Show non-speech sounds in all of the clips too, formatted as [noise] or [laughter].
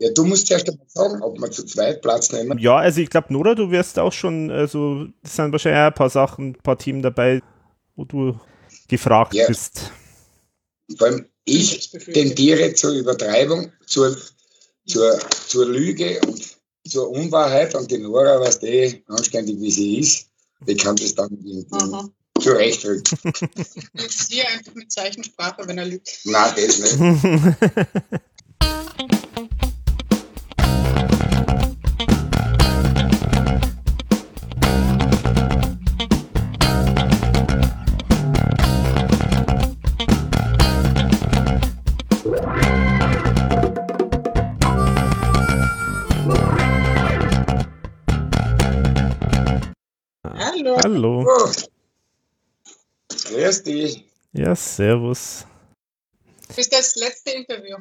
Ja, du musst erst einmal sagen, ob wir zu zweit Platz nehmen. Ja, also ich glaube, Nora, du wirst auch schon, also es sind wahrscheinlich auch ein paar Sachen, ein paar Themen dabei, wo du gefragt ja. bist. Vor allem ich tendiere zur Übertreibung, zur, zur, zur Lüge und zur Unwahrheit und die Nora, was die anständig wie sie ist, die kann das dann irgendwie zurechtrücken. Ich sehe einfach mit Zeichensprache, wenn er lügt. Nein, das nicht. [laughs] Hallo. Oh. Grüß dich. Ja, servus. Das ist das letzte Interview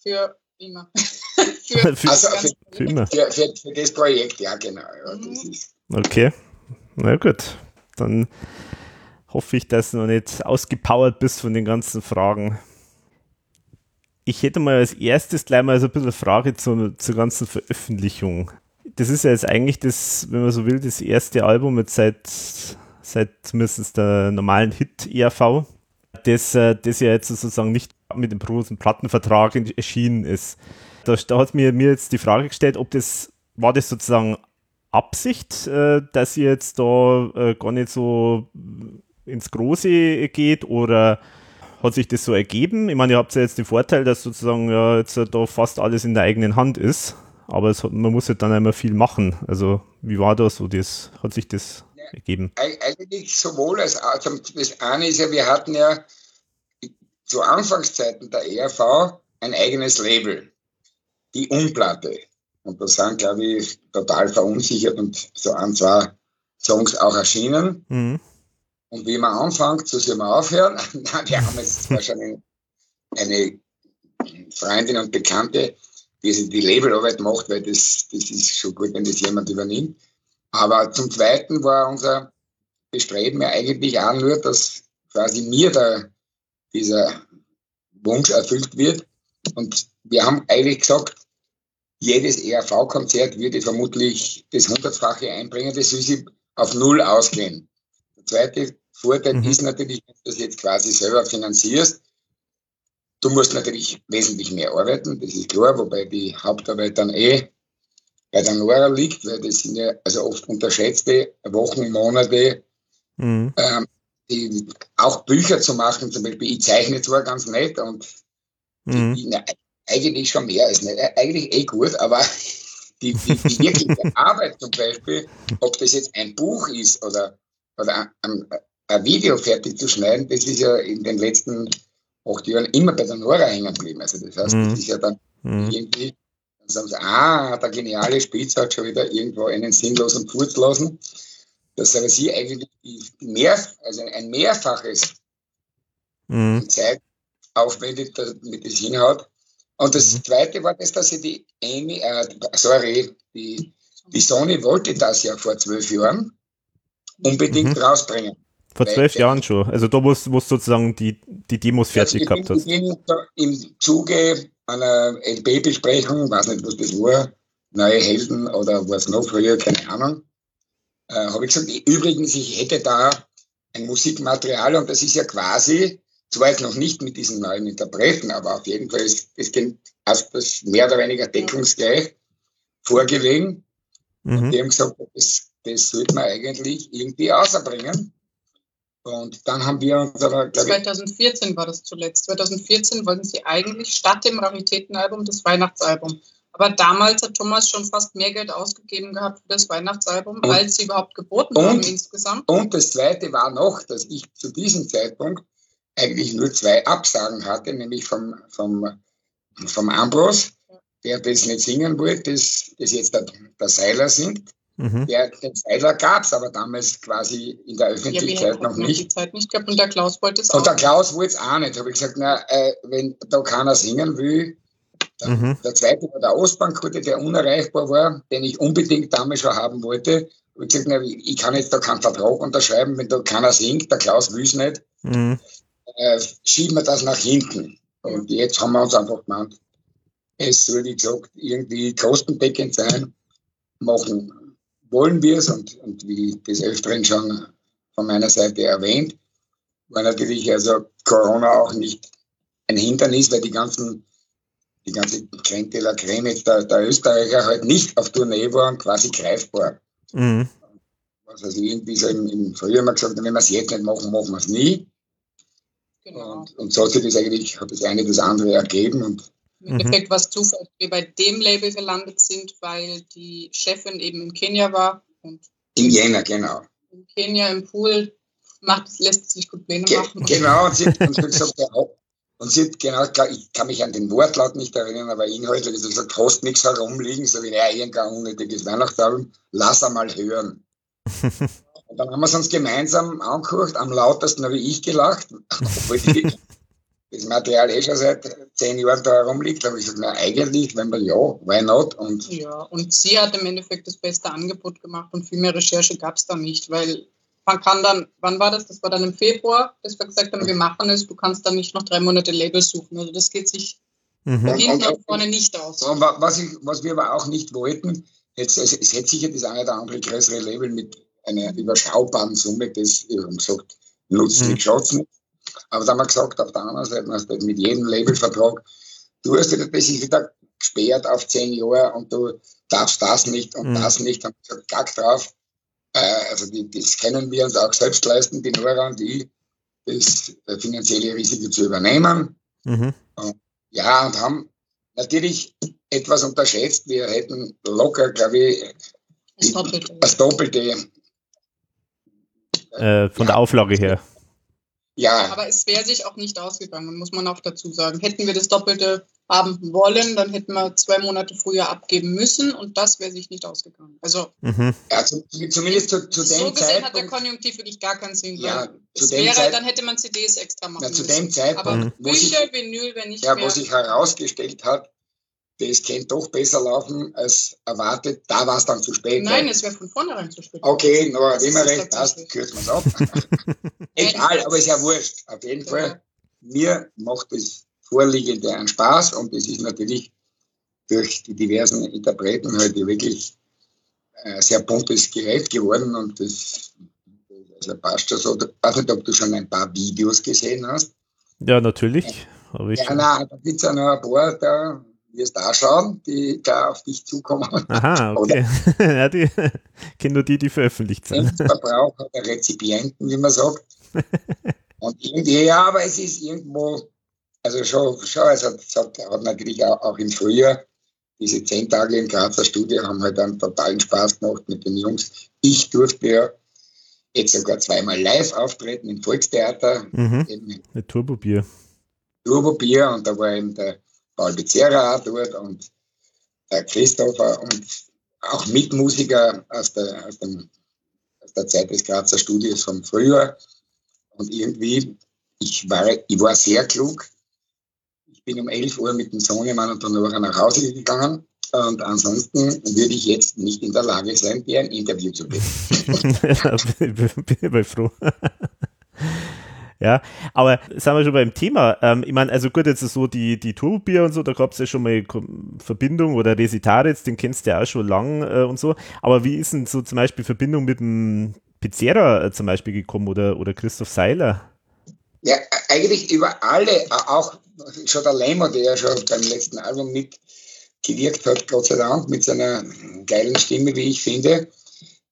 für immer. [laughs] [laughs] für, für, also für, für, immer. Für, für, für, das Projekt, ja, genau. Ja, mhm. Okay, na gut. Dann hoffe ich, dass du noch nicht ausgepowert bist von den ganzen Fragen. Ich hätte mal als erstes gleich mal so ein bisschen eine Frage zur, zur ganzen Veröffentlichung das ist ja jetzt eigentlich das, wenn man so will, das erste Album mit seit, seit zumindest der normalen Hit-ERV, das, äh, das ja jetzt sozusagen nicht mit dem großen Plattenvertrag erschienen ist. Da, da hat mir, mir jetzt die Frage gestellt, ob das, war das sozusagen Absicht, äh, dass ihr jetzt da äh, gar nicht so ins Große geht oder hat sich das so ergeben? Ich meine, ihr habt ja jetzt den Vorteil, dass sozusagen ja jetzt da fast alles in der eigenen Hand ist aber es, man muss ja dann einmal viel machen. Also wie war das so? Das, hat sich das ergeben? Eigentlich sowohl als auch. Das eine ist ja, wir hatten ja zu Anfangszeiten der ERV ein eigenes Label, die Unplatte. Und da sind, glaube ich, total verunsichert und so ein, zwei Songs auch erschienen. Mhm. Und wie man anfängt, so soll man aufhören. [laughs] Wir haben jetzt [laughs] wahrscheinlich eine Freundin und Bekannte, die die Labelarbeit macht, weil das, das ist schon gut, wenn das jemand übernimmt. Aber zum Zweiten war unser Bestreben ja eigentlich auch nur, dass quasi mir da dieser Wunsch erfüllt wird. Und wir haben eigentlich gesagt, jedes ERV-Konzert würde vermutlich das Hundertfache einbringen, das will sich auf Null ausgehen. Der zweite Vorteil mhm. ist natürlich, dass du das jetzt quasi selber finanzierst, Du musst natürlich wesentlich mehr arbeiten, das ist klar, wobei die Hauptarbeit dann eh bei der Nora liegt, weil das sind ja also oft unterschätzte Wochen, Monate, mhm. ähm, die, auch Bücher zu machen, zum Beispiel, ich zeichne zwar ganz nett und mhm. die, na, eigentlich schon mehr als nett, eigentlich eh gut, aber [laughs] die, die, die wirkliche Arbeit zum Beispiel, ob das jetzt ein Buch ist oder, oder ein, ein Video fertig zu schneiden, das ist ja in den letzten acht Jahren immer bei der Nora hängen geblieben. Also das heißt, mhm. das ist ja dann mhm. irgendwie, dann sagen sie, ah, der geniale Spitz hat schon wieder irgendwo einen sinnlosen Furz lassen. Dass aber sie eigentlich mehr, also ein mehrfaches mhm. Zeit aufwendet, damit das hinhaut. Und das mhm. zweite war das, dass sie die Amy, äh, sorry, die, die Sony wollte das ja vor zwölf Jahren unbedingt mhm. rausbringen. Vor zwölf Jahren schon. Also da, wo du sozusagen die, die Demos fertig gehabt hast. Im Zuge einer LP-Besprechung, weiß nicht, was das war, neue Helden oder was noch früher, keine Ahnung, äh, habe ich gesagt, übrigens, ich hätte da ein Musikmaterial und das ist ja quasi, zwar jetzt noch nicht mit diesen neuen Interpreten, aber auf jeden Fall ist es das mehr oder weniger deckungsgleich vorgelegen. Mhm. Und die haben gesagt, das, das sollte man eigentlich irgendwie außerbringen. Und dann haben wir unsere. 2014 war das zuletzt. 2014 wollten sie eigentlich statt dem Raritätenalbum das Weihnachtsalbum. Aber damals hat Thomas schon fast mehr Geld ausgegeben gehabt für das Weihnachtsalbum, und, als sie überhaupt geboten und, haben insgesamt. Und das Zweite war noch, dass ich zu diesem Zeitpunkt eigentlich nur zwei Absagen hatte, nämlich vom, vom, vom Ambros, der das nicht singen wollte, das, das jetzt der, der Seiler singt. Mhm. Der, den Seidler gab es aber damals quasi in der Öffentlichkeit ja, noch nicht. Die Zeit nicht gehabt und der Klaus wollte es auch. Und der Klaus wollte es auch nicht. Habe ich gesagt, na, äh, wenn da keiner singen will, mhm. der zweite war der Ostbankkunde, der unerreichbar war, den ich unbedingt damals schon haben wollte. Und ich gesagt, na, ich kann jetzt da keinen Vertrag unterschreiben, wenn da keiner singt, der Klaus will es nicht. Mhm. Äh, schieben wir das nach hinten. Und jetzt haben wir uns einfach gemeint, Es soll, wie gesagt, irgendwie kostendeckend sein. Machen wollen wir es und, und wie des Öfteren schon von meiner Seite erwähnt, war natürlich also Corona auch nicht ein Hindernis, weil die ganzen, die ganze Creme de la Creme der, der Österreicher halt nicht auf Tournee waren, quasi greifbar. Mhm. Was also irgendwie so im, im Frühjahr mal gesagt, wenn wir es jetzt nicht machen, machen wir es nie. Genau. Und, und so hat sich das eigentlich, hat das eine das andere ergeben und im Endeffekt mhm. was Zufall, wir bei dem Label gelandet sind, weil die Chefin eben in Kenia war. Und in Jena, genau. In Kenia im Pool macht, lässt sich gut Pläne Ge machen. Genau, und sie, [laughs] und sie gesagt, ja, und sie hat genau, ich kann mich an den Wortlaut nicht erinnern, aber inhaltlich ist gesagt, hast nichts herumliegen, so wie ja, irgendein unnötiges Weihnachtsalbum, lass einmal hören. [laughs] und dann haben wir es uns gemeinsam angehört, am lautesten habe ich gelacht, [laughs] obwohl die, das Material eh schon seit zehn Jahren da herumliegt, habe ich gesagt, na eigentlich, wenn wir ja, why not? Und ja, und sie hat im Endeffekt das beste Angebot gemacht und viel mehr Recherche gab es da nicht, weil man kann dann, wann war das? Das war dann im Februar, dass wir gesagt haben, wir machen es, du kannst dann nicht noch drei Monate Label suchen. Also das geht sich mhm. hinten und, vorne nicht aus. Und was, ich, was wir aber auch nicht wollten, jetzt, es, es hätte sicher das eine oder andere größere Label mit einer überschaubaren Summe, das, ich habe gesagt, nutzt mhm. nicht. Aber da haben wir gesagt, auf der anderen Seite, du mit jedem Labelvertrag, du hast dir das wieder gesperrt auf zehn Jahre und du darfst das nicht und mhm. das nicht. Und gesagt, gack drauf. Äh, also die, das können wir uns auch selbst leisten, die Nora und ich, das finanzielle Risiko zu übernehmen. Mhm. Und, ja, und haben natürlich etwas unterschätzt. Wir hätten locker, glaube ich, das Doppelte. Das Doppelte äh, von ja, der Auflage her. Ja. Aber es wäre sich auch nicht ausgegangen, muss man auch dazu sagen. Hätten wir das Doppelte haben wollen, dann hätten wir zwei Monate früher abgeben müssen und das wäre sich nicht ausgegangen. Also mhm. ja, zumindest zu, zu so dem gesehen hat der Konjunktiv wirklich gar keinen Sinn. Ja, zu dem wäre, Zeit, dann hätte man CDs extra machen na, zu müssen. Dem Zeitpunkt, Aber. Bücher, ich, Vinyl, wenn nicht ja, mehr. wo sich herausgestellt hat, das könnte doch besser laufen als erwartet. Da war es dann zu spät. Nein, es wäre von vornherein zu spät. Okay, nur immer recht, passt, kürzen wir es ab. [laughs] Egal, aber ist ja wurscht. Auf jeden Fall, mir macht das Vorliegende einen Spaß und es ist natürlich durch die diversen Interpreten halt wirklich ein sehr buntes Gerät geworden und das also passt schon so. Ich weiß nicht, ob du schon ein paar Videos gesehen hast. Ja, natürlich. ja, nein, da gibt es ja noch ein paar, da wirst da schauen, die da auf dich zukommen. Aha, [laughs] okay. [laughs] ja, die [laughs] kennen nur die, die veröffentlicht sind. Verbrauch der Rezipienten, wie man sagt. Und irgendwie, ja, aber es ist irgendwo, also schon, schon es hat, es hat, hat natürlich auch, auch im Frühjahr diese zehn Tage im Grazer Studio haben halt einen totalen Spaß gemacht mit den Jungs. Ich durfte ja jetzt sogar zweimal live auftreten im Volkstheater. Mhm. Mit Turbobier. Turbobier und da war eben der Paul Becerra dort und der Christopher und auch Mitmusiker aus der, aus, dem, aus der Zeit des Grazer Studios vom Frühjahr. Und irgendwie, ich war, ich war sehr klug. Ich bin um 11 Uhr mit dem Sohnemann und der Nora nach Hause gegangen. Und ansonsten würde ich jetzt nicht in der Lage sein, dir ein Interview zu geben. [laughs] ja, bin ich mal froh. Ja, aber sind wir schon beim Thema. Ähm, ich meine, also gut, jetzt ist so die, die Turbobier und so, da gab es ja schon mal Verbindung oder Resitaritz, den kennst du ja auch schon lang äh, und so. Aber wie ist denn so zum Beispiel Verbindung mit dem Pizzera äh, zum Beispiel gekommen oder, oder Christoph Seiler? Ja, eigentlich über alle, auch schon der Lemo, der ja schon beim letzten Album mitgewirkt hat, Gott sei Dank, mit seiner geilen Stimme, wie ich finde,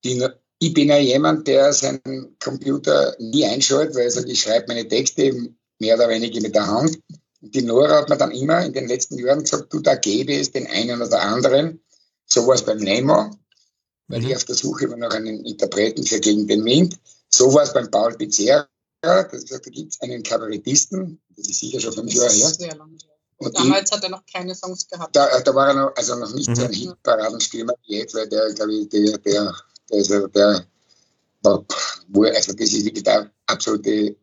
die ich bin ja jemand, der seinen Computer nie einschaltet, weil er sagt, ich schreibe meine Texte mehr oder weniger mit der Hand. Und die Nora hat mir dann immer in den letzten Jahren gesagt, du, da gebe es den einen oder anderen. So war es beim Nemo, weil mhm. ich auf der Suche war nach einem Interpreten für Gegen den Wind. So war es beim Paul Pizzerra. Das gesagt, da gibt es einen Kabarettisten, das ist sicher schon fünf Jahre her. Sehr. Und Damals ich, hat er noch keine Songs gehabt. Da, da war er noch, also noch nicht mhm. so ein Hitparadenstürmer wie jetzt, weil der, glaube ich, der, der also der, der also das ist wirklich der absolute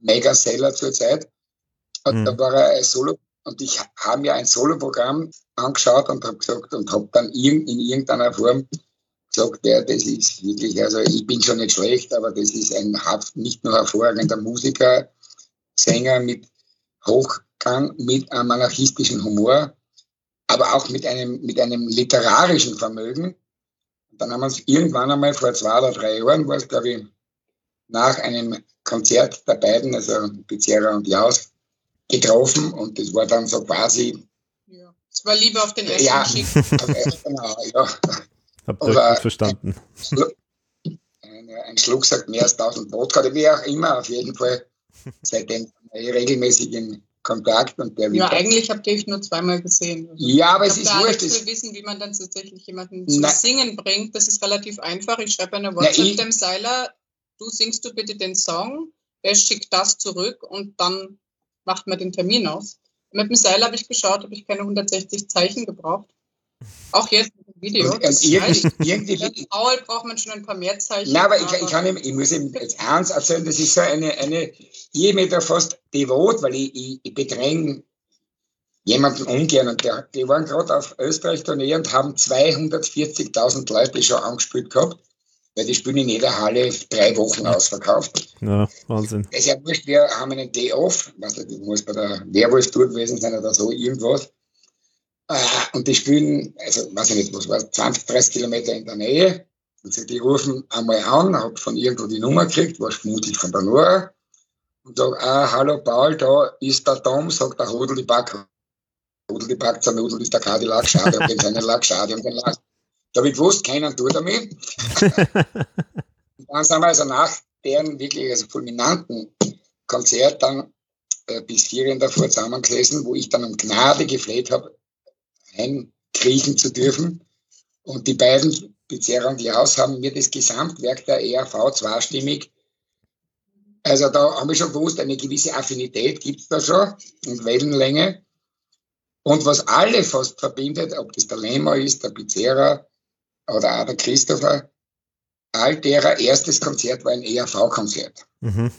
Mega-Seller zurzeit. Und mhm. da war er ein Solo, und ich habe mir ein Solo-Programm angeschaut und habe gesagt, und habe dann in, in irgendeiner Form gesagt, ja, das ist wirklich, also ich bin schon nicht schlecht, aber das ist ein nicht nur hervorragender Musiker, Sänger mit Hochgang, mit einem anarchistischen Humor. aber auch mit einem, mit einem literarischen Vermögen. Dann haben wir uns irgendwann einmal vor zwei oder drei Jahren, war es glaube ich, nach einem Konzert der beiden, also Pizzerra und Jaus, getroffen und das war dann so quasi. Ja, es war lieber auf den ersten ja, [laughs] genau, ja. Hab Aber, verstanden. Ein, ein Schluck sagt mehr als 1000 Wodka, wie auch immer, auf jeden Fall. [laughs] Seitdem regelmäßig in Kontakt und der Ja, eigentlich habt ihr euch nur zweimal gesehen. Also ja, aber es ist wurscht. Ich wissen, wie man dann tatsächlich jemanden zum Singen bringt. Das ist relativ einfach. Ich schreibe eine WhatsApp dem Seiler, du singst du bitte den Song, er schickt das zurück und dann macht man den Termin aus. Mit dem Seil habe ich geschaut, habe ich keine 160 Zeichen gebraucht. Auch jetzt Video. Und, und irgendwie, irgendwie Paul braucht man schon ein paar mehr Zeichen. Nein, aber, ich, ich, kann ihm, ich muss ihm jetzt eins erzählen, das ist so eine, eine ich bin da fast devot, weil ich, ich, ich bedränge jemanden ungern und der, die waren gerade auf Österreich-Tournee und haben 240.000 Leute schon angespielt gehabt weil die spielen in jeder Halle drei Wochen ausverkauft. Ja, Wahnsinn. Das ist ja wurscht, wir haben einen Day off, was das muss bei der Werwolf Tour gewesen sein oder so, irgendwas. Äh, und die spielen, also weiß ich nicht, was war 20, 30 Kilometer in der Nähe. Und die rufen einmal an, hab von irgendwo die Nummer gekriegt, war vermutlich von der Nora. Und sag, ah, hallo Paul, da ist der Tom, sagt der Rudel die Back. Rudel die Back, der Nudel ist der Cadillac, schade, und den seinen Lack, schade, und den Lack. Da habe ich gewusst, keinen tut damit. [laughs] dann sind wir also nach deren wirklich also fulminanten Konzert dann äh, bis vier in der zusammengesessen, wo ich dann um Gnade gefleht habe, einkriechen zu dürfen. Und die beiden, Pizzeria und Klaus, haben mir das Gesamtwerk der ERV zweistimmig also da haben wir schon gewusst, eine gewisse Affinität gibt es da schon und Wellenlänge. Und was alle fast verbindet, ob das der Lehmer ist, der Pizzeria, oder auch der Christopher, all derer erstes Konzert war ein ERV-Konzert. Mhm.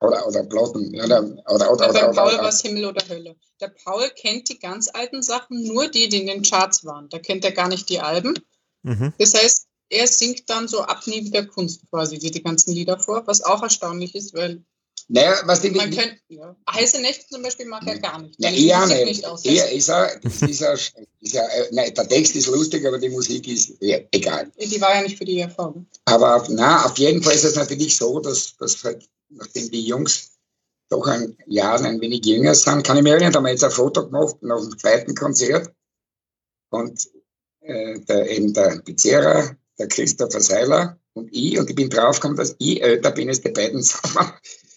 Oder, oder Platten. Oder, oder, oder, ja, bei Paul war es Himmel oder Hölle. Der Paul kennt die ganz alten Sachen, nur die, die in den Charts waren. Da kennt er gar nicht die Alben. Mhm. Das heißt, er singt dann so ab nie wieder Kunst quasi, die, die ganzen Lieder vor, was auch erstaunlich ist, weil naja, was die, Man könnte, ja. Heiße Nächte zum Beispiel mag er gar nicht. Nein, eher nicht. nicht eher ist er, ist er, ist er, nein, der Text ist lustig, aber die Musik ist ja, egal. Die war ja nicht für die Erfahrung. Aber na, auf jeden Fall ist es natürlich so, dass, dass halt, nachdem die Jungs doch ein Jahr ein wenig jünger sind, kann ich mir erinnern, da haben wir jetzt ein Foto gemacht nach dem zweiten Konzert und äh, der, eben der Pizzeria, der Christopher Seiler und ich, und ich bin draufgekommen, dass ich älter bin als die beiden zusammen.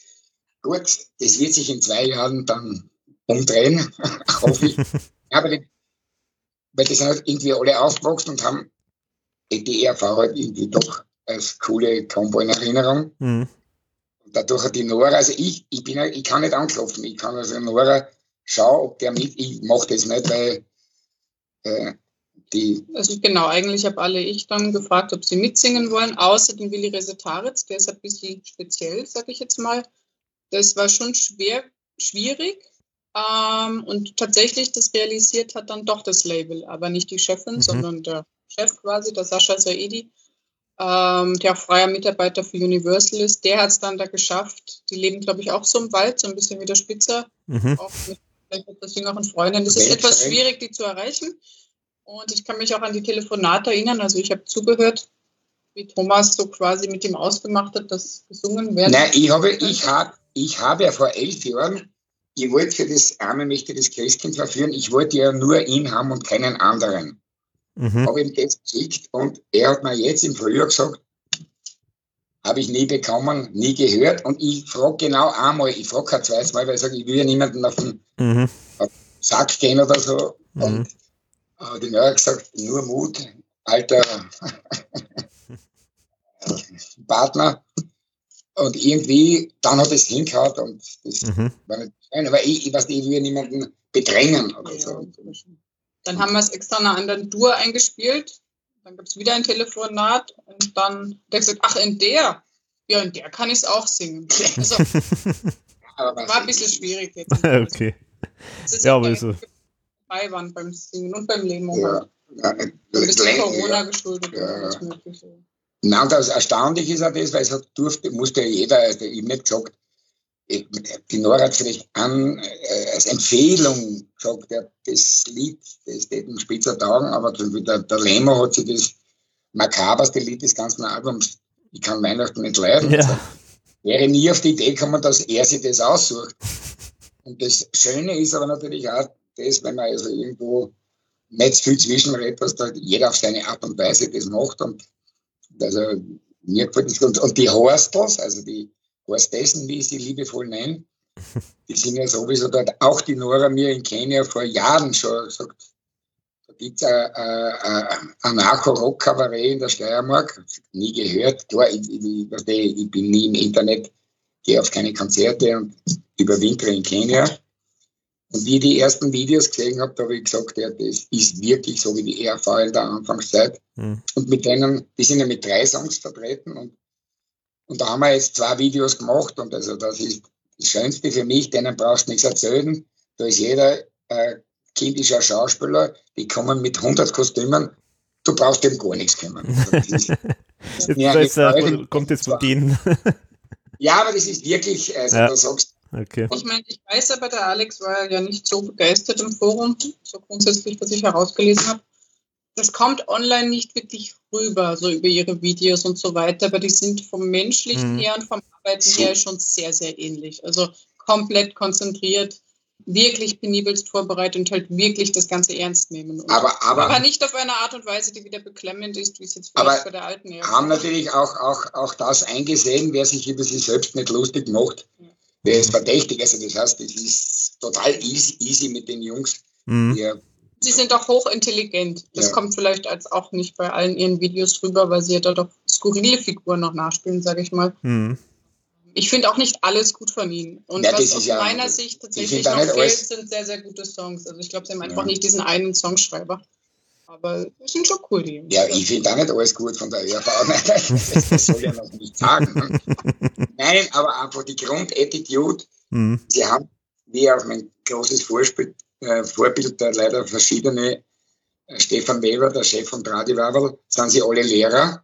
[laughs] Gut, das wird sich in zwei Jahren dann umdrehen, [laughs] hoffe ich. [laughs] Aber die, weil die sind halt irgendwie alle aufgewachsen und haben die ERV halt irgendwie doch als coole Combo in Erinnerung. Mhm. Dadurch hat die Nora, also ich, ich bin ich kann nicht anklopfen, ich kann also Nora schauen, ob der mit, ich mache das nicht, weil äh, die. Also genau, eigentlich habe alle ich dann gefragt, ob sie mitsingen wollen, außer den Willi Resetaritz, der ist ein bisschen speziell, sag ich jetzt mal. Das war schon schwer, schwierig. Ähm, und tatsächlich, das realisiert hat dann doch das Label, aber nicht die Chefin, mhm. sondern der Chef quasi, der Sascha Saidi, ähm, der auch freier Mitarbeiter für Universal ist. Der hat es dann da geschafft. Die leben, glaube ich, auch so im Wald, so ein bisschen wie der Spitzer. Mhm. Auch mit vielleicht etwas jüngeren Freunden. Es ist etwas schwierig, die zu erreichen. Und ich kann mich auch an die Telefonate erinnern. Also ich habe zugehört, wie Thomas so quasi mit ihm ausgemacht hat, dass gesungen werden. Nein, ich habe, ich habe ich habe ja vor elf Jahren, ich wollte für das arme Mächte des Christkind verführen, ich wollte ja nur ihn haben und keinen anderen. Mhm. Habe ihm das geschickt und er hat mir jetzt im Frühjahr gesagt, habe ich nie bekommen, nie gehört. Und ich frage genau einmal, ich frage kein zweites Mal, weil ich sage, ich will ja niemanden auf den, mhm. Sack gehen oder so. Mhm. Und äh, die Nora gesagt, nur Mut, alter [laughs] Partner. Und irgendwie, dann hat es hingehauen und das mhm. war nicht schön. Aber ich, ich weiß nicht, ich will niemanden bedrängen oder ja, so. Dann haben wir es extra in einer anderen Tour eingespielt. Dann gab es wieder ein Telefonat und dann hat er gesagt, ach, in der? Ja, in der kann ich es auch singen. [laughs] Also, war ein bisschen schwierig jetzt. [laughs] okay. ja, aber so. Dabei waren beim Singen und beim Leben. Ja, ja, ein bisschen Corona ja, geschuldet. Ja. Alles Mögliche. Nein, das Erstaunliche ist auch das, weil es hat durfte, musste ja jeder, also ich nicht gesagt, die Nora hat vielleicht an, äh, als Empfehlung gesagt, ja, das Lied, das steht ein spitzer Tagen, aber der, der Lemo hat sich das makaberste Lied des ganzen Albums, ich kann Weihnachten nicht leiden. Ja. Also, wäre nie auf die Idee gekommen, dass er sich das aussucht. Und das Schöne ist aber natürlich auch das, wenn man also irgendwo nicht viel zwischenredet, dass da jeder auf seine Art und Weise das macht. Und also mir gefällt das. Und, und die Horstels, also die Horstessen, wie ich sie liebevoll nenne, die sind ja sowieso dort. Auch die Nora mir in Kenia vor Jahren schon gesagt, da gibt es ein Anarcho-Rock-Kabarett in der Steiermark. Nie gehört. Klar, ich, ich, ich bin nie im Internet, gehe auf keine Konzerte und überwintere in Kenia. Und wie ich die ersten Videos gesehen habe, da habe ich gesagt, ja, das ist wirklich so wie die ERV in der Anfangszeit. Mhm. Und mit denen, die sind ja mit drei Songs vertreten und, und da haben wir jetzt zwei Videos gemacht und also das ist das Schönste für mich, denen brauchst du nichts erzählen. Da ist jeder äh, kindischer Schauspieler, die kommen mit 100 Kostümen, du brauchst dem gar nichts kümmern. Also das, [laughs] das, das kommt jetzt von denen. ja, aber das ist wirklich, also ja. da sagst Okay. Ich meine, ich weiß aber, der Alex war ja nicht so begeistert im Forum, so grundsätzlich, was ich herausgelesen habe. Das kommt online nicht wirklich rüber, so über ihre Videos und so weiter, aber die sind vom menschlichen mhm. her und vom Arbeiten her schon sehr, sehr ähnlich. Also komplett konzentriert, wirklich penibelst vorbereitet und halt wirklich das Ganze ernst nehmen. aber, aber, aber nicht auf eine Art und Weise, die wieder beklemmend ist, wie es jetzt vielleicht bei der alten ist. haben natürlich auch, auch, auch das eingesehen, wer sich über sich selbst nicht lustig macht. Ja der ist verdächtig. Also das heißt, es ist total easy, easy mit den Jungs. Mhm. Sie sind auch hochintelligent. Das ja. kommt vielleicht als auch nicht bei allen ihren Videos drüber, weil sie ja da doch skurrile Figuren noch nachspielen, sage ich mal. Mhm. Ich finde auch nicht alles gut von ihnen. Und ja, was aus ja, meiner Sicht tatsächlich noch fehlt, sind sehr, sehr gute Songs. Also ich glaube, sie haben einfach nicht diesen einen Songschreiber. Aber die sind schon cool, die Ja, ich finde auch nicht alles gut von der ÖRV. das, [laughs] das soll ja noch nicht sagen. Nein, aber einfach die Grundattitude. Mhm. Sie haben, wie auch mein großes Vorspiel, äh, Vorbild, der leider verschiedene, äh, Stefan Weber, der Chef von Tradiwavel, sind sie alle Lehrer.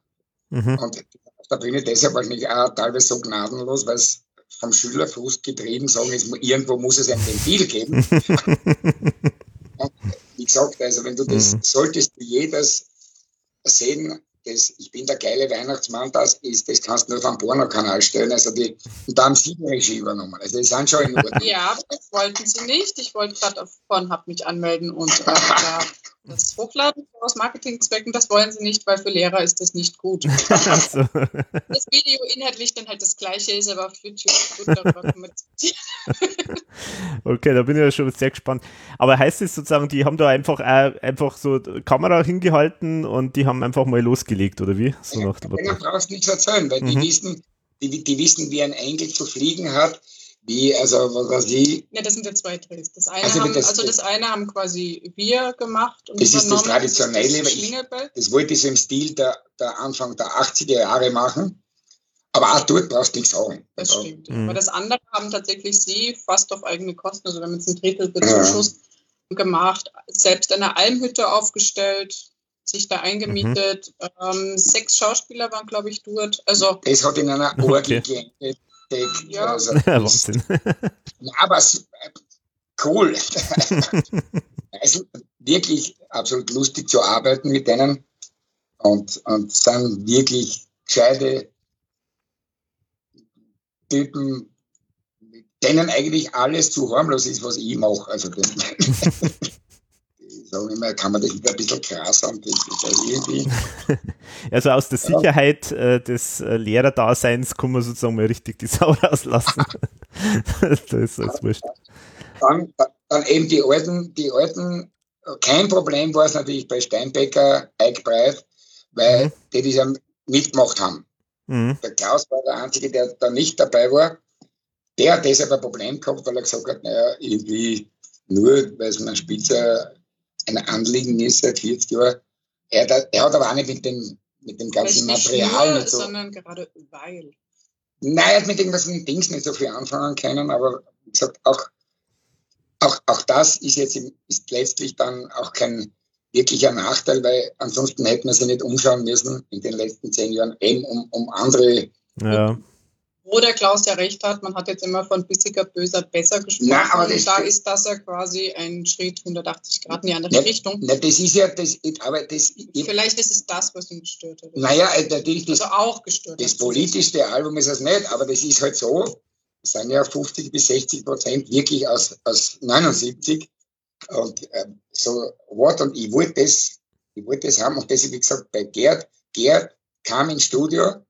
Mhm. Und auf der Bühne deshalb wahrscheinlich auch teilweise so gnadenlos, weil es vom Schülerfrust getrieben sagen, es, irgendwo muss es ein Ventil geben. [laughs] Und wie gesagt, also wenn du das, mhm. solltest du jedes sehen, das, ich bin der geile Weihnachtsmann, das ist, das kannst du nur vom Porno-Kanal stellen. Also die, und da haben sie die Regie übernommen. Also die sind schon in Ordnung. ja, das wollten sie nicht. Ich wollte gerade auf Pornhub mich anmelden und äh, [laughs] da das Hochladen aus Marketingzwecken, das wollen sie nicht, weil für Lehrer ist das nicht gut. [laughs] so. Das Video inhaltlich dann halt das gleiche ist, aber auf YouTube gut darüber [laughs] Okay, da bin ich ja schon sehr gespannt. Aber heißt es sozusagen, die haben da einfach äh, einfach so Kamera hingehalten und die haben einfach mal losgelegt, oder wie? So ja, nach dem brauchst du nichts erzählen, weil mhm. die wissen, die, die wissen, wie ein Engel zu fliegen hat wie, also was ich? Ja, das sind ja zwei Drehs. Das eine, also, haben, das, also das eine haben quasi wir gemacht. Und das ist das Traditionelle. Das, ich, das wollte ich so im Stil der, der Anfang der 80er Jahre machen. Aber auch dort brauchst du nichts sagen. Das also, stimmt. Mhm. Aber das andere haben tatsächlich sie fast auf eigene Kosten, also wir haben jetzt einen Drittelbezuschuss ja. gemacht, selbst eine Almhütte aufgestellt, sich da eingemietet. Mhm. Ähm, sechs Schauspieler waren, glaube ich, dort. Also, das hat in einer Orgie okay. geendet Ja, also, [laughs] ja Wahnsinn. [laughs] ja, aber cool. [laughs] also wirklich absolut lustig zu arbeiten mit denen und, und sind wirklich gescheite Typen, denen eigentlich alles zu harmlos ist, was ich mache. Also sagen immer, kann man das nicht ein bisschen krass an. irgendwie. [laughs] Also aus der Sicherheit äh, des äh, Lehrerdaseins kann man sozusagen mal richtig die [laughs] Sau rauslassen. [laughs] das ist alles wurscht. Dann, dann eben die alten, die alten, kein Problem war es natürlich bei Steinbecker, Eichbreit, weil mhm. die das ja mitgemacht haben. Mhm. Der Klaus war der Einzige, der da nicht dabei war. Der hat deshalb ein Problem gehabt, weil er gesagt hat, naja, irgendwie nur, weil es ein Spitzer ein Anliegen ist seit 40 Jahren. Er, er hat aber auch nicht mit dem, mit dem ganzen Material nur, nicht so. Sondern gerade weil. Nein, er hat mit irgendwelchen Dings nicht so viel anfangen können, aber wie gesagt, auch, auch, auch das ist jetzt ist letztlich dann auch kein wirklicher Nachteil, weil ansonsten hätten wir sie nicht umschauen müssen in den letzten zehn Jahren, eben um, um andere ja. Wo der Klaus ja recht hat, man hat jetzt immer von bissiger, böser, besser gesprochen. Nein, aber das- da ist das ja quasi ein Schritt 180 Grad in die andere Na, Richtung. na, das ist ja, das, aber das, Vielleicht ist es das, was ihn gestört hat. naja, äh, natürlich, das, also auch gestört das politischste Album ist es nicht, aber das ist halt so, es sind ja 50 bis 60 Prozent wirklich aus, aus 79 und äh, so what und ich wollte das, ich wollte das haben und das, wie gesagt, bei Gerd, Gerd kam ins Studio,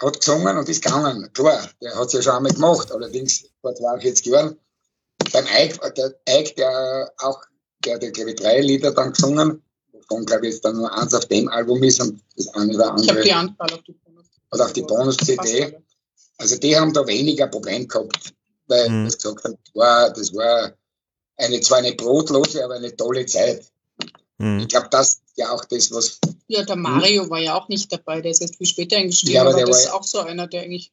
hat gesungen und ist gegangen. Klar, der hat es ja schon einmal gemacht, allerdings vor 42 Jahren. Beim Eik, der Eik, der auch, der hat, glaube ich, drei Lieder dann gesungen, wovon, glaube ich, jetzt dann nur eins auf dem Album ist und das eine oder Ich habe andere die Anzahl auf die Bonus. oder auf die Bonus-CD. Also die haben da weniger Problem gehabt, weil Mhm. das gesagt haben, das war, das war eine, zwar eine brotlose, aber eine tolle Zeit. Mhm. Ich glaube, das ist ja auch das, was Ja, der Mario war ja auch nicht dabei, der ist erst viel später eingestiegen, Ja, aber aber, der das war ist ja- auch so einer, der eigentlich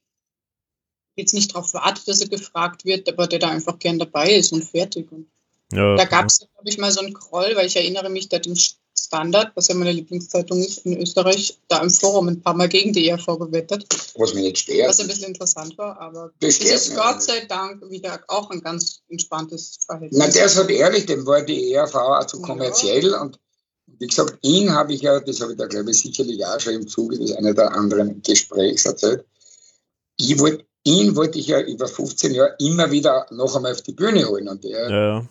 jetzt nicht darauf wartet, dass er gefragt wird, aber der da einfach gern dabei ist und fertig. Und Ja, da gab es, glaube ich, mal so einen Kroll, weil ich erinnere mich, da den Standard, was ja meine Lieblingszeitung ist in Österreich, da im Forum ein paar Mal gegen die ERV gewettert, was mich nicht stört. was ein bisschen interessant war, aber Das stört ist Gott sei Dank wieder auch ein ganz entspanntes Verhältnis. Na, der ist halt ehrlich, dem war die ERV auch zu Ja. kommerziell und wie gesagt, ihn habe ich ja, das habe ich da glaube ich sicherlich auch schon im Zuge des einen oder anderen Gesprächs erzählt. Ich wollte, ihn wollte ich ja über 15 Jahre immer wieder noch einmal auf die Bühne holen und der, Ja, ja.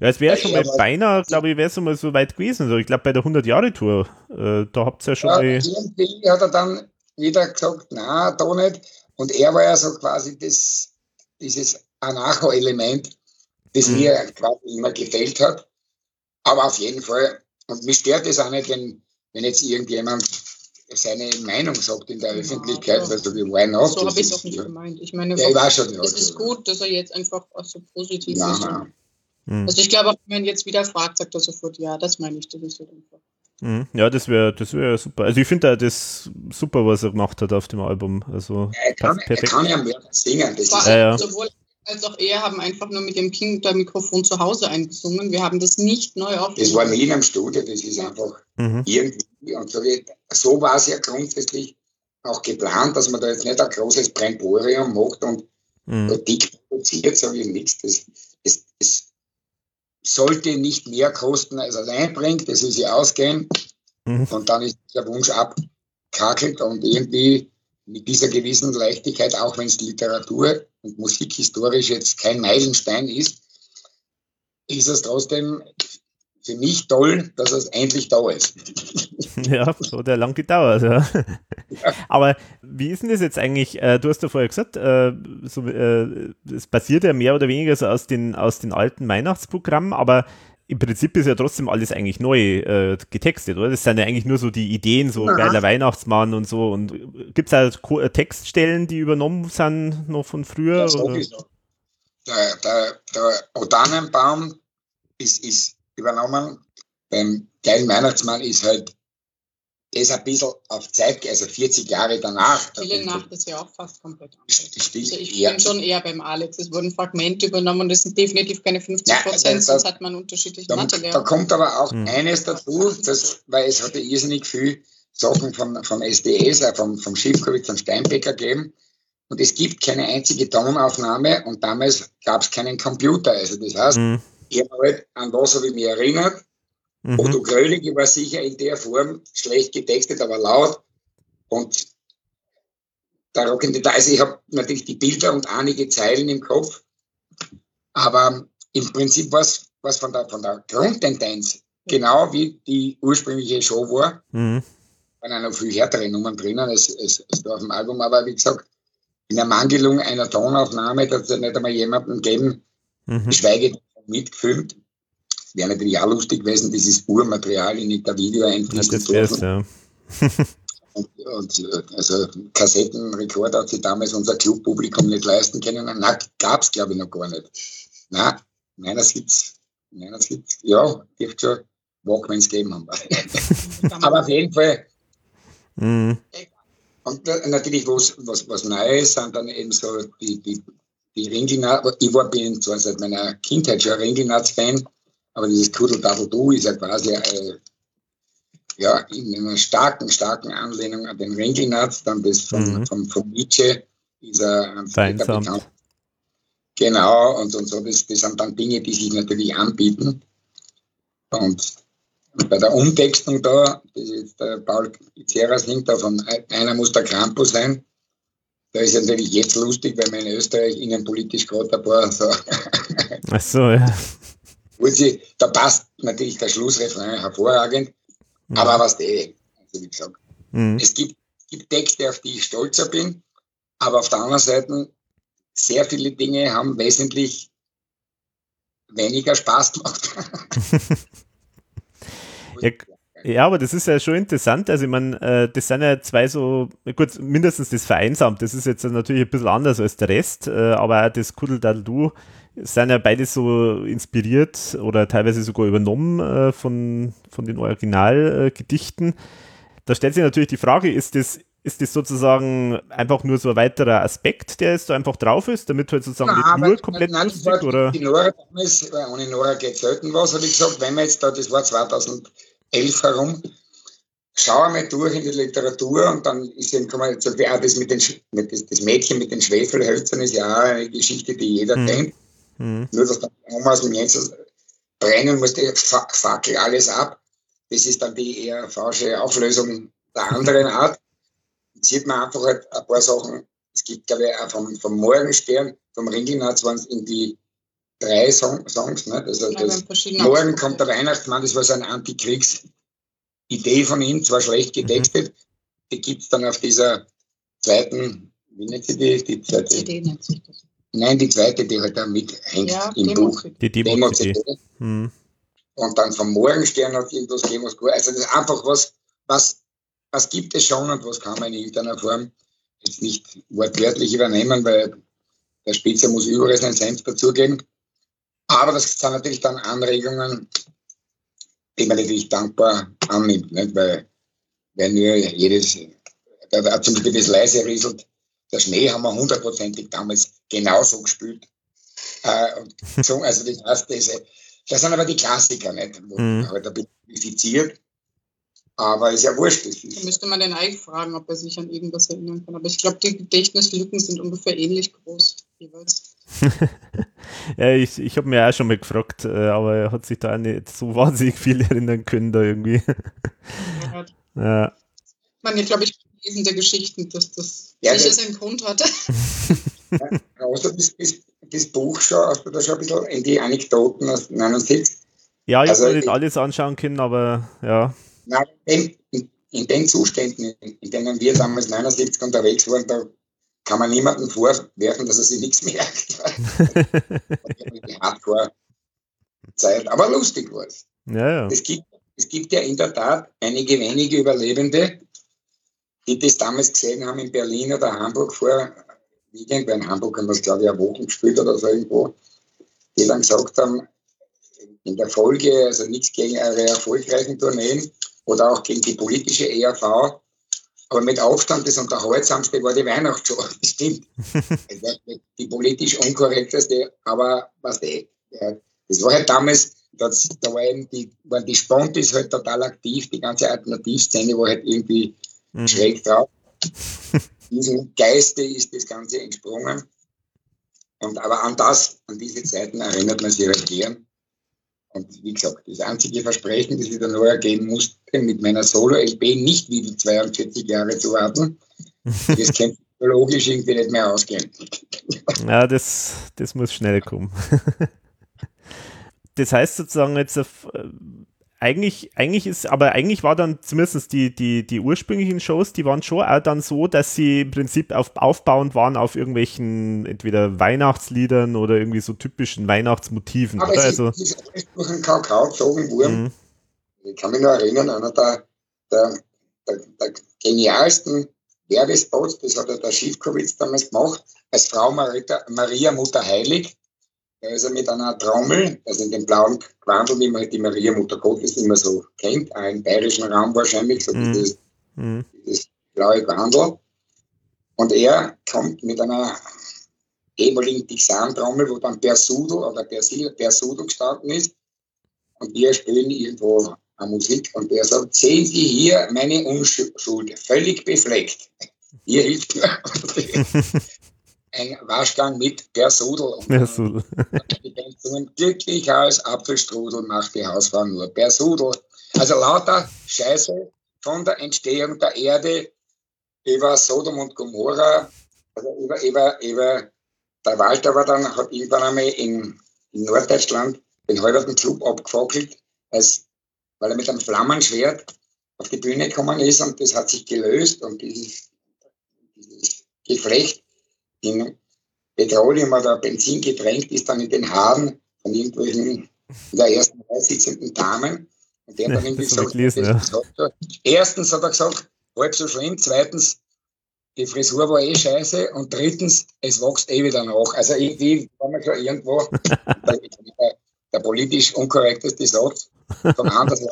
Es wäre schon mal beinahe, glaube ich, wäre es mal so weit gewesen. So, ich glaube, bei der 100-Jahre-Tour, äh, da habt ihr ja schon Ja, irgendwie hat er dann wieder gesagt, na, da nicht. Und er war ja so quasi das, dieses Anarcho-Element, das Mhm. mir quasi immer gefällt hat. Aber auf jeden Fall, und mich stört es auch nicht, wenn, wenn jetzt irgendjemand seine Meinung sagt in der Ja, Öffentlichkeit, so. weil so wie why not? so habe ich es auch nicht ja. gemeint. Ich meine, Ja, ich weiß schon, ja. es ist gut, dass er jetzt einfach auch so positiv Nein, ist. nein. Mhm. Also ich glaube, auch wenn man jetzt wieder fragt, sagt er sofort, ja, das meine ich, das ist halt einfach. Mhm. Ja, das wäre das wär super. Also ich finde das super, was er gemacht hat auf dem Album. Also Er kann, passt er perfekt. kann ja mehr singen. Das ist, Ja, ja. sowohl als auch er haben einfach nur mit dem Kindermikrofon zu Hause eingesungen. Wir haben das nicht neu das aufgenommen. war nie in einem Studio, das ist einfach Mhm. irgendwie. Und so, so war es ja grundsätzlich auch geplant, dass man da jetzt nicht ein großes Bremborium macht und Mhm. dick produziert, sage ich nichts. Das, das, das sollte nicht mehr kosten, als er einbringt, das will sie ausgehen. Mhm. Und dann ist der Wunsch abkakelt und irgendwie mit dieser gewissen Leichtigkeit, auch wenn es Literatur und Musik historisch jetzt kein Meilenstein ist, ist es trotzdem für mich toll, dass es endlich da ist. [laughs] Ja, hat ja lang gedauert, ja. Aber wie ist denn das jetzt eigentlich? Äh, du hast ja vorher gesagt, äh, so, äh, es basiert ja mehr oder weniger so aus den, aus den alten Weihnachtsprogrammen, aber im Prinzip ist ja trotzdem alles eigentlich neu äh, getextet, oder? Das sind ja eigentlich nur so die Ideen, so Ja. geiler Weihnachtsmann und so. Und gibt es da äh, Textstellen, die übernommen sind noch von früher? Ja, sowieso. Der, der, der Odanenbaum ist, ist übernommen. Beim geilen Weihnachtsmann ist halt das ein bisschen auf Zeit, also 40 Jahre danach. Stille Nacht ist ja auch fast komplett anders. Also ich ja. bin schon eher beim Alex. Es wurden Fragmente übernommen und das sind definitiv keine 50 Ja, Prozent, das- sonst hat man unterschiedliche Da, da Mathelehrer. kommt aber auch Hm. eines dazu, das, weil es hatte irrsinnig viel Sachen von, von SDS, auch vom, vom Schiffkowitz, von Steinbecker gegeben. Und es gibt keine einzige Tonaufnahme und damals gab es keinen Computer. Also das heißt, Mhm. ich habe halt an was habe ich mich erinnert. Mhm. Otto Grölig war sicher in der Form schlecht getextet, aber laut. Und der Rockende, also ich habe natürlich die Bilder und einige Zeilen im Kopf, aber im Prinzip was was von der, von der Grundtendenz, genau wie die ursprüngliche Show war, Mhm. waren auch noch viel härtere Nummern drinnen als, als, als da auf dem Album, aber wie gesagt, in der Mangelung einer Tonaufnahme, dass es nicht einmal jemanden geben, Mhm. geschweige denn mitgefilmt. Wäre natürlich auch lustig gewesen, dieses Urmaterial in der Video einfließen zu lassen. ja. Und, und, äh, also Kassettenrekorder hat sich damals unser Clubpublikum nicht leisten können. Na, gab es glaube ich noch gar nicht. Na, meiner gibt's, meiner gibt's, ja, dürfte schon Walkmans geben haben. [laughs] Aber auf jeden Fall, Mhm. und äh, natürlich was, was, was Neues sind dann eben so die, die, die Ringelnatz, ich war, bin zwar seit meiner Kindheit schon ein Ringelnatz-Fan, aber dieses Kudel Daddel Du ist ja quasi äh, ja, in einer starken, starken Anlehnung an den Ringelnatz, dann das von, mhm. von, von Nietzsche, dieser bekannt. Genau, und, und so, das, das sind dann Dinge, die sich natürlich anbieten. Und, und bei der Umtextung da, das ist der Paul Pizzerra singt davon, einer muss der Krampus sein. Da ist natürlich jetzt lustig, weil wir in Österreich innenpolitisch gerade ein paar so. Ach so, ja. Sie, da passt natürlich der Schlussrefrain hervorragend, mhm. aber was der, also wie gesagt, mhm. es gibt, gibt Texte, auf die ich stolzer bin, aber auf der anderen Seite sehr viele Dinge haben wesentlich weniger Spaß gemacht. [laughs] ja, ja, aber das ist ja schon interessant. Also, ich meine, äh, das sind ja zwei so, gut, mindestens das Vereinsamt, das ist jetzt natürlich ein bisschen anders als der Rest, äh, aber auch das Kuddeldaddu sind ja beide so inspiriert oder teilweise sogar übernommen äh, von, von den Originalgedichten. da stellt sich natürlich die Frage, ist das, ist das sozusagen einfach nur so ein weiterer Aspekt, der jetzt da einfach drauf ist, damit halt sozusagen Na, nicht nur komplett nein, lustig, oder? Die Nora damals, ohne Nora geht selten was, habe ich gesagt, wenn wir jetzt da, das war 2011 herum, schau einmal durch in die Literatur und dann ist eben, kann man jetzt sagen, auch das mit den, mit das, das Mädchen mit den Schwefelhölzern ist ja eine Geschichte, die jeder hm. kennt. Hm. Nur, dass dann Oma aus dem Jens brennen muss, die Fackel alles ab. Das ist dann die eher falsche Auflösung der anderen [laughs] Art sieht man einfach halt ein paar Sachen. Es gibt, glaube ich, auch vom, vom Morgenstern, vom Ringelnatz waren es irgendwie drei Song, Songs. Ne? Also ja, das Morgen kommt der Weihnachtsmann, das war so eine Antikriegsidee von ihm, zwar schlecht mhm. getextet. Mhm. Die gibt es dann auf dieser zweiten, wie nennt sie die? die zweite, CD nennt sich das. Nein, die zweite, die halt da mithängt ja, im Demo Buch. Die. Demo mhm. Und dann vom Morgenstern hat irgendwas gegeben, was gut. Also das ist einfach was, was was gibt es schon und was kann man in irgendeiner Form jetzt nicht wortwörtlich übernehmen, weil der Spitzer muss überall seinen Senf dazugeben. Aber das sind natürlich dann Anregungen, die man natürlich dankbar annimmt, nicht? Weil, weil nur jedes, da, zum Beispiel das leise rieselt, der Schnee haben wir hundertprozentig damals genauso gespielt. Äh, [laughs] so, also das heißt, das, das sind aber die Klassiker, nicht? Wo mhm. halt ein bisschen modifiziert. Aber ist ja wurscht. Da müsste man den eigentlich fragen, ob er sich an irgendwas erinnern kann. Aber ich glaube, die Gedächtnislücken sind ungefähr ähnlich groß jeweils. [laughs] ja, ich, ich habe mir auch schon mal gefragt, äh, aber er hat sich da auch nicht so wahnsinnig viel erinnern können da irgendwie. [laughs] ja. ja. Man, ich glaube, ich lesen der Geschichten, dass das ja, sicher seinen Grund hatte. ja, also das, das, das Buch schon, hast du da schon ein bisschen in die Anekdoten aus 79? Ja, ich also, habe nicht alles anschauen können, aber ja. Nein, in, in, in, den Zuständen, in denen wir damals 79 unterwegs waren, da kann man niemandem vorwerfen, dass er sich nichts [laughs] merkt. die Hardcore-Zeit. Aber lustig war es. Ja, ja. Es, gibt, es gibt ja in der Tat einige wenige Überlebende, die das damals gesehen haben in Berlin oder Hamburg vor weil in Hamburg haben wir es, glaube ich, eine Woche gespielt oder so irgendwo, die dann gesagt haben, in der Folge, also nichts gegen eure erfolgreichen Tourneen, oder auch gegen die politische ERV. Aber mit Aufstand das Unterhaltsamste war die Weihnachtsshow. Das stimmt. [laughs] die politisch unkorrekteste, aber was die, ja, das war halt damals, das, da war eben die, waren die Spontis halt total aktiv, die ganze Alternativszene war halt irgendwie mhm. schräg drauf. Diesem Geiste ist das Ganze entsprungen. Und aber an das, an diese Zeiten erinnert man sich halt gern. Und wie gesagt, das einzige Versprechen, das ich dann neu geben musste, mit meiner Solo-LP nicht wieder 42 Jahre zu warten, das könnte logisch irgendwie nicht mehr ausgehen. Ja, das, das muss schnell kommen. [laughs] Das heißt sozusagen jetzt auf, äh, eigentlich, eigentlich ist, aber eigentlich war dann zumindest die, die, die ursprünglichen Shows, die waren schon auch dann so, dass sie im Prinzip auf, aufbauend waren auf irgendwelchen entweder Weihnachtsliedern oder irgendwie so typischen Weihnachtsmotiven. Aber oder? Es also, ist, ist durch einen Kakao gezogen worden. Mhm. Ich kann mich noch erinnern, einer der, der, der, der genialsten Werbespots, das hat der Schiefkowitz damals gemacht, als Frau Maria, Maria Mutter Heilig er ist ja mit einer Trommel, also in dem blauen Quandel, wie man halt die Maria Mutter Gottes immer so kennt, auch im bayerischen Raum wahrscheinlich, so mm. dieses, mm. dieses blaue Quandel. Und er kommt mit einer ehemaligen Tixan-Trommel, wo dann Persudo oder Persudo gestanden ist. Und wir spielen irgendwo an Musik und der sagt, sehen Sie hier meine Unschuld, völlig befleckt. Hier hilft mir [laughs] [laughs] ein Waschgang mit Persudel. Persudel. [laughs] glücklich als Apfelstrudel macht die Hausfrau nur Persudel. Also lauter Scheiße von der Entstehung der Erde über Sodom und Gomorra, also über, über, über der Walter war dann, hat irgendwann einmal in, in Norddeutschland den halben Club abgefackelt, als, weil er mit einem Flammenschwert auf die Bühne gekommen ist und das hat sich gelöst und dieses, dieses Geflecht in Petroleum oder Benzin getränkt ist dann in den Haaren von irgendwelchen in der ersten Reihe sitzenden Damen. Und der hat dann irgendwie gesagt, gelesen, ja. erstens hat er gesagt, halb so schlimm, zweitens, die Frisur war eh scheiße und drittens, es wächst eh wieder nach. Also irgendwie war man schon irgendwo [laughs] der, der, politisch unkorrekteste Satz. Von anders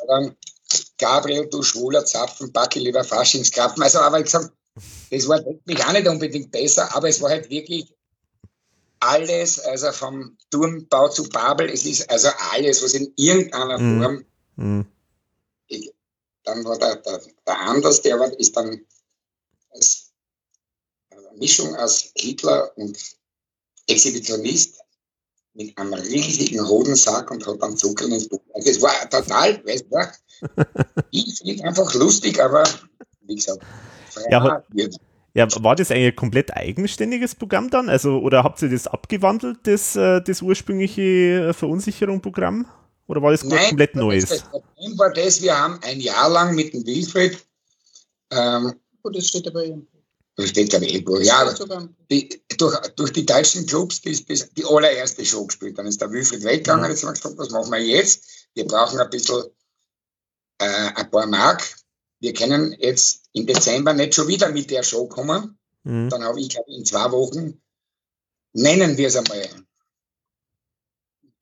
Gabriel, du schwuler Zapfen, backe lieber Faschingskrapfen. Also, aber ich gesagt, das war wirklich auch nicht unbedingt besser, aber es war halt wirklich alles, also vom Turmbau zu Babel, es ist also alles, was in irgendeiner mhm. Form. Mhm. Ich, dann war der, der, der Anders, der war, ist dann als Mischung aus Hitler und Exhibitionist mit einem riesigen Hodensack und hat dann Zucker ins Buch. Also es war total, weißt du, [laughs] ich finde einfach lustig, aber wie gesagt, ja, ja, war das eigentlich ein komplett eigenständiges Programm dann? Also, oder habt ihr das abgewandelt, das, äh, das ursprüngliche äh, Verunsicherung-Programm? Oder war das Nein, komplett das Neues? Das Problem war das, wir haben ein Jahr lang mit dem Wilfried. Ähm, oh, das steht aber irgendwo. Das steht aber irgendwo. Ja, die, durch, durch die deutschen Clubs die, die, die allererste Show gespielt. Dann ist der Wilfried weggegangen. Ja. Jetzt haben wir gesagt, was machen wir jetzt? Wir brauchen ein bisschen äh, ein paar Mark wir können jetzt im Dezember nicht schon wieder mit der Show kommen. Mhm. Dann habe ich, glaube in zwei Wochen, nennen wir es einmal,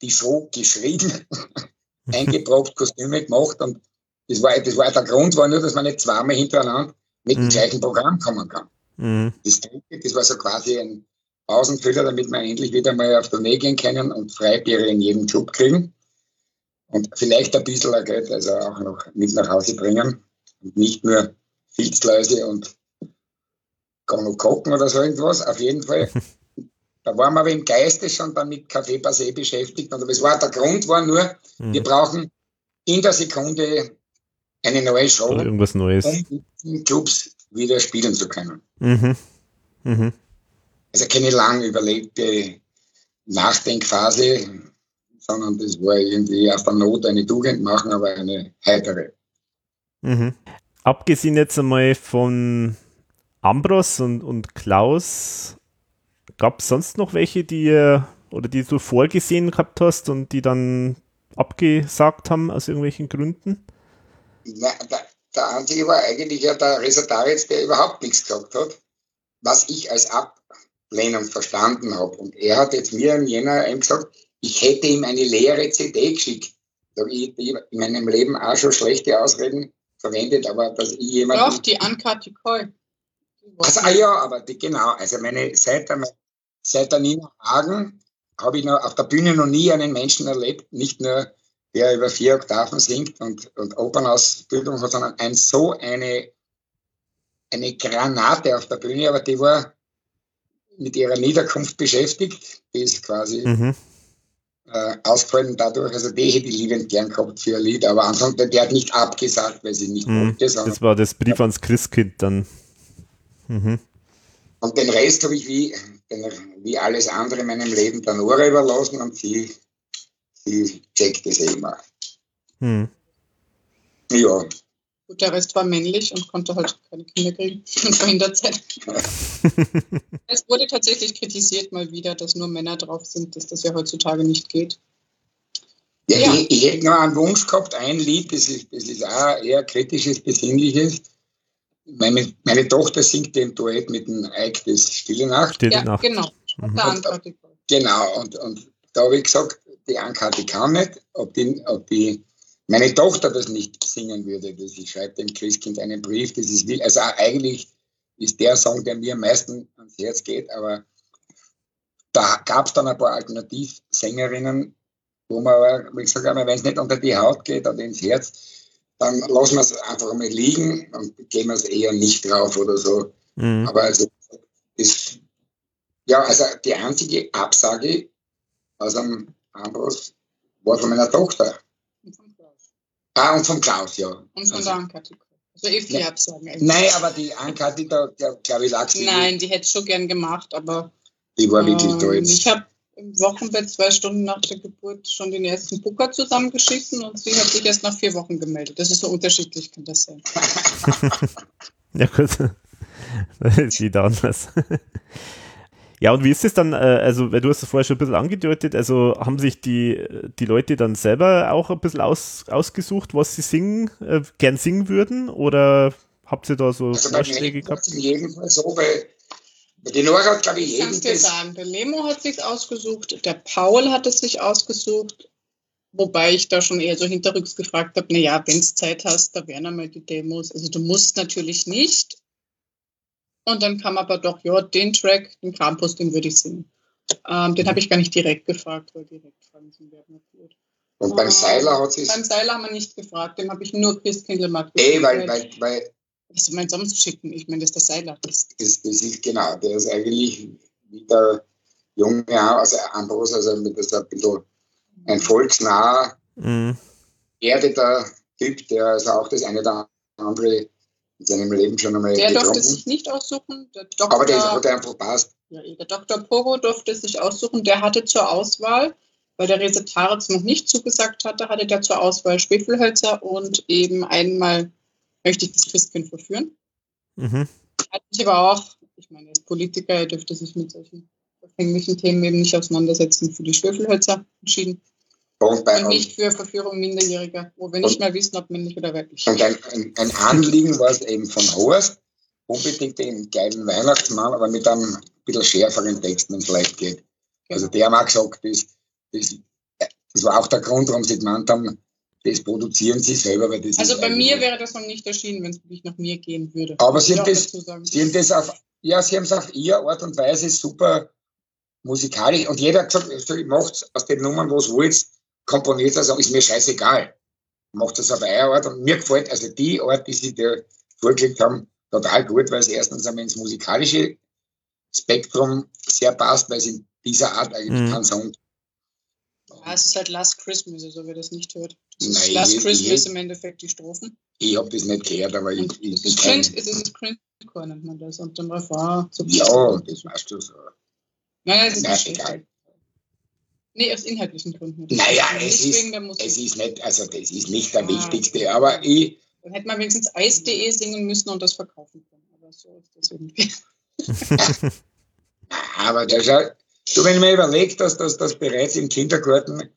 die Show geschrieben, [laughs] eingeprobt, Kostüme gemacht und das war, das war der Grund, war nur, dass man nicht zweimal hintereinander mit dem mhm. gleichen Programm kommen kann. Mhm. Das dritte, das war so quasi ein Außenfüller, damit wir endlich wieder mal auf Tournee gehen können und Freibiere in jedem Club kriegen. Und vielleicht ein bisschen Geld, also auch noch mit nach Hause bringen nicht nur Filzläuse und Gonokokken oder so irgendwas. Auf jeden Fall. [laughs] Da waren wir aber im Geiste schon dann mit Café Passé beschäftigt. Und es war, der Grund war nur, mhm. wir brauchen in der Sekunde eine neue Show, oder irgendwas Neues. um in Clubs wieder spielen zu können. Mhm. Mhm. Also keine lang überlegte Nachdenkphase, sondern das war irgendwie aus der Not eine Tugend machen, aber eine heitere. Mhm. Abgesehen jetzt einmal von Ambros und, und Klaus, gab es sonst noch welche, die oder die du vorgesehen gehabt hast und die dann abgesagt haben aus irgendwelchen Gründen? Na, der, der einzige war eigentlich ja der Resataritz, der überhaupt nichts gesagt hat, was ich als Ablehnung verstanden habe. Und er hat jetzt mir in Jänner gesagt, ich hätte ihm eine leere CD geschickt. Da ich in meinem Leben auch schon schlechte Ausreden verwendet, aber dass ich jemand. Doch, die Uncut Nicole. Also, ah ja, aber die, genau, also meine, seit der, seit der Nina Hagen habe ich noch auf der Bühne noch nie einen Menschen erlebt, nicht nur der über vier Oktaven singt und, und Opernausbildung hat, sondern ein so eine, eine Granate auf der Bühne, aber die war mit ihrer Niederkunft beschäftigt. Die ist quasi mhm äh, ausgefallen dadurch, also die hätte ich liebend gern gehabt für ein Lied, aber ansonsten, der hat nicht abgesagt, weil sie nicht mhm, wollte. Das war das Brief ans Christkind dann. Mhm. Und den Rest habe ich wie, wie alles andere in meinem Leben der Nora überlassen und sie, sie checkt es eh immer. Mhm. Ja. Gut, der Rest war männlich und konnte halt keine Kinder kriegen und verhindert sein. es wurde tatsächlich kritisiert mal wieder, dass nur Männer drauf sind, dass das ja heutzutage nicht geht. Ja, ja. Ich, ich, hätte noch einen Wunsch gehabt, ein Lied, das ist, das ist auch eher kritisches, besinnliches. Meine, meine Tochter singt den Duett mit dem Eik des Stille Nacht. Stille ja, Nacht. genau. Mhm. Und, genau, und, und da habe ich gesagt, die Ankarte kann nicht, ob die, ob die meine Tochter das nicht singen würde. Das ich schreibe dem Christkind einen Brief. Das ist wie, also eigentlich ist der Song, der mir am meisten ans Herz geht, aber da gab es dann ein paar Alternativsängerinnen, wo man aber, wie gesagt, wenn es nicht unter die Haut geht oder ins Herz, dann lassen wir es einfach mal liegen und gehen wir es eher nicht drauf oder so. Mhm. Aber also, ist, ja, also die einzige Absage aus dem Ambros war von meiner Tochter. Und von Klaus. Ah, und von Klaus, ja. Und von also, der Ankati. Also eh vier Absagen. Nein, aber die Ankati, da glaube ich, lag sie. Nein, die hätte es schon gern gemacht, aber. Die war wirklich ähm, toll. Ich habe im Wochenbett zwei Stunden nach der Geburt schon den ersten Booker zusammengeschissen und sie hat sich erst nach vier Wochen gemeldet. Das ist so unterschiedlich, kann das sein. [laughs] ja, gut. [laughs] Das ist wieder anders. Ja, und wie ist es dann, äh, also, weil du hast es vorher schon ein bisschen angedeutet, also haben sich die, die Leute dann selber auch ein bisschen aus, ausgesucht, was sie singen, äh, gern singen würden? Oder habt ihr da so also Vorschläge gehabt? In jedem Fall so, weil die Nora hat, glaube ich, jeden. Ich kann dir sagen, der Lemo hat sich ausgesucht, der Paul hat es sich ausgesucht, wobei ich da schon eher so hinterrücks gefragt habe, naja, wenn du Zeit hast, da wären einmal die Demos. Also du musst natürlich nicht. Und dann kam aber doch, ja, den Track, den Campus, den würde ich singen. Ähm, den habe ich gar nicht direkt gefragt, weil direkt fragen sind werden natürlich. Und beim Seiler hat sich. Beim Seiler haben wir nicht gefragt, dem habe ich nur Christkindlmarkt gefragt. Eh, weil, weil, weil was du meinst, sonst schicken? Ich meine, das ist der Seiler. Das, das, das ist genau, der ist eigentlich wie der junge, also Ambros, also mit das ein bisschen ein volksnaher, mhm. erdeter Typ, der also auch das eine oder andere in seinem Leben schon einmal Der getrunken. durfte sich nicht aussuchen. Doktor, Aber der hat einfach passt. Der Dr. Pogo durfte sich aussuchen. Der hatte zur Auswahl, weil der Resetaritz noch nicht zugesagt hatte, hatte der zur Auswahl Schwefelhölzer und eben einmal möchte ich das Christkind verführen. Mhm. Hat sich aber auch, ich meine, als Politiker, er dürfte sich mit solchen verfänglichen Themen eben nicht auseinandersetzen, für die Schwefelhölzer entschieden. Und, und nicht für Verführung Minderjähriger, wo wir nicht mehr wissen, ob männlich oder weiblich. Und ein, ein, ein Anliegen war es eben von Horst, unbedingt den geilen Weihnachtsmann, aber mit einem bisschen schärferen Text, wenn es leicht geht. Genau. Also der haben auch gesagt, das, das, das war auch der Grund, warum sie gemeint haben, das produzieren sie selber. Weil das also bei mir wäre das noch nicht erschienen, wenn es wirklich nach mir gehen würde. Aber sie haben, das, sie haben das auf, ja, sie haben es auf ihre Art und Weise super musikalisch und jeder hat gesagt, also macht aus den Nummern, was wollt, komponiert das, ist mir scheißegal. Macht das auf eure Art und mir gefällt, also die Art, die sie da vorgelegt haben, total gut, weil es erstens einmal ins musikalische Spektrum sehr passt, weil es in dieser Art eigentlich mhm. keinen Song ja, es ist halt Last Christmas, also wer das nicht hört. Das ist Nein, Last Christmas ich, im Endeffekt die Strophen. Ich habe das nicht gehört, aber ich. ich es ist Cringe, es ist Cringe-Core, nennt man das. Und dann Refrain. So ja, das weißt du so. Nein, es ist Nein, nicht egal. Nee, aus inhaltlichen Gründen. Naja, es ist, es ist nicht, also das ist nicht der ah, wichtigste, aber ich. Dann hätte man wenigstens Eis.de singen müssen und das verkaufen können. Aber so ist das irgendwie. [laughs] aber das, Du, wenn ich mir überlege, dass das dass bereits im Kindergarten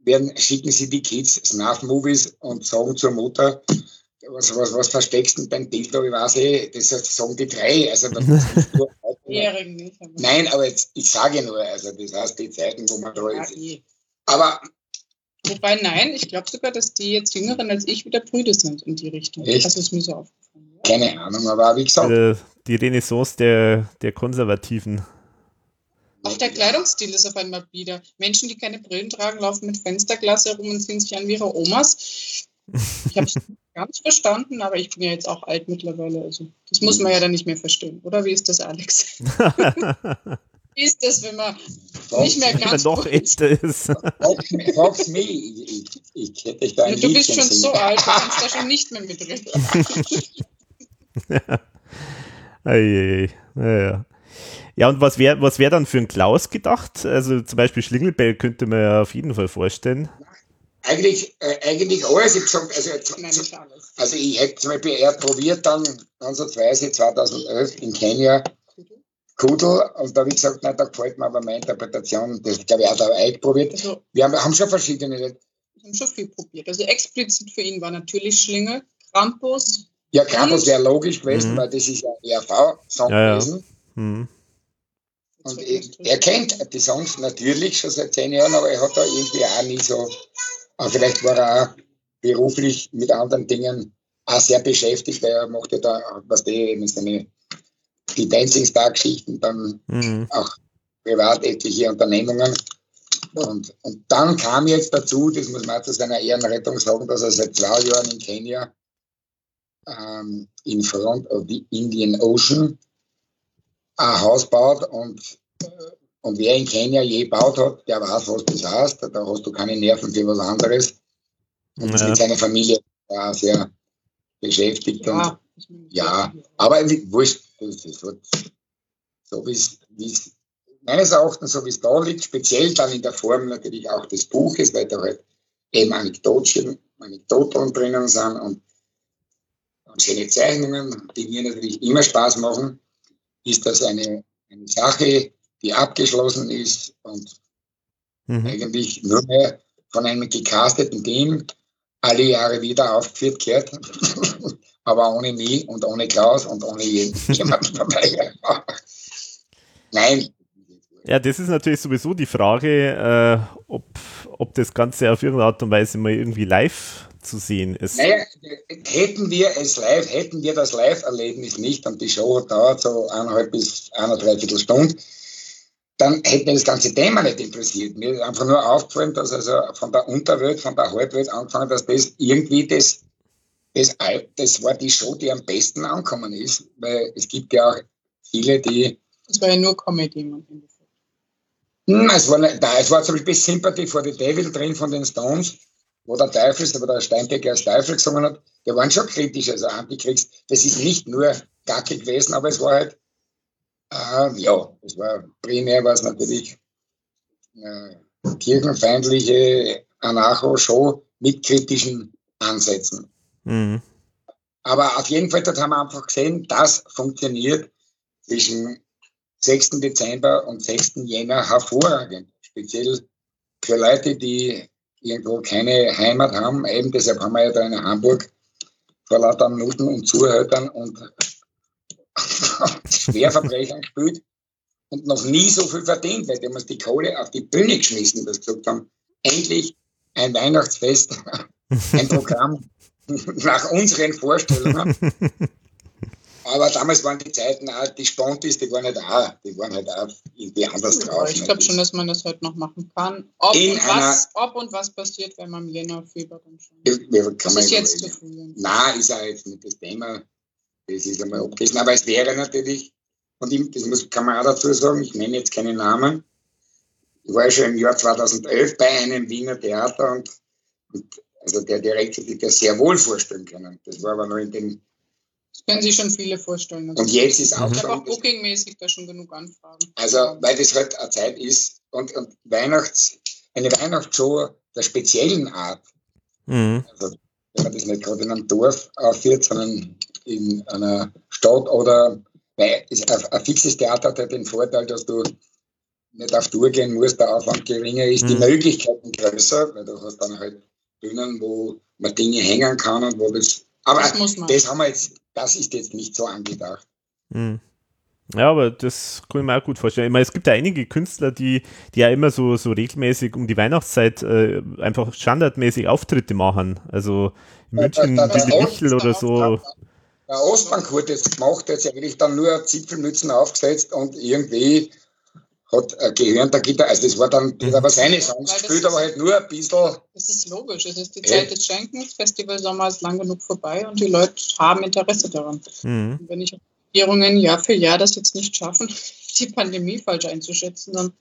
werden, schicken sie die Kids Snuff-Movies und sagen zur Mutter, was, was, was versteckst du beim Dildo? Ich weiß eh, das sagen die drei. Also, das ist [laughs] nur nicht, Nein, aber jetzt, ich sage nur, also das heißt die Zeiten, wo man da ist. Aber. Wobei, nein, ich glaube sogar, dass die jetzt Jüngeren als ich wieder Brüder sind in die Richtung. Echt? Das ist mir so aufgefallen. Ja. Keine Ahnung, aber wie gesagt. Die Renaissance der, der Konservativen. Auch der Kleidungsstil ist auf einmal wieder. Menschen, die keine Brillen tragen, laufen mit Fensterglas herum und ziehen sich an wie ihre Omas. Ich habe es [laughs] ganz verstanden, aber ich bin ja jetzt auch alt mittlerweile. Also das muss man ja dann nicht mehr verstehen. Oder wie ist das, Alex? [laughs] wie ist das, wenn man nicht mehr ganz noch älter ist? Frag's mich. Ich, ich, ich hätte da ein Du bist schon so alt, du kannst da schon nicht mehr mitreden. ja. [laughs] Ei. Ja, ja. Ja, und was wäre was wär dann für ein Klaus gedacht? Also zum Beispiel Schlingelbell könnte man ja auf jeden Fall vorstellen. Eigentlich, äh, eigentlich alles. Ich gesagt, also, also ich hätte zum Beispiel eher probiert dann ansatzweise 2011 in Kenia Kudel und da habe ich gesagt, nein, da gefällt mir aber meine Interpretation, das glaube ich auch da probiert. Also, wir haben, haben schon verschiedene. Wir haben schon viel probiert. Also explizit für ihn war natürlich Schlingel, Krampus. Ja, Krampus wäre logisch gewesen, mhm. weil das ist ja ERV-Song ja, gewesen. Ja. Mhm. Und er kennt die Songs natürlich schon seit zehn Jahren, aber er hat da irgendwie auch nie so, aber vielleicht war er auch beruflich mit anderen Dingen auch sehr beschäftigt, weil er macht ja da, was die eben seine, die Dancing Star Geschichten, dann mhm. auch privat etliche Unternehmungen. Und, und dann kam jetzt dazu, das muss man zu seiner Ehrenrettung sagen, dass er seit zwei Jahren in Kenia ähm, in Front of the Indian Ocean ein Haus baut und, und wer in Kenia je gebaut hat, der weiß, was das heißt. Da hast du keine Nerven für was anderes. Und ja. mit seiner Familie war sehr beschäftigt. Ja, und, ja aber wurscht, das ist so wie es meines Erachtens, so wie es da liegt, speziell dann in der Form natürlich auch des Buches, weil da halt eben Anekdotchen, Anekdoten drinnen sind und, und schöne Zeichnungen, die mir natürlich immer Spaß machen, ist das eine, eine Sache, die abgeschlossen ist und mhm. eigentlich nur mehr von einem gecasteten Team alle Jahre wieder aufgeführt gehört, [laughs] aber ohne mich und ohne Klaus und ohne [laughs] jemanden dabei. Nein, ja, das ist natürlich sowieso die Frage, äh, ob, ob das Ganze auf irgendeine Art und Weise mal irgendwie live zu sehen ist. Naja, hätten wir es live, hätten wir das Live-Erlebnis nicht und die Show dauert so eineinhalb bis eine, dreiviertel Stunde, dann hätte mir das ganze Thema nicht interessiert. Mir ist einfach nur aufgefallen, dass also von der Unterwelt, von der Halbwelt angefangen, dass das irgendwie das, das, das war die Show, die am besten angekommen ist, weil es gibt ja auch viele, die. Das war ja nur Comedy am Ende. Hm, es war, nicht, nein, es war zum Beispiel Sympathy for the Devil drin von den Stones, wo der Teufel, wo der Steinbecker als Teufel gesungen hat. Die waren schon kritisch, also Antikriegs. Das ist nicht nur gackig gewesen, aber es war halt, äh, ja, es war primär was natürlich äh, kirchenfeindliche Anarcho-Show mit kritischen Ansätzen. Mhm. Aber auf jeden Fall, dort haben wir einfach gesehen, das funktioniert zwischen 6. Dezember und 6. Jänner hervorragend. Speziell für Leute, die irgendwo keine Heimat haben. Eben deshalb haben wir ja da in Hamburg vor lauter Minuten und Zuhörern und Schwerverbrechern gespielt und noch nie so viel verdient, weil die haben uns die Kohle auf die Bühne geschmissen, dass gesagt haben, endlich ein Weihnachtsfest, [laughs] ein Programm nach unseren Vorstellungen. Aber damals waren die Zeiten auch, die Spontis, die waren halt auch, die waren halt auch irgendwie anders drauf. Ich glaube schon, dass man das heute noch machen kann. Ob, und was, ob und was passiert, wenn man im Jänner Fieber dann schon. Ja, das ist jetzt zu früh. Nein, ist ja jetzt nicht das Thema. Das ist einmal abgeschlossen. Aber es wäre natürlich, und ich, das muss, kann man auch dazu sagen, ich nenne jetzt keine Namen. Ich war ja schon im Jahr 2011 bei einem Wiener Theater und, und also der Direktor sich das sehr wohl vorstellen können. Das war aber noch in den das können sich schon viele vorstellen. Also und jetzt ist auch Ich habe auch bookingmäßig da schon genug Anfragen. Also, weil das halt eine Zeit ist und, und Weihnachts, eine Weihnachtsshow der speziellen Art. Mhm. Also, wenn man das nicht gerade in einem Dorf aufführt, sondern in einer Stadt oder weil ein, ein fixes Theater hat den Vorteil, dass du nicht auf Tour gehen musst, der Aufwand geringer ist, mhm. die Möglichkeiten größer, weil du hast dann halt Bühnen, wo man Dinge hängen kann und wo das. Aber das, das haben wir jetzt das ist jetzt nicht so angedacht. Hm. Ja, aber das kann ich mir auch gut vorstellen. Ich meine, es gibt ja einige Künstler, die, die ja immer so, so regelmäßig um die Weihnachtszeit äh, einfach standardmäßig Auftritte machen. Also in München, ja, da, Michel oder so. Der Ostbank hat jetzt gemacht, der hat eigentlich dann nur Zipfelmützen aufgesetzt und irgendwie hat äh, gehört, der Gitter, also das war dann, das aber seine Songs gespielt, aber halt nur ein bisschen. Das ist logisch, es ist die Zeit des Schenkens, Festival Sommer ist lang genug vorbei und die Leute haben Interesse daran. Mhm. wenn ich Regierungen Jahr für Jahr das jetzt nicht schaffen, die Pandemie falsch einzuschätzen, dann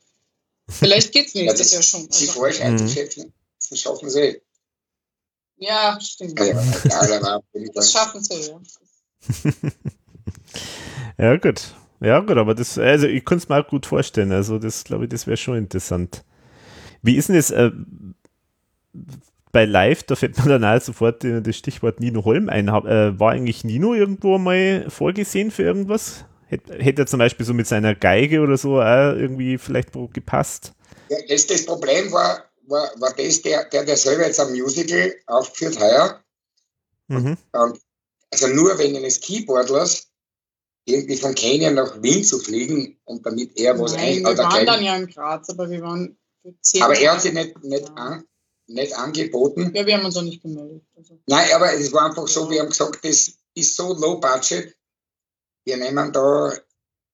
vielleicht geht es nächstes ja, Jahr schon. Sie also, falsch einzuschätzen, das schaffen sie. Ja, stimmt. Ja, ja, das schaffen sie, ja. [laughs] ja, gut. Ja, gut, aber das, also ich kann es mir auch gut vorstellen. Also, das glaube ich, das wäre schon interessant. Wie ist denn das äh, bei Live? Da fällt mir dann auch sofort das Stichwort Nino Holm ein. Äh, war eigentlich Nino irgendwo mal vorgesehen für irgendwas? Hätte, er zum Beispiel so mit seiner Geige oder so auch irgendwie vielleicht gepasst? Ja, das, das Problem war, war, war das, der, der, der selber jetzt ein Musical aufgeführt heuer. Mhm. Und, also nur wegen eines Keyboardlers irgendwie von Kenia nach Wien zu fliegen und damit er was Nein, Wir waren dann ja in Graz, aber wir waren für zehn Aber er hat sich nicht, nicht, ja. an, nicht angeboten. Ja, wir haben uns auch nicht gemeldet. Also. Nein, aber es war einfach so, wir haben gesagt, das ist so low budget. Wir nehmen da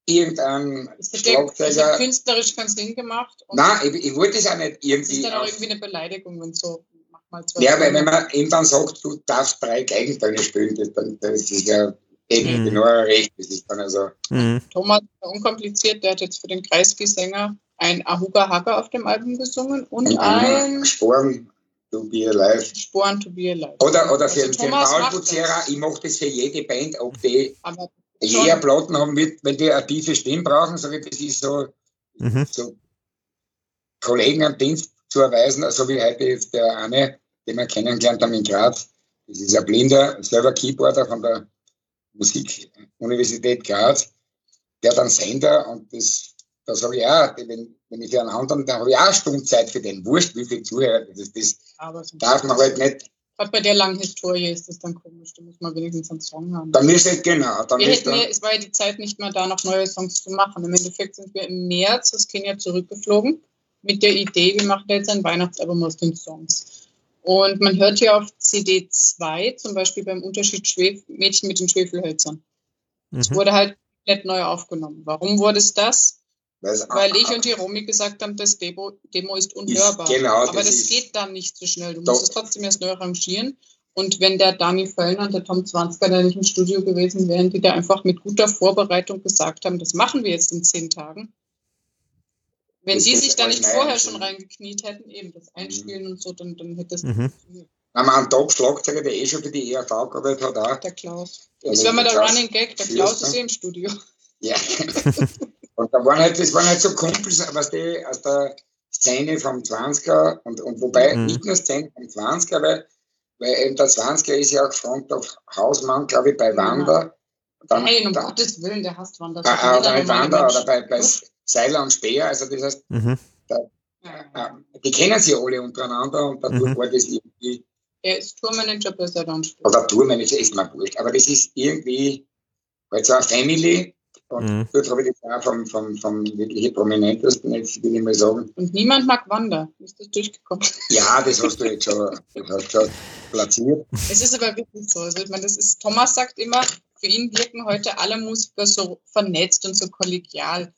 irgendein Das hat, der, das hat Schlagzeuger. künstlerisch keinen Sinn gemacht. Und Nein, ich, ich wollte es auch nicht das ist irgendwie. dann auch irgendwie eine Beleidigung, wenn so, mach mal zwei Ja, weil wenn man ihm dann sagt, du darfst drei Geigentöne spielen, das, dann, das ist ja eben Mhm. genau recht. Das ist dann also. Mhm. Thomas unkompliziert, der hat jetzt für den Kreisky-Sänger ein Ahuga Haga auf dem Album gesungen und Und ein Sporen, du be alive. Sporen to be alive. Oder, oder für, Also für Paul Buzera, ich mache das für jede Band, ob die Aber jeder Platten haben, mit, wenn die eine tiefe Stimme brauchen, sage ich, das ist so, Mhm. so Kollegen einen Dienst zu erweisen, so wie heute jetzt der eine, den wir kennengelernt haben in Graz. Das ist ein blinder, selber Keyboarder von der Musikuniversität Graz. Der hat einen Sender und das, da sage ich auch, wenn, wenn ich einen anderen, dann habe ich auch eine Stunde Zeit für den. Wurscht, wie viel Zuhörer. Das, das aber so- darf man halt nicht. Gerade bei der langen Historie ist das dann komisch. Da muss man wenigstens einen Song haben. Dann müsste, genau, dann Wir hätten es war ja die Zeit nicht mehr da, noch neue Songs zu machen. Im Endeffekt sind wir im März aus Kenia zurückgeflogen mit der Idee, wir machen jetzt ein Weihnachtsalbum aus den Songs. Und man hört ja auf CD 2 zum Beispiel beim Unterschied Schwef Mädchen mit den Schwefelhölzern. Es Mhm. wurde halt komplett neu aufgenommen. Warum wurde es das? Weil's- Weil ich und die Romy gesagt haben, das Demo, Demo ist unhörbar. genau, Aber das das ist- geht dann nicht so schnell. Du musst es trotzdem erst neu arrangieren. Und wenn der Dani Völlner und der Tom Zwanzger da nicht im Studio gewesen wären, die da einfach mit guter Vorbereitung gesagt haben, das machen wir jetzt in zehn Tagen. Wenn Das die ist sich da nicht vorher schon reingekniet hätten, eben das Einspielen und so, dann, dann hätte das Mhm. nicht funktioniert. Wenn man einen Top-Schlagzeuger, der eh schon für die ERV gearbeitet hat, auch. Der Klaus. Das war mal der Running Gag, der Klaus ne? ist eh im Studio. Ja. [laughs] [laughs] und da waren halt, das waren halt so Kumpels, was die aus der Szene vom 20er und, und wobei Mhm. nicht nur Szene vom 20er, weil, weil eben der 20er ist ja auch Front of Hausmann, glaube ich, bei Wander. Dann, Nein, um dann, Gottes Willen, der hasst Wander. bei, Das ist äh, bei Wander oder bei, bei Seiler und Speer, also das heißt, Mhm. Ja. äh, die kennen sich alle untereinander und dadurch Mhm. war das irgendwie Er ist Tourmanager bei Seiler und Speer. oder Tourmanager ist mir wurscht, aber das ist irgendwie halt so eine Family und Mhm. dort habe ich das auch vom, vom, vom wirklich prominentesten, jetzt will ich mal sagen, Und niemand mag Wander. Ist das durchgekommen? ja, das hast du jetzt schon, das hast du schon platziert. Es ist aber wirklich so. Also, ich meine, das ist, Thomas sagt immer, für ihn wirken heute alle Musiker so vernetzt und so kollegial.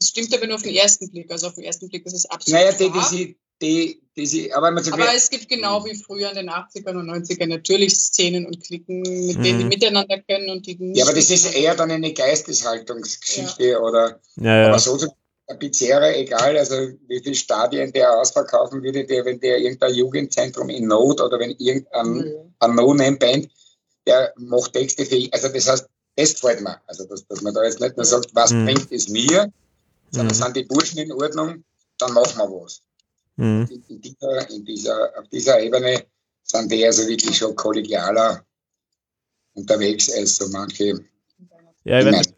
Das stimmt aber nur auf den ersten Blick. Also auf den ersten Blick ist es absolut Naja, die, die, die, die, sie, aber man aber es gibt genau wie früher in den 80ern und 90ern natürlich Szenen und Klicken, mit denen die Mhm. miteinander können und die nicht ja, aber das ist eher dann eine Geisteshaltungsgeschichte oder, Ja, ja. aber so zu der Pizzeria, egal, also wie viele Stadien der ausverkaufen würde, der, wenn der irgendein Jugendzentrum in Not oder wenn irgendein Ja, ja. eine No-Name-Band, der macht Texte für, also das heißt, das gefällt mir. Also, dass, dass man da jetzt nicht nur sagt, was Mhm. bringt es mir, sondern Mhm. sind die Burschen in Ordnung, dann machen wir was. Mhm. In, dieser, in dieser, auf dieser Ebene sind die also wirklich schon kollegialer unterwegs als so manche. Ja, ich weiß,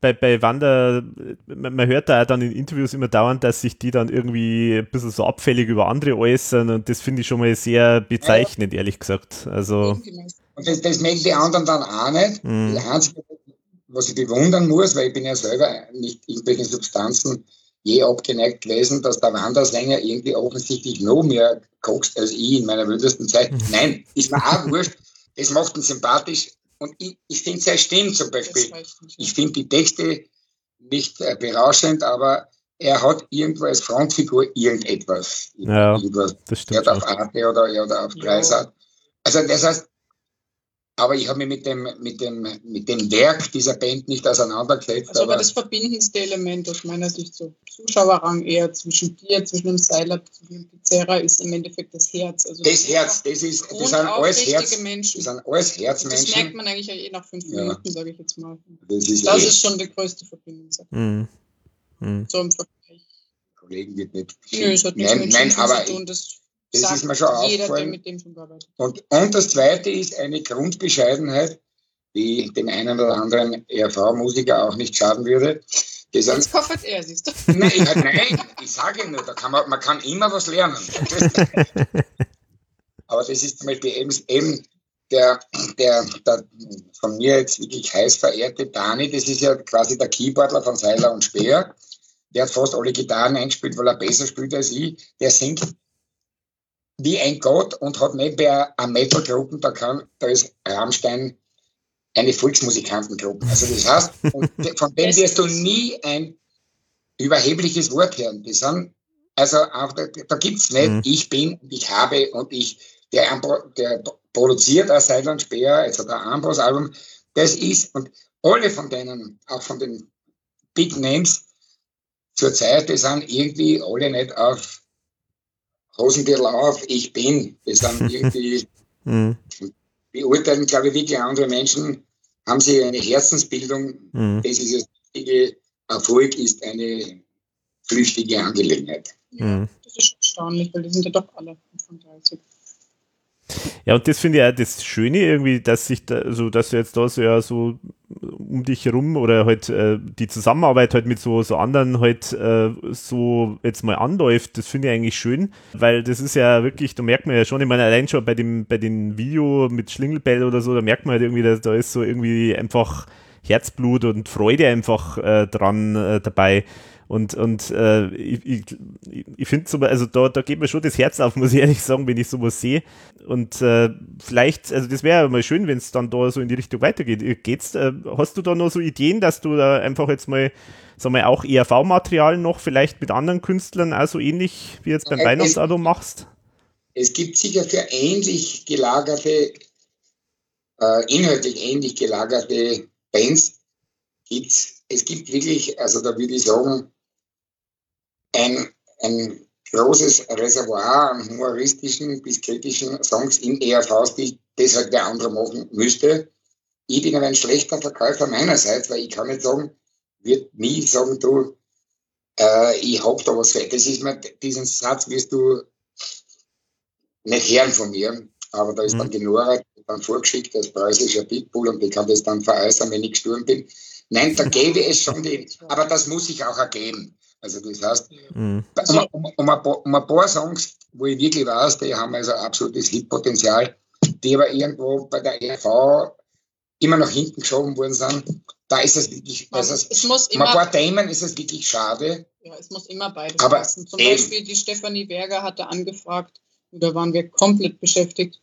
bei, bei Wanda, man, hört da auch dann in Interviews immer dauernd, dass sich die dann irgendwie ein bisschen so abfällig über andere äußern und das finde ich schon mal sehr bezeichnend, ehrlich gesagt. Also. Und das, das mögen die anderen dann auch nicht. Mhm. Das Einzige, was ich bewundern muss, weil ich bin ja selber nicht irgendwelchen Substanzen je abgeneigt gewesen, dass der Wandersänger irgendwie offensichtlich noch mehr kokst als ich in meiner wildesten Zeit. Nein, ist mir auch wurscht. Das macht ihn sympathisch. Und ich, ich finde seine Stimme zum Beispiel. Ich finde die Texte nicht äh, berauschend, aber er hat irgendwo als Frontfigur irgendetwas. Ja, irgendwas. das Er stimmt hat auf. Arte oder, oder auf Ja. Dreisat. Also das heißt, aber ich habe mich mit dem, mit, dem, mit dem Werk dieser Band nicht auseinandergesetzt. Also aber das verbindendste Element aus meiner Sicht, so Zuschauerrang eher zwischen dir, zwischen dem Seiler, zwischen dem Pizzeria, ist im Endeffekt das Herz. Also das Herz, das ist, das sind alles Herz, das Menschen. sind alles Das merkt Herzmenschen. man eigentlich ja eh nach fünf Ja. Minuten, sage ich jetzt mal. Das ist, Das ist schon die größte Verbindung. Mhm. Mhm. so im Vergleich. Kollegen wird nicht. Nö, es hat nichts nein, mit nein, aber zu tun. Das, das sagt ist mir schon jeder, der aufgefallen. mit dem schon gearbeitet hat. Und, und das zweite ist eine Grundbescheidenheit, die dem einen oder anderen ERV-Musiker auch nicht schaden würde. Das sind Jetzt koffert er, siehst du. Nein, ich, nein, ich sage nur, da kann man, man kann immer was lernen. [laughs] Aber das ist zum Beispiel eben, eben der, der, der von mir jetzt wirklich heiß verehrte Dani, das ist ja quasi der Keyboardler von Seiler und Speer. Der hat fast alle Gitarren eingespielt, weil er besser spielt als ich. Der singt wie ein Gott und hat nebenbei eine Metal-Gruppe, da, kann, da ist Rammstein eine Volksmusikantengruppe. Also das heißt, von dem wirst du nie ein überhebliches Wort hören. Die sind, also auch, da, da gibt's nicht, mhm. ich bin, ich habe und ich, der, der produziert ein Silent Speer, also der Ambros-Album, das ist, und alle von denen, auch von den Big Names zur Zeit, die sind irgendwie alle nicht auf Hosentitel auf, ich bin. Die sind [laughs] irgendwie, mhm. beurteilen, glaube ich, wirklich andere Menschen, haben sie eine Herzensbildung, mhm. das ist das wichtige Erfolg ist eine flüchtige Angelegenheit. Mhm. Das ist erstaunlich, weil die sind ja doch alle 35. Ja, und das finde ich auch das Schöne irgendwie, dass sich da, also dass du jetzt da so ja so um dich herum oder halt äh, die Zusammenarbeit halt mit so, so anderen halt äh, so jetzt mal anläuft, das finde ich eigentlich schön, weil das ist ja wirklich, da merkt man ja schon, ich meine, allein schon bei dem, bei dem Video mit Schlingelbell oder so, da merkt man halt irgendwie, dass da ist so irgendwie einfach Herzblut und Freude einfach äh, dran äh, dabei. Und, und äh, ich, ich, ich finde so, also da, da geht mir schon das Herz auf, muss ich ehrlich sagen, wenn ich sowas sehe. Und äh, vielleicht, also das wäre mal schön, wenn es dann da so in die Richtung weitergeht. Geht's, äh, hast du da noch so Ideen, dass du da einfach jetzt mal, sag mal, auch ERV-Material noch vielleicht mit anderen Künstlern also ähnlich wie jetzt beim Weihnachtsalbum machst? Es gibt sicher für ähnlich gelagerte, äh, inhaltlich ähnlich gelagerte Bands gibt's, es gibt wirklich, also da würde ich sagen, ein, ein großes Reservoir an humoristischen bis kritischen Songs in ERVs, die deshalb der andere machen müsste. Ich bin aber ein schlechter Verkäufer meinerseits, weil ich kann nicht sagen, wird nie sagen, du, äh, ich hab da was für. Das ist mir, diesen Satz wirst du nicht hören von mir, aber da ist mhm. dann die Nora dann vorgeschickt als preußischer Pitbull und ich kann das dann veräußern, wenn ich gestorben bin. Nein, da gäbe es schon die, aber das muss ich auch ergeben. Also das heißt, mhm. um, um, um, ein paar, um, ein paar, Songs, wo ich wirklich weiß, die haben also absolutes Hitpotenzial, die aber irgendwo bei der ERV immer nach hinten geschoben worden sind, da ist es wirklich, also es, es muss immer, ein paar Themen ist es wirklich schade. Ja, es muss immer beides aber passen. Zum eben. Beispiel die Stefanie Berger hatte angefragt, da waren wir komplett beschäftigt,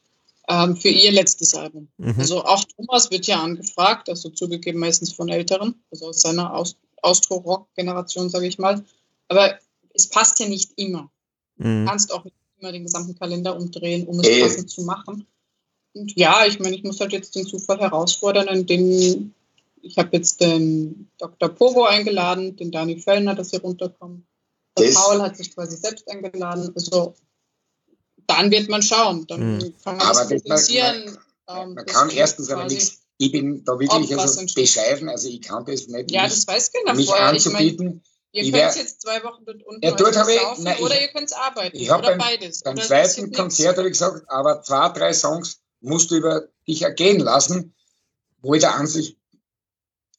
ähm, für ihr letztes Album. Mhm. Also auch Thomas wird ja angefragt, also zugegeben meistens von Älteren, also aus seiner Aus Austro-Rock-Generation, sage ich mal. Aber es passt ja nicht immer. Mhm. Du kannst auch nicht immer den gesamten Kalender umdrehen, um es äh. passend zu machen. Und ja, ich meine, ich muss halt jetzt den Zufall herausfordern, indem ich habe jetzt den Dr. Pogo eingeladen, den Dani Fellner, dass sie runterkommen. Der Paul hat sich quasi selbst eingeladen. Also dann wird man schauen. Dann mhm. kann man Aber das potenzieren. Man, man, ähm, kann erstens aber nichts. Ich bin da wirklich also bescheiden, also ich kann das nicht. Ja, das weiß keiner mich vorher. anzubieten. Ich mein, ihr könnt jetzt zwei Wochen dort unten ja, dort ich, nein, oder ihr könnt arbeiten. Ich habe beim, beides. beim zweiten Konzert habe ich gesagt, aber zwei, drei Songs musst du über dich ergehen lassen, wo ich der Ansicht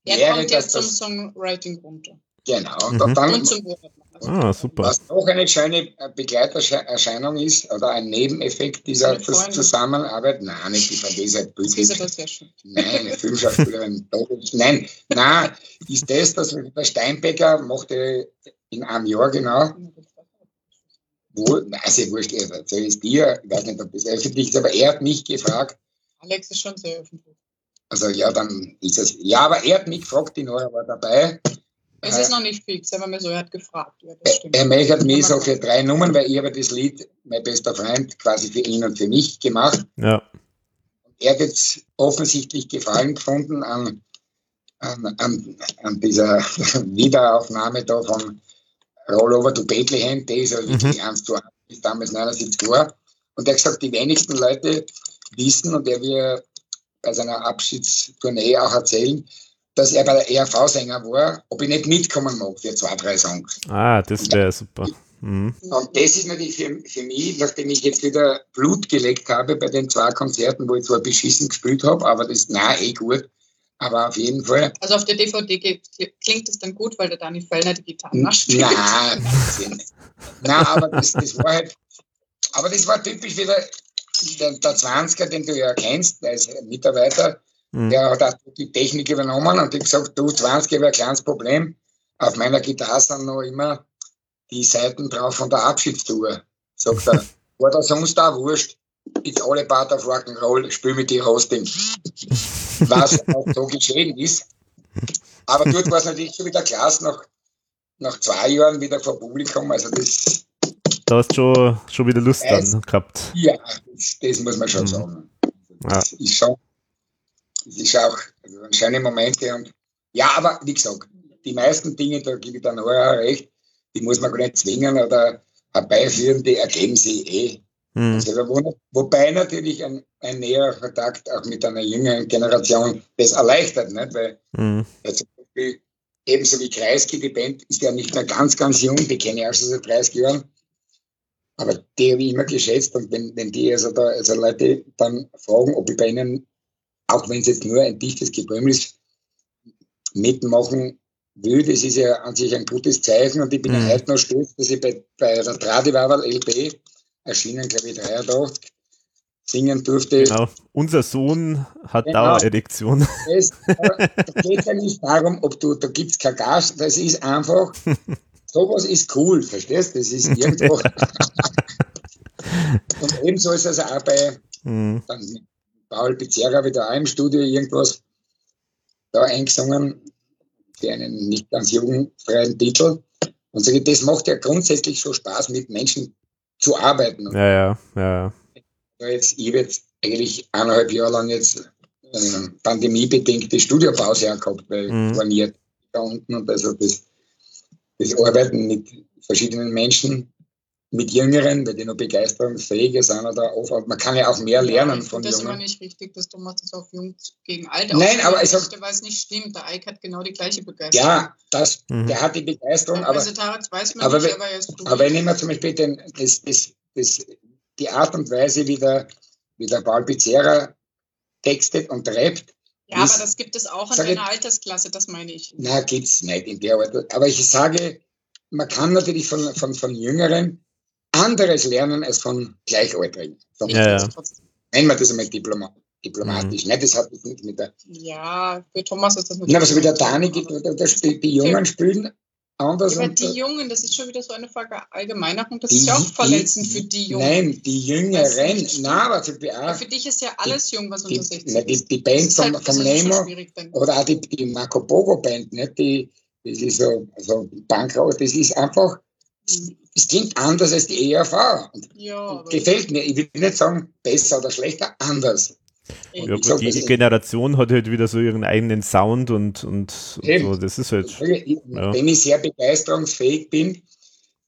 er wäre, kommt jetzt zum Songwriting runter. Genau. Mhm. Dann, und zum Ah, super. Was auch eine schöne Begleiterscheinung ist oder ein Nebeneffekt dieser Zusammenarbeit, nein, nicht die Böse. Nein, Filmschauspielerin. [laughs] nein, nein, ist das, dass der Steinbecker mochte in einem Jahr genau, wo, also wurscht, er erzähle es dir, ich weiß nicht, ob das öffentlich ist, aber er hat mich gefragt. Alex ist schon sehr öffentlich. Also ja, dann ist es, ja, aber er hat mich gefragt, die Nora war dabei es ist noch nicht fix, wir mal so, er hat gefragt. Ja, er möchte mich so für drei Nummern, weil ich habe das Lied, mein bester Freund, quasi für ihn und für mich gemacht. Ja. Er hat jetzt offensichtlich Gefallen gefunden an, an, an, an dieser [laughs] Wiederaufnahme da von Roll Over to Bethlehem, die ist ja wirklich mhm. 1 zu 1, ist damals 79 war. Und er hat gesagt, die wenigsten Leute wissen, und er wird bei seiner Abschiedstournee auch erzählen, dass er bei der ERV-Sänger war, ob ich nicht mitkommen mag für zwei, drei Songs. Ah, das wäre super. Mhm. Und das ist natürlich für, für mich, nachdem ich jetzt wieder Blut gelegt habe bei den zwei Konzerten, wo ich zwar beschissen gespielt habe, aber das, na eh gut. Aber auf jeden Fall. Also auf der DVD klingt es dann gut, weil der Dani Fellner die Gitarre nachspielt. Nein, nein, aber das, das war halt, aber das war typisch wieder der, der 20er, den du ja kennst, der ist Mitarbeiter, Mhm. Der hat auch die Technik übernommen und ich gesagt, du, 20 wäre ein kleines Problem. Auf meiner Gitarre sind noch immer die Seiten drauf von der Abschiedstour. Sagt er, [laughs] war das sonst auch wurscht. it's all about of Rock'n'Roll, spiel mit die Hosting. Was auch so geschehen ist. Aber dort war es natürlich schon wieder klasse, nach, nach zwei Jahren wieder vor Publikum. Also das. Da hast du schon, schon wieder Lust dann gehabt. Ja, das, das, muss man schon mhm. sagen. Das ja. ist schon, das ist auch also schöne Momente und ja, aber wie gesagt, die meisten Dinge, da gebe ich dann auch recht, die muss man gar nicht zwingen oder herbeiführen, die ergeben sich eh. Mhm. Also, wobei natürlich ein, ein näherer Kontakt auch mit einer jüngeren Generation das erleichtert, nicht? weil mhm. zum Beispiel ebenso wie Kreisky, die Band ist ja nicht mehr ganz, ganz jung, die kenne ich auch schon seit 30 Jahren, aber die habe ich immer geschätzt und wenn, wenn die also da, also Leute dann fragen, ob ich bei ihnen, auch wenn es jetzt nur ein dichtes Gebrümmel ist, mitmachen will, das ist ja an sich ein gutes Zeichen und ich bin mhm. ja heute noch stolz, dass ich bei, bei der Tradiwaval LP erschienen, glaube ich, 83, singen durfte. Genau. Unser Sohn hat genau. Dauererektion. Es, [laughs] da geht ja nicht darum, ob du, da gibt es kein Gas, das ist einfach, [laughs] sowas ist cool, verstehst du? Das ist irgendwo. [laughs] und ebenso ist das auch bei mhm. Paul Pizzerra wieder auch im Studio irgendwas da eingesungen, für einen nicht ganz jugendfreien Titel. Und so, das macht ja grundsätzlich schon Spaß, mit Menschen zu arbeiten. Ja, ja, ja. Jetzt, ich habe jetzt eigentlich eineinhalb Jahre lang jetzt äh, pandemiebedingte Studiopause gehabt, weil mhm. ich war nie da unten und also das, das Arbeiten mit verschiedenen Menschen mit Jüngeren, weil die noch begeisterungsfähiger sind oder oft, man kann ja auch mehr lernen ja, von das Jungen. Das ist nicht richtig, dass du machst das auf Jung gegen Alt Nein, aber ich sag, weil es nicht stimmt. Der Ike hat genau die gleiche Begeisterung. Ja, das, mhm. der hat die Begeisterung, aber, also, weiß man aber, nicht, aber, aber wenn ich mir zum Beispiel den, das, das, das, die Art und Weise, wie der, wie der Paul Pizzerra textet und rappt, ja, ist, aber das gibt es auch in deiner Altersklasse, das meine ich. Na, gibt's nicht in der Art. Aber ich sage, man kann natürlich von, von, von Jüngeren anderes lernen als von Gleichaltrigen. Von ja, ja. Nennen wir das einmal Diploma diplomatisch. Mhm. Nein, das hat nichts mit der. Ja, für Thomas ist das natürlich. Nein, aber so wie der Dani gibt, spielt die Jungen spielen anders. Ja, aber die Jungen, das ist schon wieder so eine Verallgemeinerung, das die, ist ja auch verletzend die, für die Jungen. Nein, die Jüngeren, nein, aber zum Beispiel auch, Für dich ist ja alles jung, was unter 16 ist. Die, die Band vom, halt, vom Nemo oder auch die, die Marco Bogo Band, nicht? Die, das ist so, so Bankrock, das ist einfach, mhm es klingt anders als die ERV. Ja, gefällt mir. Ich will nicht sagen besser oder schlechter, anders. Ja, gut, sag, die Generation hat halt wieder so ihren eigenen Sound und, und, und so. Das ist halt. Ja. Wenn ich sehr begeisterungsfähig bin,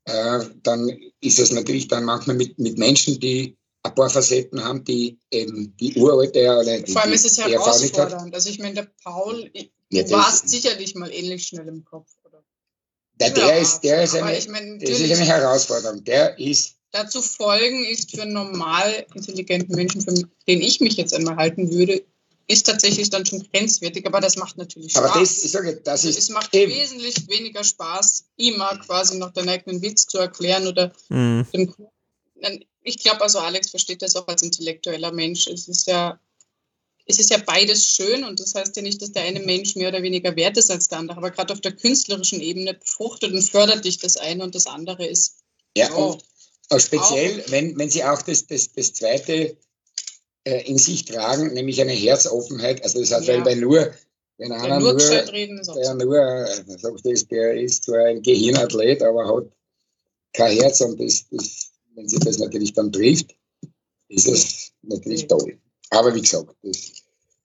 äh, dann ist es natürlich dann manchmal mit, mit Menschen, die ein paar Facetten haben, die eben die uralte oder die, Vor allem ist es herausfordernd. Also ich meine, der Paul, du ja, warst sicherlich mal ähnlich schnell im Kopf. Der, der, ja, ist, der ist eine, ich mein, das ist eine Herausforderung. Der ist. Dazu folgen ist für normal intelligenten Menschen, von denen ich mich jetzt einmal halten würde, ist tatsächlich dann schon grenzwertig, aber das macht natürlich Spaß. Aber das, ich sage, das ist es macht eben. wesentlich weniger Spaß, immer quasi noch den eigenen Witz zu erklären oder mhm. dem, ich glaube also Alex versteht das auch als intellektueller Mensch. Es ist ja es ist ja beides schön und das heißt ja nicht, dass der eine Mensch mehr oder weniger wert ist als der andere, aber gerade auf der künstlerischen Ebene befruchtet und fördert dich das eine und das andere ist. Ja, oh, und speziell, auch. wenn, wenn sie auch das, das, das zweite äh, in sich tragen, nämlich eine Herzoffenheit, also das hat ja. weil nur, wenn einer nur, nur, reden der, nur sagt das, der ist zwar ein Gehirnathlet, aber hat kein Herz und das, das, wenn sie das natürlich dann trifft, ist das natürlich toll. Aber wie gesagt, das,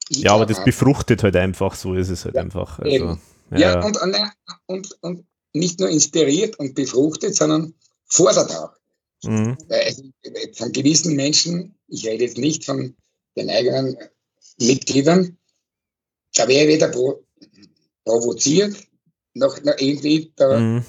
ja, aber das befruchtet halt einfach, so ist es halt ja, einfach. Also, ja, ja und, und, und, nicht nur inspiriert und befruchtet, sondern fordert auch. Mhm. Von gewissen Menschen, ich rede jetzt nicht von den eigenen Mitgliedern, da wäre weder pro, provoziert, noch, noch irgendwie, da mhm.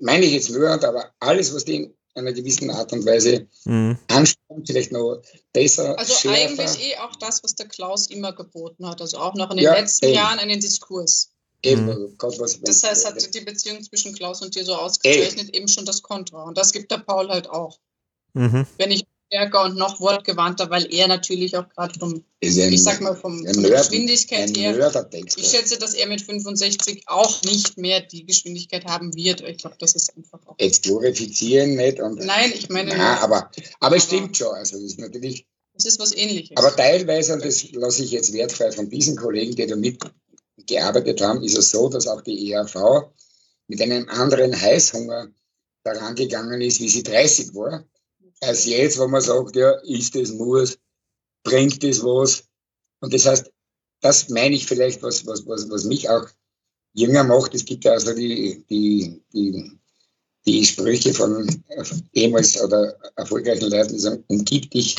meine ich jetzt nur, aber alles, was die einer gewissen Art und Weise mhm. anschauen, vielleicht noch besser. Also schärfer. eigentlich eh auch das, was der Klaus immer geboten hat, also auch noch in den ja, letzten eben. Jahren einen Diskurs. Eben, mhm. Gott, was das heißt, hat die Beziehung zwischen Klaus und dir so ausgezeichnet, eben. eben schon das Kontra. Und das gibt der Paul halt auch. Mhm. Wenn ich stärker und noch wortgewandter, weil er natürlich auch gerade vom, ein, ich sag mal, vom, Geschwindigkeit her. Ich schätze, dass er mit 65 auch nicht mehr die Geschwindigkeit haben wird. Ich glaube, das ist einfach auch. Jetzt glorifizieren nicht. Und, Nein, ich meine, Nein, aber, aber es stimmt schon. Also das ist natürlich, es ist was ähnliches. aber teilweise, und das lasse ich jetzt wertfrei von diesen Kollegen, die da mitgearbeitet haben, ist es so, dass auch die ERV mit einem anderen Heißhunger daran gegangen ist, wie sie 30 war, als jetzt, wo man sagt, ja, ist das muss, bringt das was. Und das heißt, das meine ich vielleicht, was, was, was, was mich auch jünger macht. Es gibt ja also die, die, die, die Sprüche von ehemals oder erfolgreichen Leuten, die sagen, umgib dich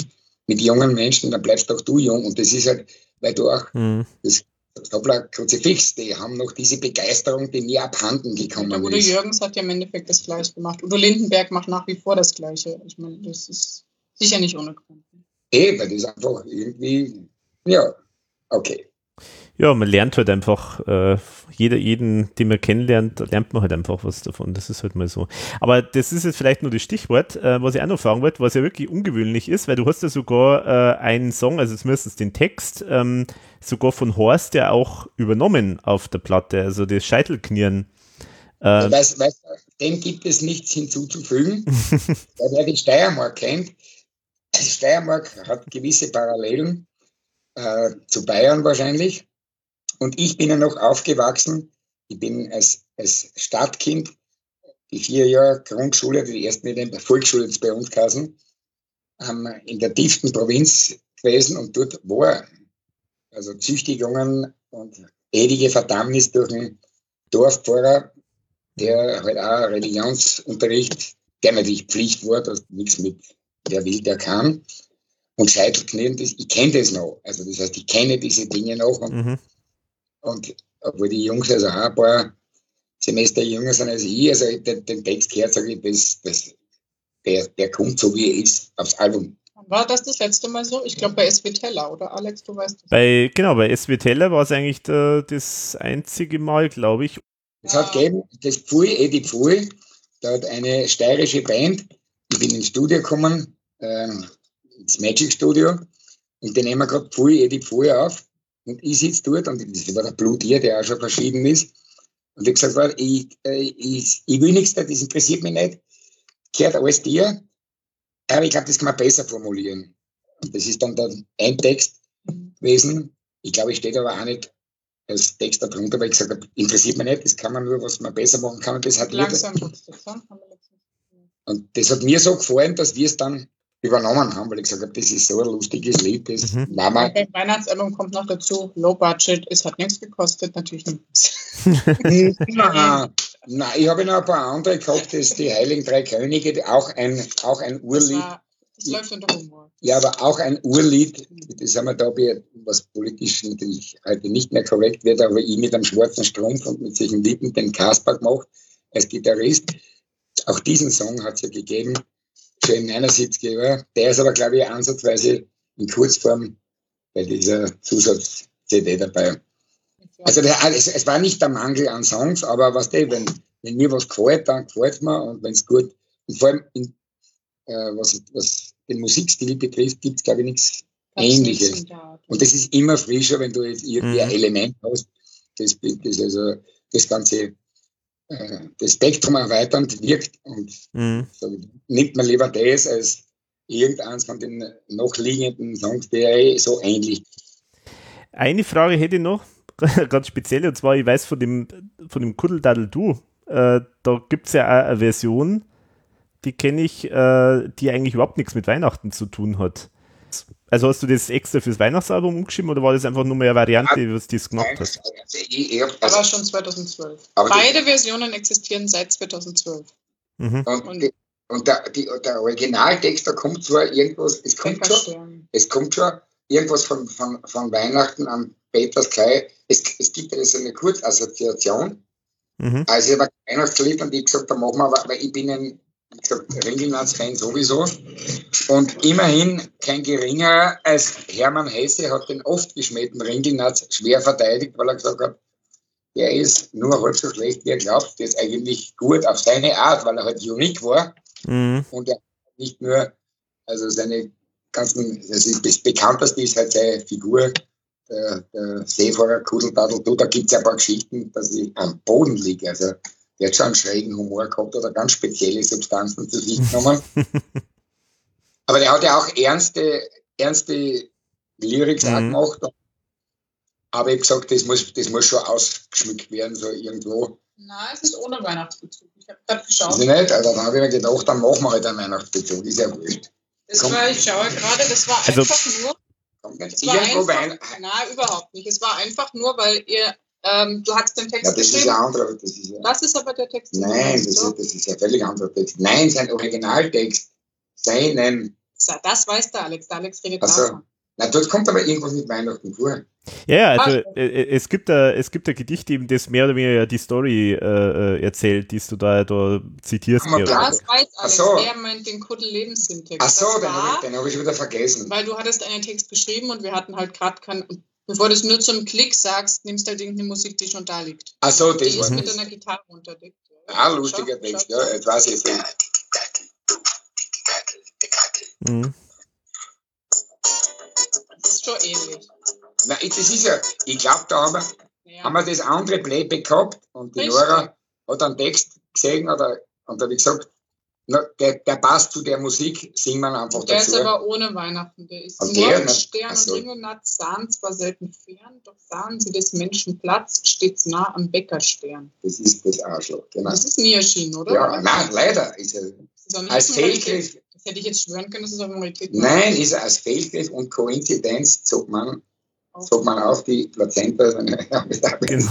mit jungen Menschen, dann bleibst auch du jung. Und das ist halt, weil du auch Mhm. das Doppler Kruzifix, die haben noch diese Begeisterung, die mir abhanden gekommen Udo ist. Jürgens hat ja im Endeffekt das Gleiche gemacht. Udo Lindenberg macht nach wie vor das Gleiche. Ich meine, das ist sicher nicht ohne Grund. Eh, weil das einfach irgendwie, ja, okay. Ja, man lernt halt einfach, äh, jeder, jeden, den man kennenlernt, lernt man halt einfach was davon. Das ist halt mal so. Aber das ist jetzt vielleicht nur das Stichwort, äh, was ich auch noch fragen wollte, was ja wirklich ungewöhnlich ist, weil du hast ja sogar äh, einen Song, also zumindest den Text, ähm, sogar von Horst ja auch übernommen auf der Platte, also das Scheitelknirren. Äh, Weiß, weiß, dem gibt es nichts hinzuzufügen, [laughs] weil wer die Steiermark kennt, Steiermark hat gewisse Parallelen äh, zu Bayern wahrscheinlich. Und ich bin ja noch aufgewachsen. Ich bin als, als Stadtkind die vier Jahre Grundschule, die ersten in der Volksschule jetzt bei uns geheißen, ähm, in der tiefsten Provinz gewesen und dort war also Züchtigungen und ewige Verdammnis durch einen Dorfpfarrer, der halt auch Religionsunterricht, der natürlich Pflicht war, dass nichts mit wer will, der kann. Und Scheitelknirren, ich kenne das noch. Also das heißt, ich kenne diese Dinge noch und, mhm. Und obwohl die Jungs also auch ein paar Semester jünger sind als ich, also den, den Text gehört, sage ich, das, das, der, der kommt so wie er ist aufs Album. War das das letzte Mal so? Ich glaube bei SW Teller, oder Alex, du weißt das. Bei, genau, bei SW Teller war es eigentlich der, das einzige Mal, glaube ich. Es hat gegeben, das Pfui, Edi Pfui, da hat eine steirische Band, ich bin ins Studio gekommen, ähm, ins Magic Studio, und die nehmen gerade Pfui, Edi Pfui auf, und ich sitze dort, und das war der Blutier, der auch schon verschieden ist, und ich gesagt, war, ich, äh, ich, ich will nichts, das interessiert mich nicht, gehört alles dir, aber ich glaube, das kann man besser formulieren. Und das ist dann der ein Text gewesen, ich glaube, ich steht aber auch nicht als Text darunter, weil ich gesagt habe, interessiert mich nicht, das kann man nur, was man besser machen kann. Und das hat, mir, Langsam gesehen. und das hat mir so gefallen, dass wir es dann übernommen haben, weil ich gesagt habe, das ist so ein lustiges Lied, das Mhm. Beim Weihnachtsalbum kommt noch dazu, Low Budget, es hat nichts gekostet, natürlich nichts. [laughs] Nein, nein, ich habe noch ein paar andere gehabt, das ist die Heiligen Drei Könige, auch ein, auch ein Das, Urlied. war, das läuft unter Humor. Ja, aber auch ein Urlied, das haben wir da, bei- was politisch natürlich heute nicht mehr korrekt wird, aber ich mit einem schwarzen Strumpf und mit solchen Lippen den Kasper gemacht als Gitarrist. Auch diesen Song hat es ja gegeben, schon in 79 Jahren. Der ist aber, glaube ich, ansatzweise in Kurzform bei dieser Zusatz-CD dabei. Also der, es, es war nicht der Mangel an Songs, aber was der, wenn, wenn mir was gefällt, dann gefällt mir und wenn es gut, und vor allem in, äh, was, was den Musikstil betrifft, gibt es glaube ich nichts Ähnliches. Und das ist immer frischer, wenn du jetzt irgendwie ein Mhm. Element hast, das, das also das ganze äh, das Spektrum erweiternd wirkt und Mhm. so, nimmt man lieber das als irgendeins von den noch liegenden Songs, der eh so ähnlich Eine Frage hätte ich noch, [laughs] ganz speziell, und zwar, ich weiß von dem, von dem Kuddeldaddel Du, äh, da gibt es ja auch eine Version, die kenne ich, äh, die eigentlich überhaupt nichts mit Weihnachten zu tun hat. Also hast du das extra fürs Weihnachtsalbum umgeschrieben oder war das einfach nur mehr eine Variante, was das gemacht ich, ich hab, also, Aber schon 2012. Aber Beide Versionen existieren seit 2012. Mhm. und, und- die, und der, die, der Originaltext, da kommt zwar irgendwas, es kommt schon, es kommt schon irgendwas von, von, von Weihnachten an Petersklei. Es, es gibt also eine Kurzassoziation. Mhm. Also ich habe ein Weihnachtslied und ich gesagt, da machen wir, aber weil ich bin ein wie gesagt, Ringelnatz-Fan sowieso. Und immerhin kein geringer als Hermann Hesse hat den oft geschmähten Ringelnatz schwer verteidigt, weil er gesagt hat, der ist nur halb so schlecht, wie er glaubt. Der ist eigentlich gut auf seine Art, weil er halt unique war Mhm. und er nicht nur Also seine ganzen, also das bekannteste ist halt seine Figur, der, der Seefahrer Kudelbadel. Da gibt es ein paar Geschichten, dass ich am Boden liege. Also der hat schon einen schrägen Humor gehabt oder ganz spezielle Substanzen zu sich genommen. [laughs] Aber der hat ja auch ernste, ernste Lyrics mhm. auch gemacht. Aber ich habe gesagt, das muss, das muss schon ausgeschmückt werden, so irgendwo. Nein, es ist ohne Weihnachtsbezug. Ich habe gerade geschaut. Ist nicht? Also, dann habe ich mir gedacht, dann machen wir halt einen Weihnachtsbezug. Ist ja wurscht. Das war, ich schaue gerade, das war also, einfach nur. Kommt nicht irgendwo einfach, Nein, überhaupt nicht. Es war einfach nur, weil ihr ähm, du hast den Text ja, das geschrieben. Ist ein anderer, das, ist ja, das ist aber der Text. Nein, das, ist, das ist ein völlig anderer Text. Nein, sein Originaltext. Seinen. Das weiß der Alex. Der Alex redet Ach so. Na, dort kommt aber irgendwas mit Weihnachten vor. Ja, also äh, äh, es gibt da es gibt ein Gedicht eben, das mehr oder weniger die Story äh, äh erzählt, die du da, da zitierst. Mir. Das weiß Alex, so. er meint den Kuddel-Lebenssyntax. Ach so, den habe ich, hab ich wieder vergessen. Weil du hattest einen Text geschrieben und wir hatten halt gerade keinen Bevor du es nur zum Klick sagst, nimmst du halt irgendeine Musik, die schon da liegt. Ach so, das die ist mit einer Gitarre unterdeckt. Ah, lustiger Text, ja, jetzt weiß ich es. Mhm. Das ist schon ähnlich. Nein, das ist ja, ich glaube, da haben wir, ja. haben wir das andere Playback gehabt und die Nora hat einen Text gesehen oder, und da habe ich gesagt, na, der, der passt zu der Musik, singen wir einfach der dazu. Der ist aber ohne Weihnachten. Der ist und nur mit Stern und Ring und Natz sahen zwar selten fern, doch sahen sie des Menschen Platz stets nah am Bäckerstern. Das ist das Arschloch, genau. Das ist nie erschienen, oder? Ja, nein, leider ist er. Ist als Fehlgriff. Das hätte ich jetzt schwören können, dass es auf Normalität Nein, ist er als Fehlgriff und Koinzidenz zog man, zog man auf die Plazenta. [laughs] genau.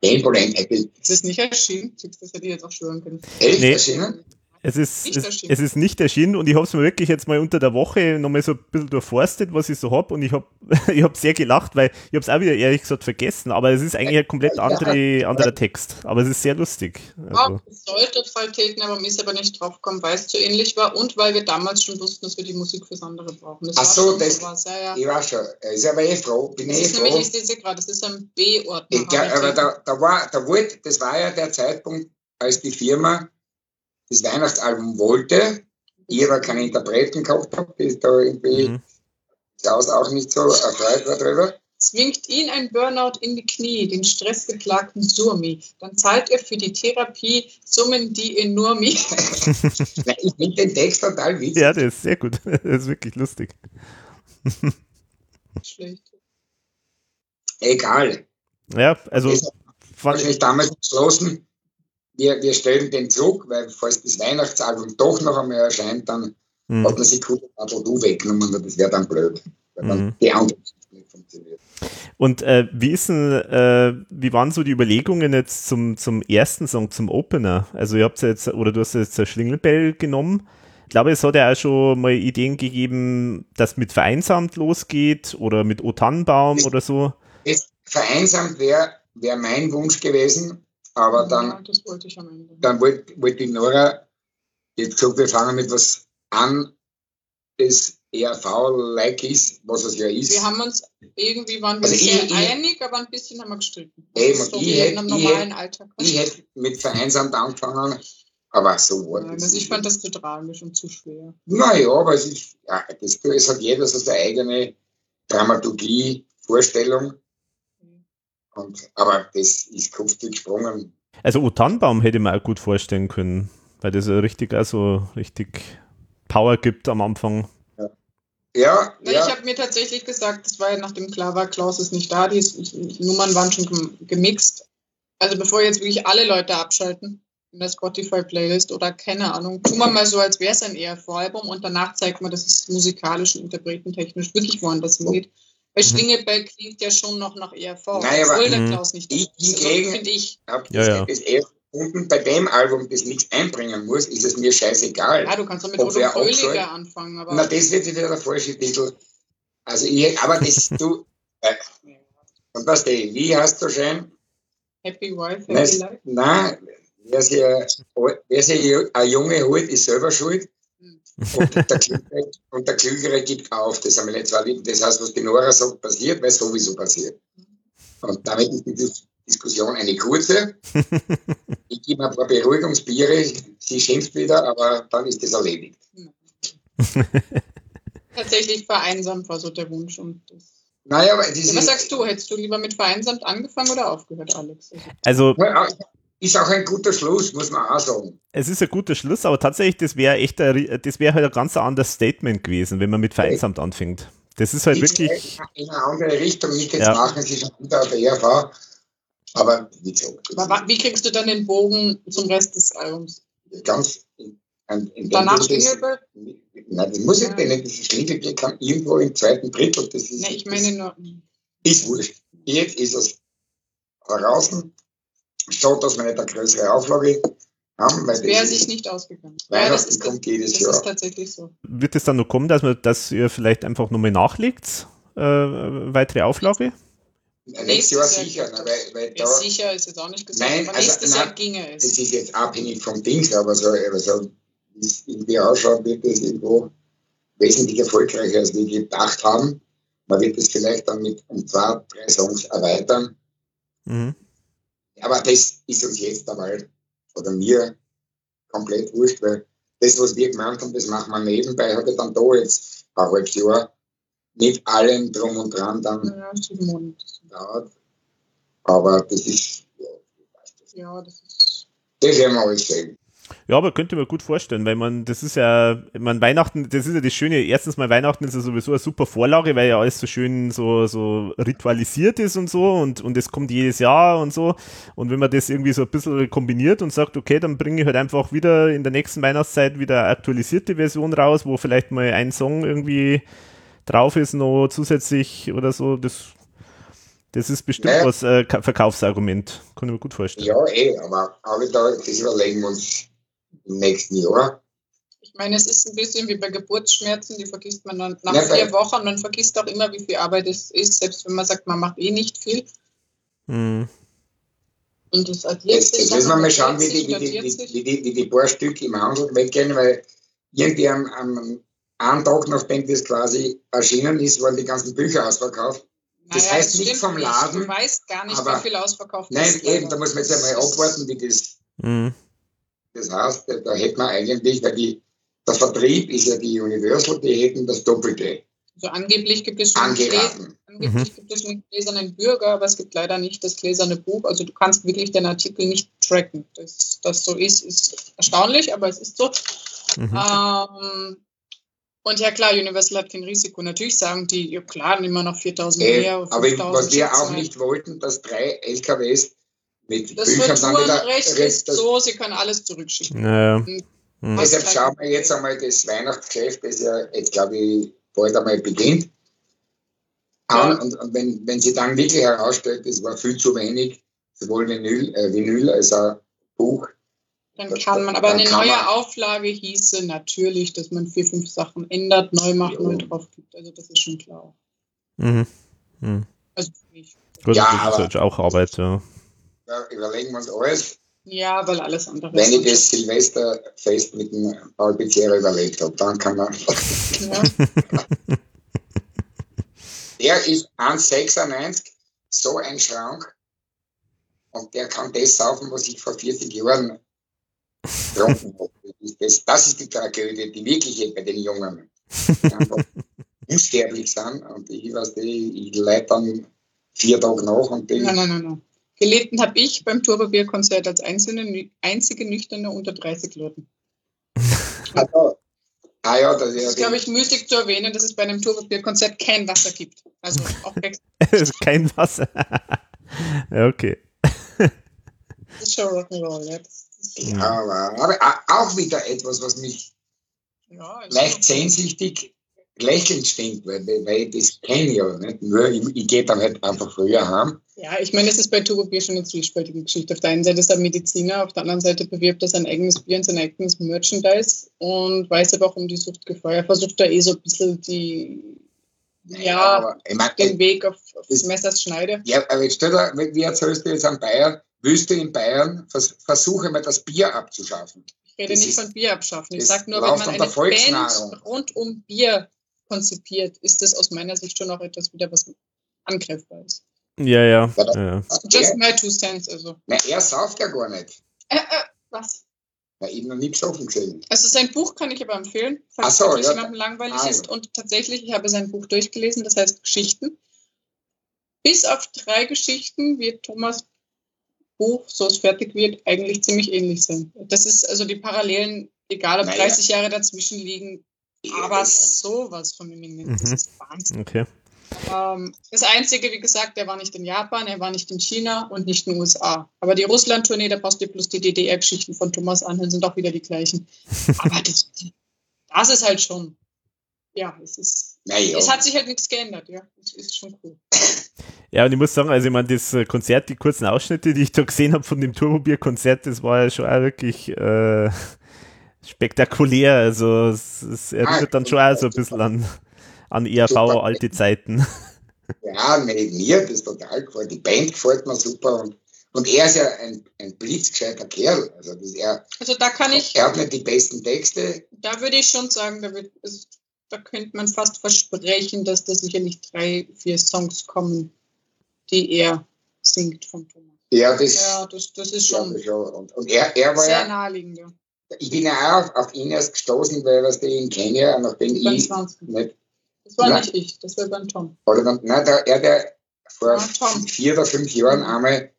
Es ist nicht erschienen. Das hätte ich jetzt auch schwören können. Echt nee. erschienen? Es ist, es, es, ist nicht erschienen und ich habe es mir wirklich jetzt mal unter der Woche nochmal so ein bisschen durchforstet, was ich so habe und ich habe [laughs] ich hab sehr gelacht, weil ich habe es auch wieder ehrlich gesagt vergessen, aber es ist eigentlich ein komplett andere, anderer Text, aber es ist sehr lustig. Also. es sollte Qualitäten, aber mir ist aber nicht drauf gekommen, weil es zu ähnlich war und weil wir damals schon wussten, dass wir die Musik fürs andere brauchen. Das Ach so, das, sowas, ja, ja. ich war schon, ist aber eh froh, bin das eh ist froh. Nämlich, ich sehe gerade, das ist ein B-Ordner. Aber da, da war, da wollte, das war ja der Zeitpunkt, als die Firma das Weihnachtsalbum wollte, ich aber keine Interpreten gehabt habe, die da irgendwie mhm. Klaus auch nicht so erfreut war drüber. Zwingt ihn ein Burnout in die Knie, den stressgeklagten Surmi. Dann zahlt er für die Therapie Summen, die enormi. [laughs] [laughs] ich finde den Text total witzig. Ja, der ist sehr gut. [laughs] Der ist wirklich lustig. Schlecht. Egal. Ja, also. Das wahrscheinlich damals beschlossen, wir, wir stellen den Zug, weil falls das Weihnachtsalbum doch noch einmal erscheint, dann mhm. hat man sich Kudelradl du weggenommen und das wäre dann blöd, weil dann mhm. die andere nicht funktioniert. Und äh, wie ist denn, äh, wie waren so die Überlegungen jetzt zum, zum ersten Song, zum Opener? Also ihr habt jetzt, oder du hast jetzt ein Schlingelbell genommen. Ich glaube, es hat ja auch schon mal Ideen gegeben, dass mit Vereinsamt losgeht oder mit O Tannenbaum oder so. vereinsamt wäre wär mein Wunsch gewesen, aber ja, dann, dann wollte, wollte die Nora, jetzt gesagt, wir fangen mit was an, das ERV-like ist, was es ja ist. Wir haben uns, irgendwie waren wir also sehr ich, einig, aber ein bisschen haben wir gestritten. Eben, so ich, hätte, ich, hätte, ich hätte mit Vereinsamt angefangen, aber so war das. Also ich fand das zu tragisch und zu schwer. Naja, aber es ist, ja, das, es hat jeder so seine eigene Dramaturgie, Vorstellung. Und, aber das ist Kopfstück gesprungen. Also O Tannenbaum hätte man auch gut vorstellen können, weil das ja richtig also richtig Power gibt am Anfang. Ja, ja. ja. Ich habe mir tatsächlich gesagt, das war ja nachdem klar war, Klaus ist nicht da, die Nummern waren schon gemixt. Also bevor jetzt wirklich alle Leute abschalten in der Spotify-Playlist oder keine Ahnung, tun wir mal so, als wäre es ein ERV-Album und danach zeigt man, dass es musikalisch und interpretentechnisch wirklich woanders hingeht. Weil mhm. Schlingebell klingt ja schon noch nach ERV, Nein, aber obwohl der mhm. Klaus nicht ich, hingegen finde ich. Hab ja, ja. das erst gefunden, bei dem Album, das nichts einbringen muss, ist es mir scheißegal. Ja, du kannst doch mit Odo Fröhlicher anfangen. Aber Na, das wird wieder der falsche Titel. Also ich, aber das, du, [laughs] äh, und was die, wie heißt du schön? Happy Wife, Happy Life? Nein, wer sich, wer sich eine Junge holt, ist selber schuld. Und der, [laughs] Klügere, und der Klügere gibt auf. Das haben wir nicht zwei Lieben. Das heißt, was die Nora sagt, passiert, weil sowieso passiert. Und damit ist die Diskussion eine kurze. [laughs] Ich gebe ein paar Beruhigungsbiere, sie schimpft wieder, aber dann ist das erledigt. [laughs] Tatsächlich vereinsamt war so der Wunsch. Und das Naja, aber ja, was sagst du? Hättest du lieber mit vereinsamt angefangen oder aufgehört, Alex? Also Also, ist auch ein guter Schluss, muss man auch sagen. es ist ein guter Schluss, aber tatsächlich, das wäre echt, ein, das wäre halt ein ganz anderes Statement gewesen, wenn man mit vereinsamt anfängt. Das ist halt Ist wirklich, in eine andere Richtung, nicht jetzt Ja. machen sie schon wieder auf der ERV. Aber wie aber wa- wie kriegst du dann den Bogen zum Rest des Albums? ganz in, in, Danach Engelbert? Nein, das muss ich nicht. Das Schlingelbier kam irgendwo im zweiten Drittel. Das ist, Ne, ich meine nur. ist wurscht. Jetzt ist es draußen. So, dass wir nicht eine größere Auflage haben, weil Das wäre das sich nicht ausgegangen. Ja, das ist, kommt jedes das Jahr. ist tatsächlich so. wird es dann noch kommen, dass, man, dass ihr vielleicht einfach nochmal nachlegt, äh, weitere Auflage? Nächstes Jahr sicher, ne, weil, weil Ja, da, sicher ist jetzt auch nicht gesagt, Nein, aber also, nächstes nein, Jahr ginge das es. ist jetzt abhängig vom Dings, aber so, aber so wie es irgendwie ausschaut, wird es irgendwo wesentlich erfolgreicher, als wir gedacht haben. Man wird es vielleicht dann mit um zwei, drei Songs erweitern. Mhm. Aber das ist uns jetzt einmal, oder mir, komplett wurscht, weil das, was wir gemeint haben, das machen wir nebenbei, hat ja dann da jetzt ein halbes Jahr mit allem drum und dran dann dauert. Aber das ist, ja, Ja, das ist. das werden wir alles sehen. Ja, aber könnte mir gut vorstellen, weil man, das ist ja, man Weihnachten, das ist ja das Schöne, erstens mal Weihnachten ist ja sowieso eine super Vorlage, weil ja alles so schön so, so ritualisiert ist und so und, und es kommt jedes Jahr und so. Und wenn man das irgendwie so ein bisschen kombiniert und sagt, okay, dann bringe ich halt einfach wieder in der nächsten Weihnachtszeit wieder eine aktualisierte Version raus, wo vielleicht mal ein Song irgendwie drauf ist, noch zusätzlich oder so, das, das ist bestimmt Naja. was, äh, Ka- Verkaufsargument. Kann ich mir gut vorstellen. Ja, eh, aber alle da, das überlegen wir uns im nächsten Jahr. Ich meine, es ist ein bisschen wie bei Geburtsschmerzen, die vergisst man dann nach Ja, vier Wochen. Man vergisst auch immer, wie viel Arbeit es ist, selbst wenn man sagt, man macht eh nicht viel. Mhm. Und das addiert Jetzt, sich jetzt müssen wir mal schauen, wie die, wie, die, wie, die, wie die paar Stücke im Handel weggehen, weil irgendwie am, am einen Tag, nachdem das quasi erschienen ist, waren die ganzen Bücher ausverkauft. Das Naja, heißt nicht stimmt vom Laden, Du weißt gar nicht, aber- wie viel ausverkauft Nein, ist. eben, da muss man jetzt einmal Das abwarten, wie das, Mhm. Das heißt. Da hätte man eigentlich, weil die, der Vertrieb ist ja die Universal, die hätten das Doppelte Also angeblich gibt es schon angeraten. angeblich gibt es einen gläsernen Bürger, aber es gibt leider nicht das gläserne Buch. Also du kannst wirklich den Artikel nicht tracken. Dass das so ist, ist erstaunlich, aber es ist so. Mhm. Ähm, und ja klar, Universal hat kein Risiko. Natürlich sagen die, ja klar, immer noch 4000 Äh, mehr. oder aber 5000 was wir auch nicht wollten, dass drei LKWs mit Das. Retourenrecht ist so, sie können alles zurückschicken. Naja. Mhm. Was- Deshalb schauen wir jetzt einmal das Weihnachtsgeschäft, das ja jetzt, glaube ich, bald einmal beginnt, an. Ja. Und, und wenn, wenn sie dann wirklich herausstellt, es war viel zu wenig, sowohl Vinyl, äh, Vinyl als auch Buch, Dann kann man, aber eine neue man- Auflage hieße natürlich, dass man vier, fünf Sachen ändert, neu macht, Ja. neu drauf gibt. Also das ist schon klar. Mhm. Mhm. Also für mich. Gut, Ja, das ist aber- auch Arbeit, ja. Da überlegen wir uns alles. Ja, weil alles andere Wenn ich das Silvesterfest mit dem Paul Pizzerra überlegt habe, dann kann man. ja. Der ist 1,96, so ein Schrank. Und der kann das saufen, was ich vor 40 Jahren getrunken habe. Das ist, das, ist die Tragödie, die wirkliche bei den Jungen. Die einfach [laughs] unsterblich sind. Und ich weiß nicht, ich leite dann vier Tage nach und bin. Nein, nein, nein, nein. Gelitten habe ich beim Turbobierkonzert als einzelne, einzige Nüchterne unter 30 Leuten. Ah, [laughs] ja. ah ja, das Das ist, glaube ich, müßig zu erwähnen, dass es bei einem Turbobierkonzert kein Wasser gibt. Also auch [laughs] extra. Es ist kein Wasser. [laughs] ja, okay. Das ist schon Rock'n'Roll. Ja. Mhm. aber, aber auch wieder etwas, was mich ja, ist leicht sehnsüchtig lächelnd stimmt, weil, weil ich das kenne ja nicht. Nur ich, ich gehe dann halt einfach früher heim. Ja, ich meine, es ist bei Turbobier schon eine zwiespältige Geschichte. Auf der einen Seite ist er Mediziner, auf der anderen Seite bewirbt er sein eigenes Bier und sein eigenes Merchandise und weiß aber auch um die Suchtgefahr. Er versucht da eh so ein bisschen die, ja, aber ich mein, den Weg auf, auf Das- Messers Schneide. ja, aber jetzt stell dir, wie erzählst du jetzt an Bayern? Willst du in Bayern vers versuche mal das Bier abzuschaffen? Ich rede Das nicht ist- von Bier abschaffen. Ich sage nur, wenn man eine. Band rund um Bier konzipiert, ist das aus meiner Sicht schon auch etwas wieder, was angreifbar ist. Ja, ja. Ja, ja. Just my two cents, also. Na, er sauft ja gar nicht. Äh, äh, was? Ja, ich noch nie besoffen gesehen. Also sein Buch kann ich aber empfehlen, falls so, wirklich ja. jemandem langweilig Ah, ja. ist. Und tatsächlich, ich habe sein Buch durchgelesen, das heißt Geschichten. Bis auf drei Geschichten wird Thomas Buch, so es fertig wird, eigentlich ziemlich ähnlich sein. Das ist also die Parallelen, egal ob Naja. 30 Jahre dazwischen liegen, aber sowas von. Das Mhm. ist Wahnsinn. Okay. Ähm, das Einzige, wie gesagt, er war nicht in Japan, er war nicht in China und nicht in den USA. Aber die Russland-Tournee, da passt dir plus die DDR-Geschichten von Thomas Anhören sind auch wieder die gleichen. [laughs] Aber das, das ist halt schon, ja, es ist, Naja, es hat sich halt nichts geändert, ja. Das ist schon cool. Ja, und ich muss sagen, also ich meine, das äh, Konzert, die kurzen Ausschnitte, die ich da gesehen habe von dem Turbobier-Konzert, das war ja schon auch wirklich äh, spektakulär. Also es, es erinnert dann schon auch so ein bisschen an, an ERV Super. alte Zeiten. ja, nee, mir hat das total gefällt. Die Band gefällt mir super und, und er ist ja ein, ein blitzgescheiter Kerl. Also das, er, Also da kann ich, er hat nicht die besten Texte. da würde ich schon sagen, da, wird, es, da könnte man fast versprechen, dass da sicherlich drei, vier Songs kommen, die er singt von Thomas. Ja, das, Ja, das, das ist ja, schon schon. Und, und er, er war sehr ja, naheliegend, ja. Ich bin ja auch auf ihn erst gestoßen, weil was ich ihn kenne, ja, nachdem ich 20. nicht, Das war Ja. nicht ich, das war beim Tom. oder dann, nein, der, er der vor vier oder fünf Jahren einmal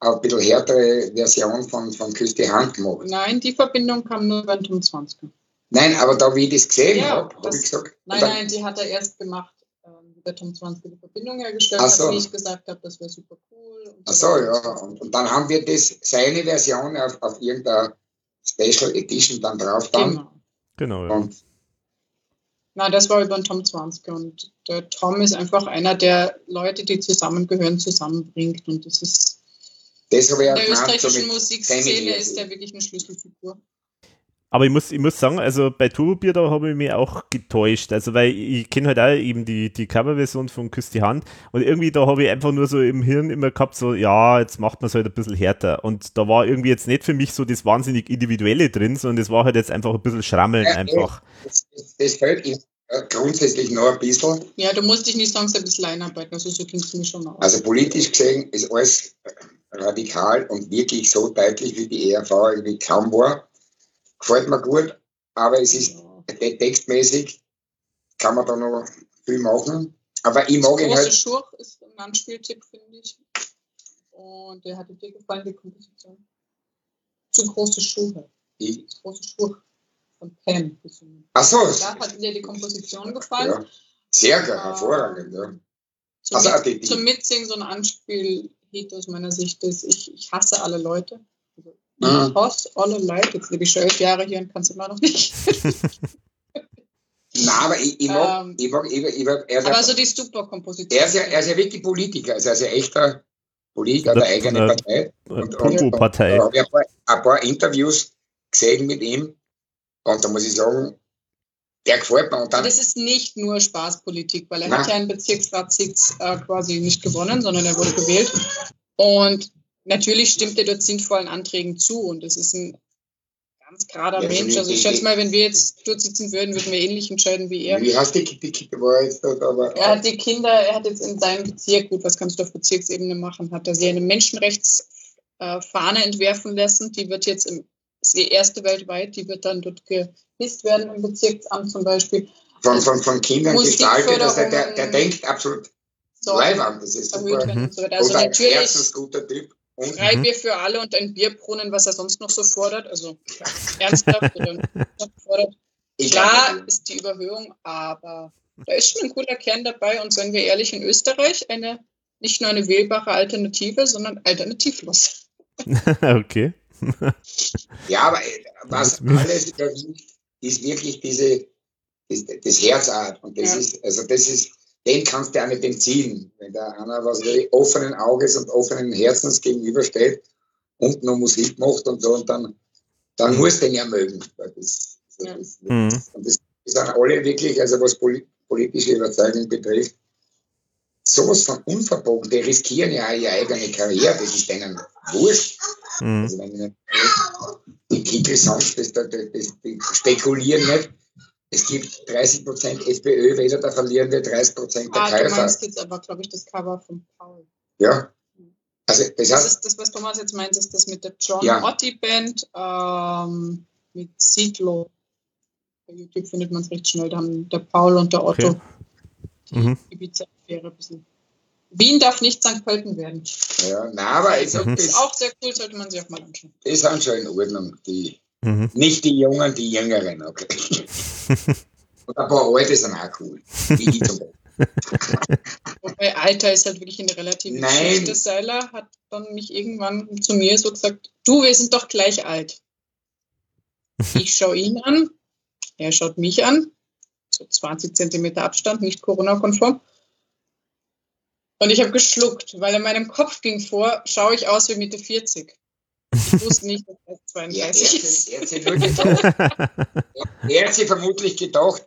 eine bisschen härtere Version von, von Küss die Hand gemacht. Nein, die Verbindung kam nur beim Tom 20. Nein, aber da, wie ich das gesehen Ja, habe, habe ich gesagt, Nein, dann, nein, die hat er erst gemacht, ähm, wie der Tom 20 die Verbindung hergestellt Ach so. hat, wie ich gesagt habe, das wäre super cool. Und Ach so, ja. Und, und dann haben wir das, seine Version auf, auf irgendeiner Special Edition dann drauf dann. Genau. Genau. Ja. Und Nein, das war über den Tom 20 und der Tom ist einfach einer der Leute, die zusammengehören, zusammenbringt und das ist das habe ich in der österreichischen Musikszene ist er wirklich eine Schlüsselfigur. Aber ich muss, ich muss sagen, also bei Turbobier, da habe ich mich auch getäuscht. Also, weil ich kenne halt auch eben die, die Coverversion von Küss die Hand und irgendwie da habe ich einfach nur so im Hirn immer gehabt, so, ja, jetzt macht man es halt ein bisschen härter. Und da war irgendwie jetzt nicht für mich so das wahnsinnig Individuelle drin, sondern das war halt jetzt einfach ein bisschen Schrammeln Ja, einfach. Das, das, das fällt ihm grundsätzlich noch ein bisschen. Ja, du musst dich nicht sagen, ein bisschen einarbeiten, also so klingt es mir schon aus. Also politisch gesehen ist alles radikal und wirklich so deutlich, wie die ERV irgendwie kaum war. Gefällt mir gut, aber es ist textmäßig, kann man da noch viel machen. Aber ich mag ihn Große halt, Schurch ist ein Anspieltipp, finde ich. Und der hatte dir gefallen, die Komposition. Zu große Schuhe. ich, Große Schurch von Pam gesungen. ach so, Da hat dir die Komposition gefallen. ja, sehr gut, hervorragend, ja. Ähm, Zum, Also, Mit, die- die- zum Mitsingen so ein Anspiel-Hit aus meiner Sicht ist, ich, ich hasse alle Leute. Also, Mhm. Ich hasse alle Leute. Jetzt lebe ich schon elf Jahre hier und kann es immer noch nicht. [laughs] Nein, aber ich, ich mag, Ähm, ich mag, ich, ich mag er, ist Aber ja, so die super Komposition. er, ist ja, er ist ja wirklich Politiker, also er ist ja echter Politiker, der eigene Von der- Partei. Und, und, Turbo-Partei. Da habe ich ein paar, ein paar Interviews gesehen mit ihm und da muss ich sagen, der gefällt mir. Und dann, das ist nicht nur Spaßpolitik, weil er Nein. hat ja einen Bezirksratssitz äh, quasi nicht gewonnen, sondern er wurde gewählt. Und natürlich stimmt er dort sinnvollen Anträgen zu und das ist ein ganz gerader Ja, Mensch. Also ich schätze mal, wenn wir jetzt dort sitzen würden, würden wir ähnlich entscheiden wie er. wie heißt die, die Kippe war jetzt dort, aber Er hat die Kinder, er hat jetzt in seinem Bezirk, gut, was kannst du auf Bezirksebene machen, hat er sich eine Menschenrechtsfahne entwerfen lassen. Die wird jetzt im, ist die erste weltweit, die wird dann dort gehisst werden im Bezirksamt zum Beispiel. von, von, von Kindern gestaltet, dass der, der, der denkt absolut So, leibend, das ist super. weiter. Also und ein natürlich herzensguter Typ. Freibier für alle und ein Bierbrunnen, was er sonst noch so fordert. Also ernsthaft oder fordert. Klar ist die Überhöhung, aber da ist schon ein cooler Kern dabei. Und seien wir ehrlich, in Österreich eine nicht nur eine wählbare Alternative, sondern alternativlos. [laughs] okay. [laughs] ja, aber äh, was Das ist- alles überwiegt, ist wirklich diese, das, das Herzart. Und das Ja. ist, also das ist, den kannst du auch nicht entziehen. Wenn da einer was weiß ich, offenen Auges und offenen Herzens gegenübersteht und noch Musik macht und so, und dann, dann Mhm. musst du den ja mögen. Das, das, Ja. das, Mhm. Und das sind alle wirklich, also was poli politische Überzeugung betrifft, sowas von unverbogen. Die riskieren ja auch ihre eigene Karriere, das ist denen wurscht. Mhm. Also wenn die Kickel sonst, das, das, das, die spekulieren nicht. Es gibt 30% FPÖ, weder der Verlierende 30% der Ah, du Käufer. meinst jetzt aber, glaube ich, das Cover von Paul. Ja, Also das, Das heißt, ist das, was Thomas jetzt meint, ist das mit der John Ja. Otti Band ähm, mit Siglo. Bei YouTube findet man es recht schnell. Da haben der Paul und der Otto Okay. Mhm. Ibiza-Affäre ein bisschen. Wien darf nicht St. Pölten werden. ja, nein, aber. Ist das, auch sehr cool, sollte man sich auch mal anschauen. das sind schon in Ordnung. Die, Mhm. nicht die Jungen, die Jüngeren, okay. [laughs] Und ein paar Alte sind auch cool. Wobei Alter ist halt wirklich eine relative Nein. Geschichte. Seiler hat dann mich irgendwann zu mir so gesagt, du, wir sind doch gleich alt. Ich schaue ihn an, er schaut mich an, so 20 Zentimeter Abstand, nicht Corona-konform. Und ich habe geschluckt, weil in meinem Kopf ging vor, schaue ich aus wie Mitte 40. Ich wusste nicht, dass er Ja, er, 32 hat ist. er hat sich nur gedacht, er hat sich vermutlich gedacht,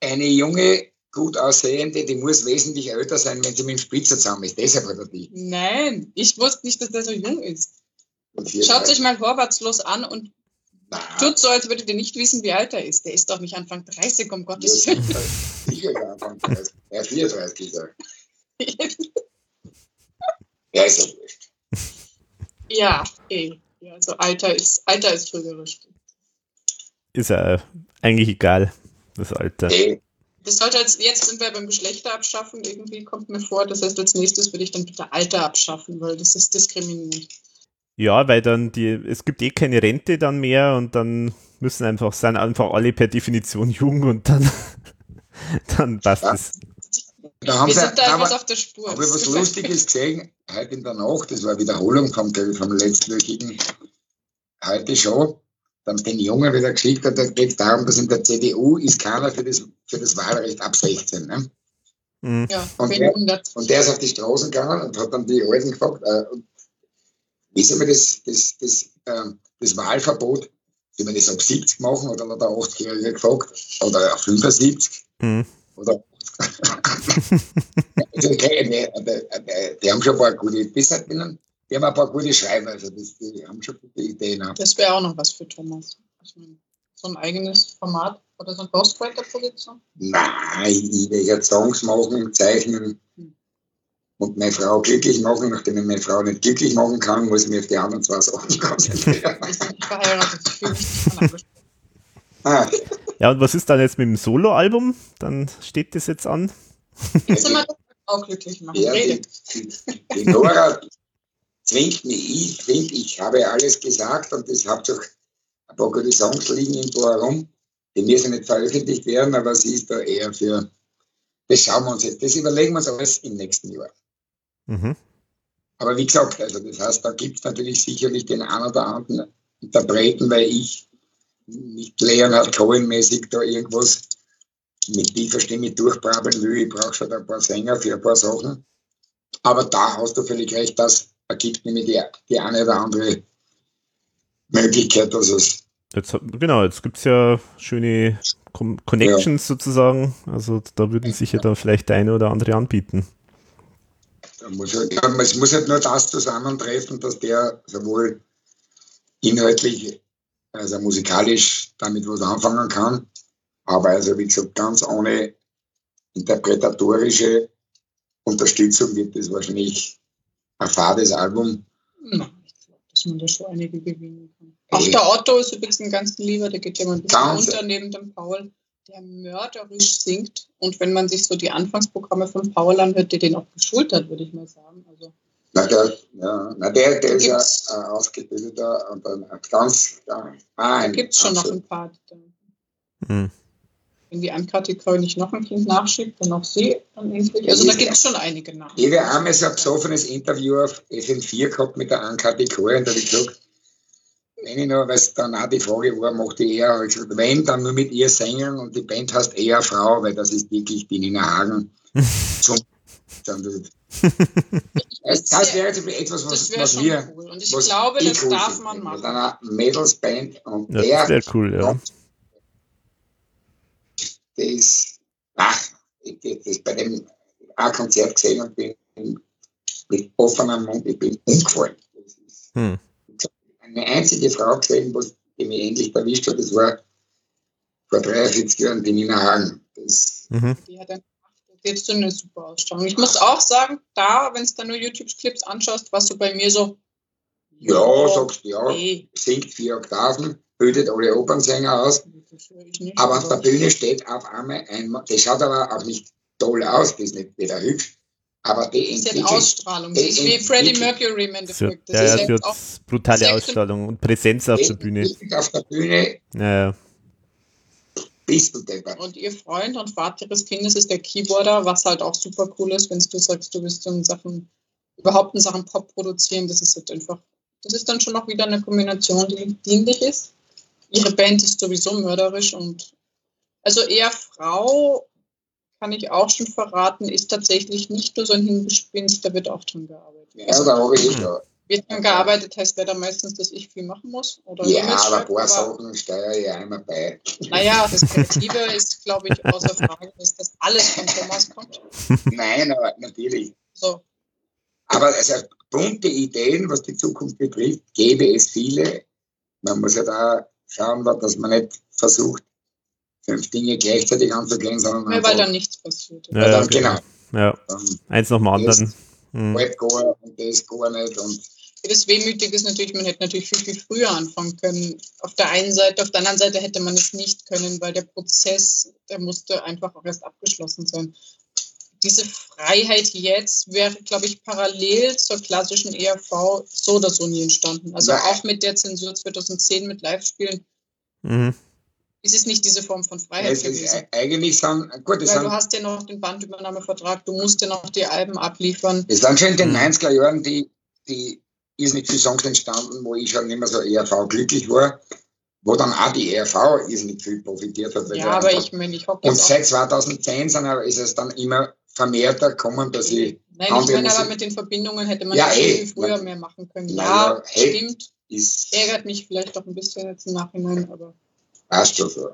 eine junge, gut aussehende, die muss wesentlich älter sein, wenn sie mit dem Spitzer zusammen ist. Deshalb hat er die. Nein, ich wusste nicht, dass der so jung ist. Schaut sich mal vorwärtslos an und Nein, tut so, als würdet ihr nicht wissen, wie alt er ist. Der ist doch nicht Anfang 30, um Gottes Willen. sicher ja, Anfang 30. Ja, 34 ist er. Ja, ist ja wurscht. [laughs] ja, eh. Ja, also Alter ist, Alter ist trügerisch. Ist ja eigentlich egal, das Alter. Ey, Das sollte als, jetzt sind wir beim Geschlechter abschaffen, irgendwie kommt mir vor. Das heißt, als nächstes würde ich dann bitte Alter abschaffen, weil das ist diskriminierend. Ja, weil dann die, es gibt eh keine Rente dann mehr und dann müssen einfach, sind einfach alle per Definition jung und dann, [laughs] dann passt Ja. es. Da haben Wir sie, sind da etwas aber, auf der Spur. habe ich was Lustiges gesehen, heute in der Nacht, das war Wiederholung vom, vom letztwöchigen heute schon, da haben sie den Jungen wieder geschickt, und da geht es darum, dass in der CDU ist keiner für das, für das Wahlrecht ab 16. Ne? Mhm. Ja, Und der-. Und der ist auf die Straßen gegangen und hat dann die Alten gefragt, äh, und wie soll man das, das, das, ähm, das Wahlverbot, soll man das ab 70 machen oder hat der 80-Jährige gefragt, oder ab 75 Mhm. oder also, okay, nee, die, die, haben schon ein paar gute Bisser drinnen, die haben ein paar gute Schreiber, also das, die haben schon gute Ideen. auch. Das wäre auch noch was für Thomas. Ich meine, so ein eigenes Format oder so eine Ghostwriter-Position. Nein, ich jetzt Songs machen, zeichnen und meine Frau glücklich machen. Nachdem ich meine Frau nicht glücklich machen kann, muss ich mich auf die anderen zwei Sachen konzentrieren. Wir sind nicht verheiratet. Ich fühle mich nicht [laughs] ah, Ja, und was ist dann jetzt mit dem Soloalbum? Dann steht das jetzt an. Jetzt sind wir auch glücklich machen. ja, die, die, die Nora zwingt mich. Ich finde, ich habe alles gesagt und es hat doch ein paar gute Songs liegen irgendwo herum. Die müssen nicht veröffentlicht werden, aber sie ist da eher für, das schauen wir uns jetzt, das überlegen wir uns alles im nächsten Jahr. Mhm. Aber wie gesagt, also das heißt, da gibt es natürlich sicherlich den einen oder anderen Interpreten, weil ich nicht Leonard Cohen-mäßig da irgendwas mit tiefer Stimme durchbrabbeln will. Ich brauche schon ein paar Sänger für ein paar Sachen. Aber da hast du völlig recht, das ergibt nämlich die, die eine oder andere Möglichkeit, dass es Jetzt, genau, jetzt gibt es ja schöne Connections sozusagen. Also da würden sich ja dann vielleicht der eine oder andere anbieten. Muss halt, ja, es muss halt nur das zusammentreffen, dass der sowohl inhaltlich, also musikalisch damit was anfangen kann, aber also wie gesagt, ganz ohne interpretatorische Unterstützung wird das wahrscheinlich ein fades Album. Nein, ich glaube, dass man da schon einige gewinnen kann. Auch der Otto ist übrigens ein ganz lieber, der geht ja mal ein bisschen Ganz- unter neben dem Paul, der mörderisch singt. Und wenn man sich so die Anfangsprogramme von Paul anhört, der den auch geschult hat, würde ich mal sagen. Also Na, der, ja, na, der, der ist ja ein ausgebildeter und ein ein ganz, ja, da ein, gibt es schon noch absolut- ein paar. die da- Mhm. Wenn die Ankategorie nicht noch ein Kind nachschiebt, dann auch sie dann endlich. Also da gibt es schon einige nach. Ich habe einmal so ein besoffenes Interview auf FM4 gehabt mit der Ankati Kohl und da habe ich gesagt, wenn ich noch, weil es dann auch die Frage war, macht die eher, habe ich gesagt, wenn, dann nur mit ihr singen und die Band heißt eher Frau, weil das ist wirklich die Nina Hagen [laughs] zum dann tut. [laughs] Das, das wäre jetzt etwas, was, was wir. cool. Und ich was glaube, ich das cool darf man Mit machen. einer Mädelsband und Ja, der, das wäre cool, ja. das, ach, ich habe das bei dem ein Konzert gesehen und bin mit offenem Mund, ich bin umgefallen. Das ist Hm. eine einzige Frau gesehen, die mich endlich erwischt hat, das war vor 43 Jahren die Nina Hagen. Das, Mhm. Die hat ein jetzt so eine super Ausstrahlung. Ich muss auch sagen, da, wenn du da nur YouTube-Clips anschaust, was du bei mir so. Ja, sagst du, ja, nee. singt vier Oktaven, bildet alle Opernsänger aus. Nicht, aber auf der Bühne steht auf einmal ein, das schaut aber auch nicht toll aus, das ist nicht wieder hübsch, aber die das ist Ausstrahlung. Das ist wie Freddie Mercury im Endeffekt. Das ja, ist ja, brutale Ausstrahlung und Präsenz auf der Bühne. Auf der Bühne. Ja, deppert. Und ihr Freund und Vater ihres Kindes ist der Keyboarder, was halt auch super cool ist, wenn du sagst, du bist in Sachen, überhaupt in Sachen Pop produzieren. Das ist halt einfach, das ist dann schon auch wieder eine Kombination, die dienlich ist. Ihre Band ist sowieso mörderisch und also eher Frau kann ich auch schon verraten, ist tatsächlich nicht nur so ein Hingespinst, da wird auch dran gearbeitet. Ja, da habe ich Wird dran gearbeitet, heißt leider meistens, dass ich viel machen muss? Oder ja, aber ein paar Sachen steuere ich einmal bei. Naja, das Kreative ist, glaube ich, außer Frage, dass das alles von Thomas kommt. Nein, aber natürlich. So. Aber also bunte Ideen, was die Zukunft betrifft, gäbe es viele. Man muss ja da schauen, dass man nicht versucht, fünf Dinge gleichzeitig anzugehen, sondern. Ja, weil dann nichts passiert. Ja, dann, okay. Genau. Ja. Dann Eins nach dem anderen. Hm. und das gar nicht. Und das Wehmütige ist natürlich, man hätte natürlich viel, viel früher anfangen können. Auf der einen Seite, auf der anderen Seite hätte man es nicht können, weil der Prozess, der musste einfach auch erst abgeschlossen sein. Diese Freiheit jetzt wäre, glaube ich, parallel zur klassischen ERV so oder so nie entstanden. Also Nein. auch mit der Zensur 2010 mit Live-Spielen. Mhm ist es nicht diese Form von Freiheit es gewesen. eigentlich sind, gut, Weil sind, du hast ja noch den Bandübernahmevertrag, du musst ja noch die Alben abliefern. Es sind schon in den 90er mhm. Jahren die, die ist nicht viele Songs entstanden, wo ich schon immer so ERV glücklich war, wo dann auch die ERV nicht viel profitiert hat. Ja, aber ich meine, ich hoffe Und seit 2010 sind, ist es dann immer vermehrter gekommen, dass ich. Nein, ich meine, aber mit den Verbindungen hätte man ja, eh, viel früher man, mehr machen können. Ja, ja stimmt. Ist, Ärgert mich vielleicht auch ein bisschen jetzt im Nachhinein, aber. Passt schon so.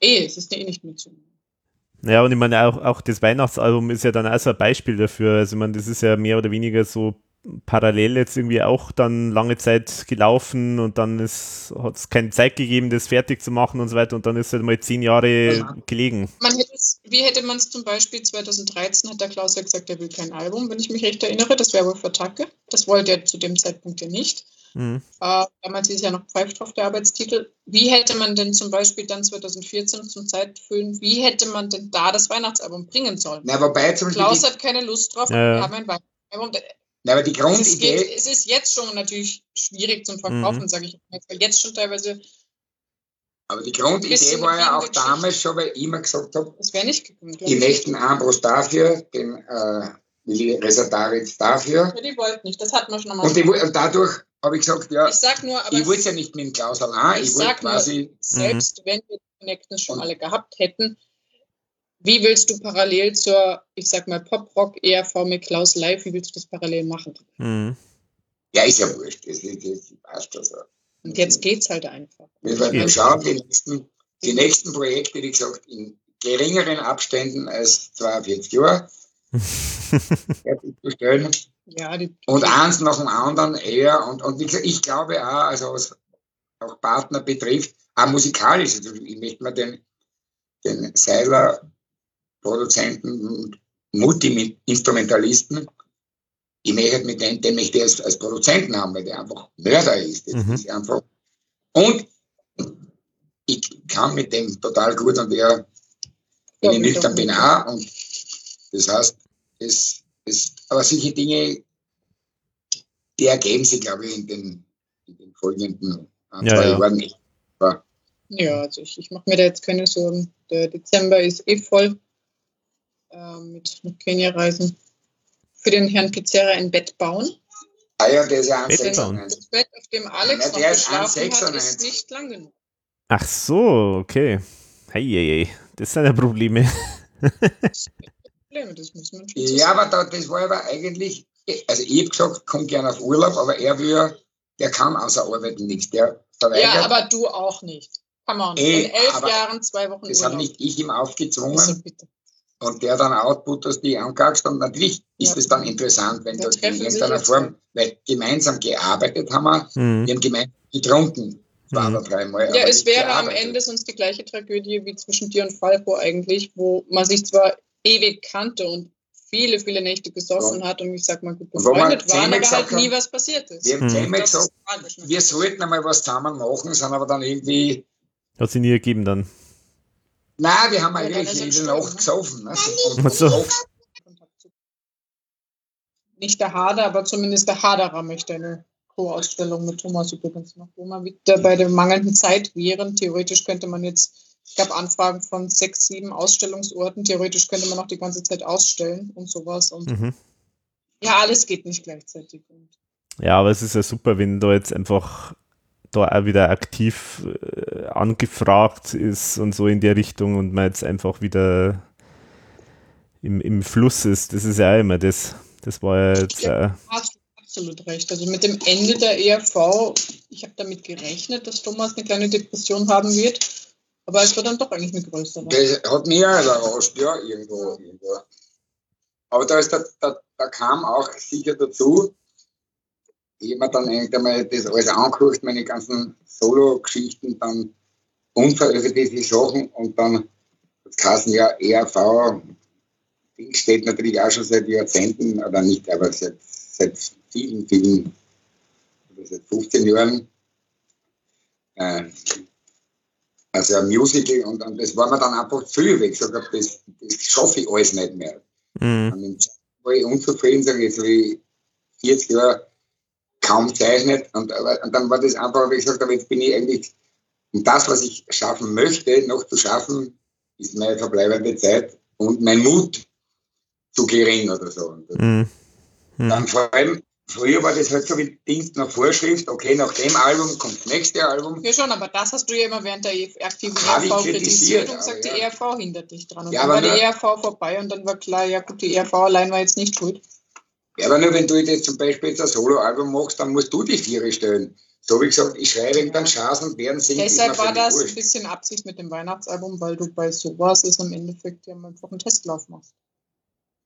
Eh, es ist eh nicht mehr zu. Ja, und ich meine, auch, auch das Weihnachtsalbum ist ja dann auch so ein Beispiel dafür. Also, ich meine, das ist ja mehr oder weniger so parallel jetzt irgendwie auch dann lange Zeit gelaufen und dann hat es keine Zeit gegeben, das fertig zu machen und so weiter und dann ist es halt mal zehn Jahre ja. gelegen. Man hätte wie hätte man es zum Beispiel 2013 hat der Klaus ja gesagt, er will kein Album, wenn ich mich recht erinnere, das wäre wohl für Tacke. Das wollte er zu dem Zeitpunkt ja nicht. Mhm. Äh, damals ist ja noch Pfeiftrauf der Arbeitstitel. Wie hätte man denn zum Beispiel dann 2014 zum Zeitfüllen, wie hätte man denn da das Weihnachtsalbum bringen sollen? Na, wobei zum Klaus hat keine Lust drauf, ja. wir haben ein Weihnachtsalbum. Na, aber die Grundidee. Es ist, es ist jetzt schon natürlich schwierig zum Verkaufen, mhm. sage ich mal, weil jetzt schon teilweise aber die Grundidee war ja auch damals schon, weil ich immer gesagt habe, das wäre nicht gekommen, die möchten Ambros dafür, den äh, Resataritz dafür. Ja, die wollten nicht, das hatten wir schon einmal. Und, die, und dadurch habe ich gesagt, ja, ich, sag nur, ich wollte es ja nicht mit dem Klaus allein, ich, ich wollte quasi... Nur, selbst mhm. wenn wir die Connections schon alle gehabt hätten, wie willst du parallel zur, ich sag mal, Pop-Rock, ERV mit Klaus Live, wie willst du das parallel machen? Mhm. Ja, ist ja wurscht, das, das, das passt schon so. Und jetzt geht es halt einfach. Wir werden schauen, die nächsten, die nächsten Projekte, wie gesagt, in geringeren Abständen als 42 Jahre [laughs] fertigzustellen. Ja, die, und eins nach dem anderen eher. Und, und wie gesagt, ich glaube auch, also was auch Partner betrifft, auch musikalisch. Also ich möchte mir den, den Seiler, Produzenten und Multi-Instrumentalisten, ich möchte mit dem, den möchte ich als, als Produzenten haben, weil der einfach Mörder ist. Das mhm. ist einfach. Und ich kann mit dem total gut und der, wenn ich nüchtern bin, auch. Und das heißt, es, es, aber solche Dinge, die ergeben sich, glaube ich, in den, in den folgenden ein, ja, zwei ja. Jahren nicht. Aber ja, also ich, ich mache mir da jetzt keine Sorgen. Der Dezember ist eh voll äh, mit, mit Kenia-Reisen für den Herrn Pizzerra ein Bett bauen. Ah ja, der ist ja ein Das Bett, auf dem Alex ja, noch geschlafen hat, ist nicht lang genug. Ach so, okay. Hey, hey, hey. Das sind ja Probleme. [laughs] Probleme, das muss man schon Ja, aber da, das war aber eigentlich, also ich habe gesagt, komm gerne auf Urlaub, aber er will, der kann außer Arbeiten nichts. Der verweigert. Ja, aber du auch nicht. Come on. Ey, In elf Jahren, zwei Wochen Das Urlaub. habe nicht ich ihm aufgezwungen. Also bitte und der dann Output, dass die ankackst. Und natürlich ist es dann interessant, wenn das in irgendeiner Form, weil gemeinsam gearbeitet haben wir, mhm. wir haben gemeinsam getrunken. Zwei mhm. oder dreimal. Ja, es wäre am Ende sonst die gleiche Tragödie wie zwischen dir und Falco eigentlich, wo man sich zwar ewig kannte und viele, viele Nächte gesoffen ja. hat und ich sag mal gut befreundet waren, aber halt nie was passiert ist. Wir haben hm. gesagt, wir sollten einmal was zusammen machen, sind aber dann irgendwie. Hat sie nie ergeben dann. Nein, wir haben eigentlich ja, jede Nacht ne? gesoffen. Ne? Und, so. Nicht der Hader, aber zumindest der Haderer möchte eine Co-Ausstellung mit Thomas übrigens noch, wo man wieder bei der mangelnden Zeit wären. Theoretisch könnte man jetzt es gab Anfragen von sechs, sieben Ausstellungsorten. Theoretisch könnte man noch die ganze Zeit ausstellen und sowas. Und mhm. ja, alles geht nicht gleichzeitig. Ja, aber es ist ja super, wenn da jetzt einfach da auch wieder aktiv äh, angefragt ist und so in der Richtung und man jetzt einfach wieder im, im Fluss ist. Das ist ja auch immer das. Das war ja jetzt. Ja, äh, hast absolut recht. Also mit dem Ende der ERV, ich habe damit gerechnet, dass Thomas eine kleine Depression haben wird. Aber es war dann doch eigentlich eine größere. Das hat mich auch überrascht, ja, irgendwo. irgendwo. Aber da, ist der, da, da kam auch sicher dazu, ich habe mir dann einmal das alles angeguckt, meine ganzen Solo-Geschichten, dann unveröffentlichte Sachen und dann das Kassen ja ERV, Ding steht natürlich auch schon seit Jahrzehnten, oder nicht, aber seit, seit vielen, vielen, seit 15 Jahren. Äh, also ein Musical und, und das war mir dann einfach zu viel, weil ich gesagt habe, das, das schaffe ich alles nicht mehr. Mhm. Und war ich unzufrieden, sage ich, so wie 40 Jahre kaum zeichnet und, und dann war das einfach, wie ich gesagt habe, jetzt bin ich eigentlich, um das, was ich schaffen möchte, noch zu schaffen, ist meine verbleibende Zeit und mein Mut zu gering oder so. Mhm. Mhm. Dann vor allem Früher war das halt so wie Dienst nach Vorschrift, okay, nach dem Album kommt das nächste Album. Ja schon, aber das hast du ja immer während der e aktiven ERV kritisiert und gesagt, ja. die ERV hindert dich dran. Und ja, dann war die ERV vorbei und dann war klar, ja gut, die ERV allein war jetzt nicht schuld. Ja, aber nur wenn du jetzt zum Beispiel jetzt ein Soloalbum machst, dann musst du die Viere stellen. So wie gesagt, ich schreibe in den Chancen, werden singen. Deshalb war das ein bisschen Absicht mit dem Weihnachtsalbum, weil du bei sowas ist im Endeffekt ja einfach einen Testlauf machst.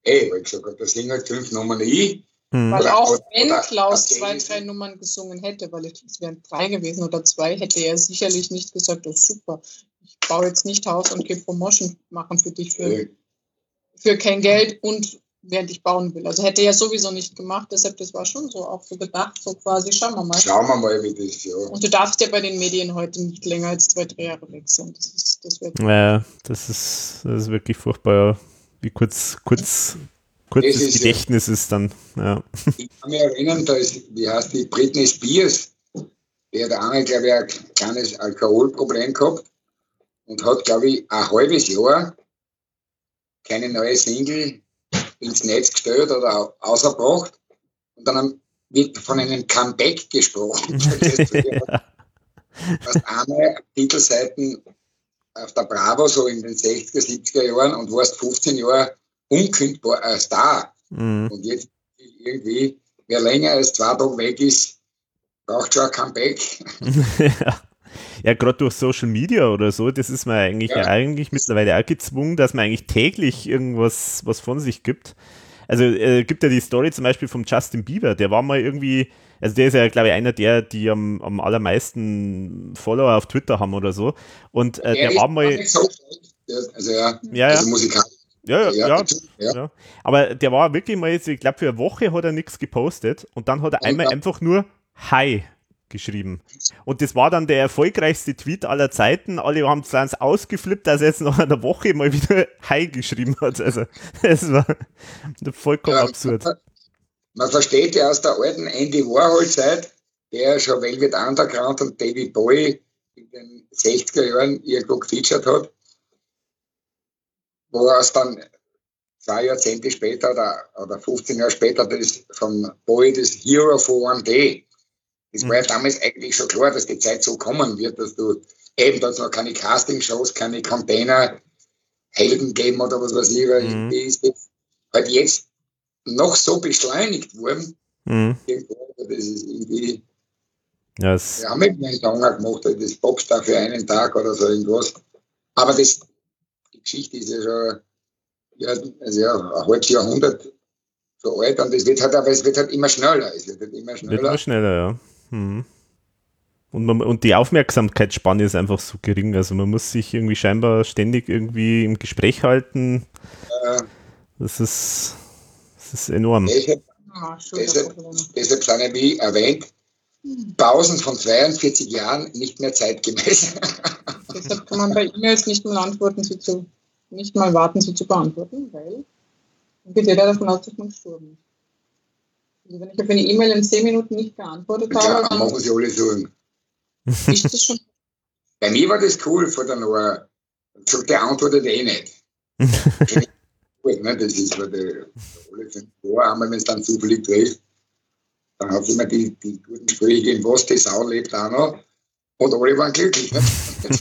Ey, weil ich gesagt habe, da singen halt fünf Nummern ich Mhm. Weil auch wenn Klaus zwei, drei Nummern gesungen hätte, weil es wären drei gewesen oder zwei, hätte er sicherlich nicht gesagt, oh super, ich baue jetzt nicht Haus und gehe Promotion machen für dich für, für kein Geld und während ich bauen will. Also hätte er sowieso nicht gemacht, deshalb das war schon so auch so gedacht, so quasi, schauen wir mal. Schauen wir mal, wie das ja. Und du darfst ja bei den Medien heute nicht länger als zwei, drei Jahre weg sein. Das ist, das wird ja, das ist, das ist wirklich furchtbar, wie kurz, kurz Kurzes ist Gedächtnis ja, ist dann, ja. Ich kann mich erinnern, da ist, wie heißt die, Britney Spears, die hat einmal, glaube ich, ein kleines Alkoholproblem gehabt und hat, glaube ich, ein halbes Jahr keine neue Single ins Netz gestellt oder ausgebracht. Und dann wird von einem Comeback gesprochen. [laughs] ja. hast einmal Titelseiten auf der Bravo so in den 60er, 70er Jahren und warst 15 Jahre unkündbar ein Star. Mhm. Und jetzt irgendwie, wer länger als zwei Tage weg ist, braucht schon ein Comeback. [laughs] ja. Ja, gerade durch Social Media oder so, das ist man eigentlich, ja. eigentlich mittlerweile auch gezwungen, dass man eigentlich täglich irgendwas was von sich gibt. Also äh, gibt ja die Story zum Beispiel vom Justin Bieber, der war mal irgendwie, also der ist ja, glaube ich, einer der, die am, am allermeisten Follower auf Twitter haben oder so. Und äh, der, war mal. So, also ja, ja, also musikalisch ja, ja, ja, ja, ja. Aber der war wirklich mal jetzt, ich glaube, für eine Woche hat er nichts gepostet und dann hat er einmal einfach nur Hi geschrieben. Und das war dann der erfolgreichste Tweet aller Zeiten. Alle haben es ausgeflippt, dass er jetzt nach einer Woche mal wieder [laughs] Hi geschrieben hat. Also, es war vollkommen ja, absurd. Man, versteht ja aus der alten Andy Warhol-Zeit, der schon Velvet Underground und David Bowie in den 60er Jahren irgendwo gefeatured hat, wo es dann zwei Jahrzehnte später oder, oder 15 Jahre später das von Boy das Hero for One Day. Mhm. war ja mhm. damals eigentlich schon klar, dass die Zeit so kommen wird, dass du eben da noch keine Casting-Shows, keine Container, Helden geben oder was weiß ich, weil mhm. die ist jetzt halt jetzt noch so beschleunigt worden. Mhm. Das ist irgendwie. Yes. Wir haben mit einem Song gemacht, das boxt da für einen Tag oder so irgendwas. Aber das, Geschichte ist ja schon ja, also ja, ein halbes Jahrhundert so alt und es wird halt, aber es wird halt immer schneller. Es wird halt immer schneller. Wird immer schneller, ja. Hm. Und, man, und die Aufmerksamkeitsspanne ist einfach so gering. Also man muss sich irgendwie scheinbar ständig irgendwie im Gespräch halten. Das ist, das ist enorm. Deshalb, Ah, deshalb, deshalb sind ja, wie erwähnt, Pausen von 42 Jahren nicht mehr zeitgemäß. [laughs] Deshalb kann man bei E-Mails nicht mal antworten, sie zu, nicht mal warten, sie zu beantworten, weil dann geht jeder davon aus, dass man gestorben ist. Also wenn ich auf eine E-Mail in 10 Minuten nicht geantwortet habe, dann machen sie alle so. [laughs] ist das schon. Bei mir war das cool von der Nora. Gesagt, der antwortet eh nicht. Gut, ne? Das ist, weil der, alle fünf Jahre einmal, wenn es dann zufällig trifft, dann hat es immer die, die guten Sprüche gegeben, was die Sau lebt auch noch. Und alle waren glücklich. Ne? [laughs] Das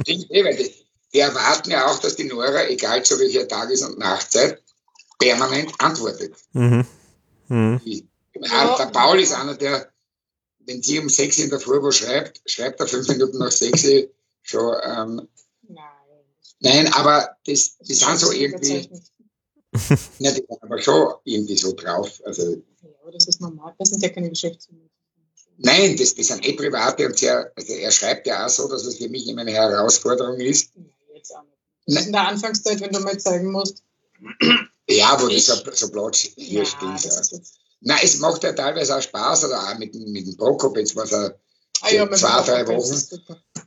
stimmt eh, weil die, die erwarten ja auch, dass die Nora, egal zu welcher Tages- und Nachtzeit, permanent antwortet. Mhm. Mhm. Die, Ja. Der Paul ist einer, der, wenn sie um sechs in der Früh was schreibt, schreibt er fünf Minuten nach sechs schon. Ähm, Nein. nein, aber das, die sind so irgendwie, ja, [laughs] die sind aber schon irgendwie so drauf. Also, Ja, aber das ist normal. Das sind ja keine Geschäftsmänner. nein, das, das sind eh private und sehr, also er schreibt ja auch so, dass es für mich immer eine Herausforderung ist. Nein, jetzt auch nicht. Das ist in der Anfangszeit, wenn du mal zeigen musst. Ja, wo das Ich- so, so Platz hier Ja, steht. das Ja. Nein, es macht ja teilweise auch Spaß, oder auch mit, dem- mit dem Prokop, jetzt was er Ah, ja, zwei, drei Wochen. ist.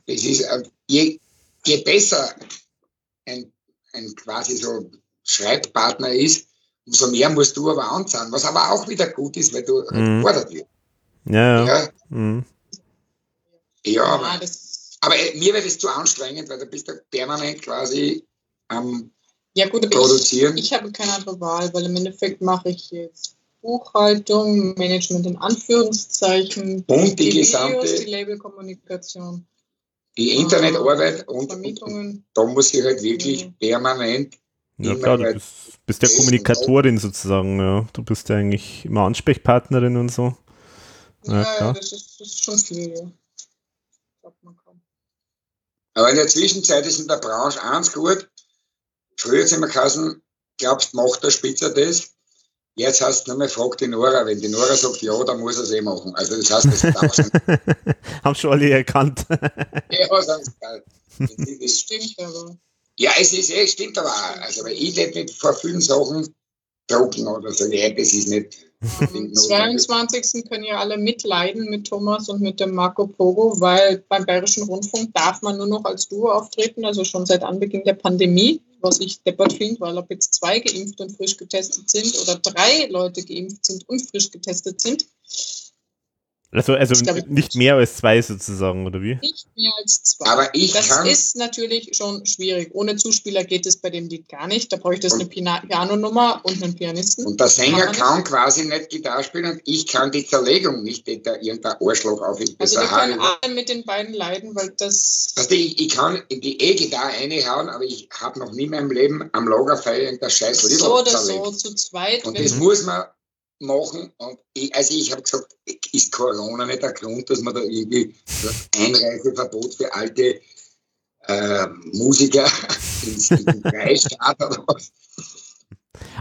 Das ist, äh, je, je besser ein, ein quasi so Schreibpartner ist, umso mehr musst du aber anzahlen, was aber auch wieder gut ist, weil du Mhm. gefordert wirst. Ja, ja. Ja, Mhm. ja aber, das, aber äh, mir wird es zu anstrengend, weil du bist ja permanent quasi am ja gut, aber Produzieren. ich, ich habe keine andere Wahl, weil im Endeffekt mache ich jetzt Buchhaltung, Management in Anführungszeichen, Und die Videos, gesamte- die Labelkommunikation, die Internetarbeit äh, und, und, Vermietungen. da muss ich halt wirklich permanent Ja immer klar, du bist, bist ja Kommunikatorin sozusagen, ja. Du bist ja eigentlich immer Ansprechpartnerin und so. Ja, Ja, klar. das ist, das ist schon viel, ja. Aber in der Zwischenzeit ist in der Branche eins gut. Früher hat es immer geheißen, glaubst, macht der Spitzer das? Jetzt heißt es nur mehr, frag die Nora. Wenn die Nora sagt ja, dann muss er es eh machen. Also das heißt, das ist tausend. [laughs] Haben schon alle erkannt. [laughs] ja, sonst geil. Das stimmt aber. ja, es ist eh, stimmt aber auch. Also, weil ich nicht mit vor vielen Sachen drucken oder so. Ja, das ist nicht. Am 22. können ja alle mitleiden mit Thomas und mit dem Marco Pogo, weil beim Bayerischen Rundfunk darf man nur noch als Duo auftreten, also schon seit Anbeginn der Pandemie, was ich deppert finde, weil ob jetzt zwei geimpft und frisch getestet sind oder drei Leute geimpft sind und frisch getestet sind, Also, also glaub, nicht mehr als zwei sozusagen, oder wie? nicht mehr als zwei. Aber ich das kann, ist natürlich schon schwierig. Ohne Zuspieler geht es bei dem Lied gar nicht. Da bräuchte es eine Pianonummer und einen Pianisten. und der Sänger Kann kann quasi nicht Gitarre spielen und ich kann die Zerlegung nicht, die da irgendein Arschloch auf ihn Also wir besser können haben. alle mit den beiden leiden, weil das Also ich, ich kann in die E-Gitarre reinhauen, aber ich habe noch nie in meinem Leben am Lagerfeuer irgendein scheiß Lidl so oder zerlegt. so zu zweit, Und das muss man machen. Und ich, also ich habe gesagt, ist Corona nicht der Grund, dass man da irgendwie ein Einreiseverbot für alte äh, Musiker [laughs] ins, in den Freistaat oder was?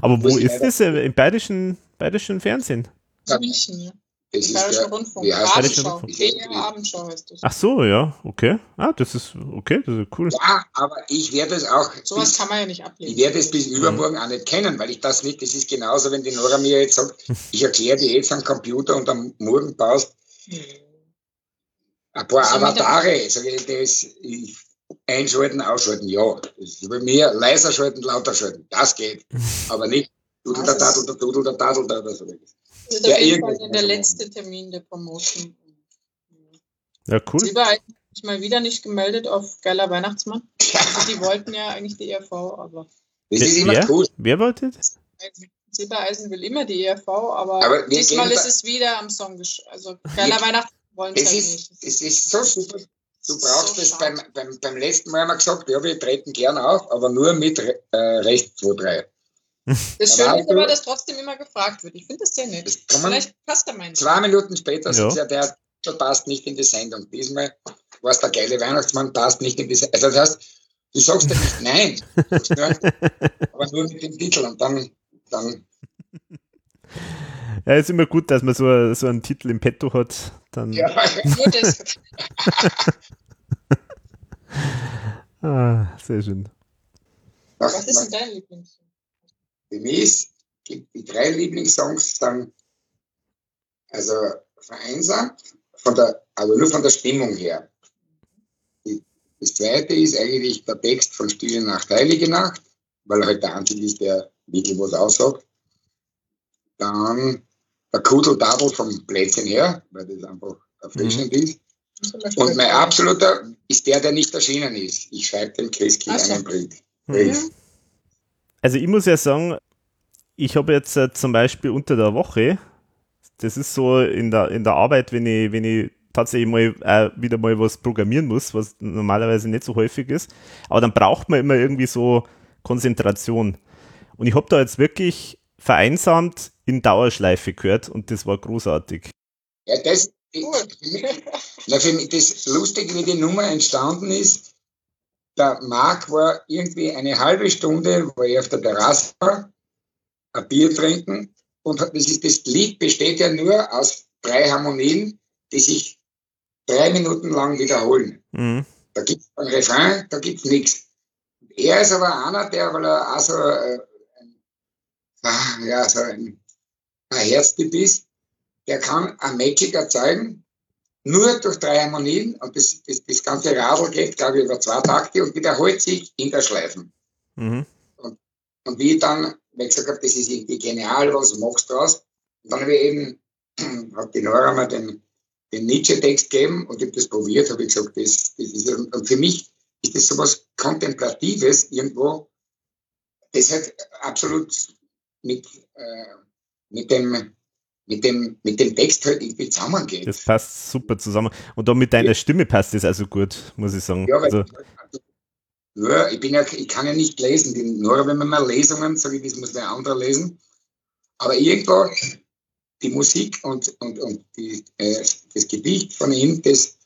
Aber wo ist das? Im bayerischen, bayerischen Fernsehen? München, ja. Das Im ist Bayerischen der, Rundfunk. der? Abendschau. BR Abendschau heißt das. Ach so, ja, okay. Ah, das ist okay, das ist cool. ja, aber ich werde es auch Sowas bis, kann man ja nicht ablehnen. ich werde es bis übermorgen auch nicht kennen, weil ich das nicht, das ist genauso, wenn die Nora mir jetzt sagt, [laughs] ich erkläre dir jetzt am Computer und am Morgen baust ein paar Also Avatare, sage ich, das ich, einschalten, ausschalten, ja. Bei mir leiser schalten, lauter schalten, das geht. [laughs] Aber nicht dudel der Das Tadel, der Dudel der Tadel oder so. Das ist Ja, auf jeden Fall irgendwie. der letzte Termin der Promotion. Ja, cool. Silber hat sich mal wieder nicht gemeldet auf Geiler Weihnachtsmann. Also die wollten ja eigentlich die ERV, aber Das ist immer Wer? cool. Wer wollte das? Silbereisen will immer die ERV, aber, Aber diesmal ist da- es wieder am Song. Also Geiler Weihnachten wollen sie halt ist, nicht. das ist so super. Du So brauchst das schade. beim, beim, beim letzten Mal haben wir gesagt, ja, wir treten gern auf, aber nur mit äh, Recht 2, 3. Das Da Schöne ist aber, dass trotzdem immer gefragt wird. Ich finde das sehr nett. Das Vielleicht passt er meins. Zwei Minuten später Ja. sagt ja, der passt nicht in die Sendung. Diesmal war es der geile Weihnachtsmann, passt nicht in die Sendung. Also das heißt, du sagst ja nicht nein, [laughs] nur, aber nur mit dem Titel und dann, dann Ja, ist immer gut, dass man so, so einen Titel im Petto hat. Dann, ja, [laughs] Nur das. [laughs] ah, sehr schön. Was ist denn dein Lieblingssong? Für mich die, die drei Lieblingssongs dann, also vereinsamt, von der, aber nur von der Stimmung her. Die, das zweite ist eigentlich der Text von Stille Nacht, Heilige Nacht, weil halt der Einzige ist, der wirklich was aussagt. Dann der Kudeldadel vom Plätzchen her, weil das einfach erfrischend mhm. ist. Und mein absoluter ist der, der nicht erschienen ist. Ich schreibe dem Christkind also. einen Brief. Mhm. Also ich muss ja sagen, ich habe jetzt äh, zum Beispiel unter der Woche, das ist so in der, in der Arbeit, wenn ich, wenn ich tatsächlich mal äh, wieder mal was programmieren muss, was normalerweise nicht so häufig ist. Aber dann braucht man immer irgendwie so Konzentration. Und ich habe da jetzt wirklich vereinsamt in Dauerschleife gehört und das war großartig. Ja, das, [laughs] na, für mich das Lustige, wie die Nummer entstanden ist, der Marc war irgendwie eine halbe Stunde, wo ich auf der Terrasse war, ein Bier trinken und das, ist, das Lied besteht ja nur aus drei Harmonien, die sich drei Minuten lang wiederholen. Mhm. Da gibt es ein Refrain, da gibt es nichts. Er ist aber einer, der, weil er auch so, äh, ein, ja, so ein, ein Herztyp ist, der kann ein Magic erzeugen, nur durch drei Harmonien und das, das, das ganze Radl geht, glaube ich, über zwei Takte und wiederholt sich in der Schleifen. Mhm. Und, und wie ich dann, ich gesagt habe, das ist irgendwie genial, was machst du draus? Und dann habe ich eben, [clears throat] hat die Nora mal den, den Nietzsche-Text gegeben und ich habe das probiert, habe ich gesagt, das, das ist, und für mich ist das sowas Kontemplatives irgendwo, das halt absolut mit, äh, mit dem, mit dem, mit dem Text halt irgendwie zusammengeht. Das passt super zusammen. Und auch mit deiner ja. Stimme passt das also gut, muss ich sagen. Ja, also. Ja, ich bin ja, ich kann ja nicht lesen. Nur wenn man mal Lesungen, sage ich, das muss der andere lesen. Aber irgendwo die Musik und, und, und die, äh, das Gedicht von ihm, das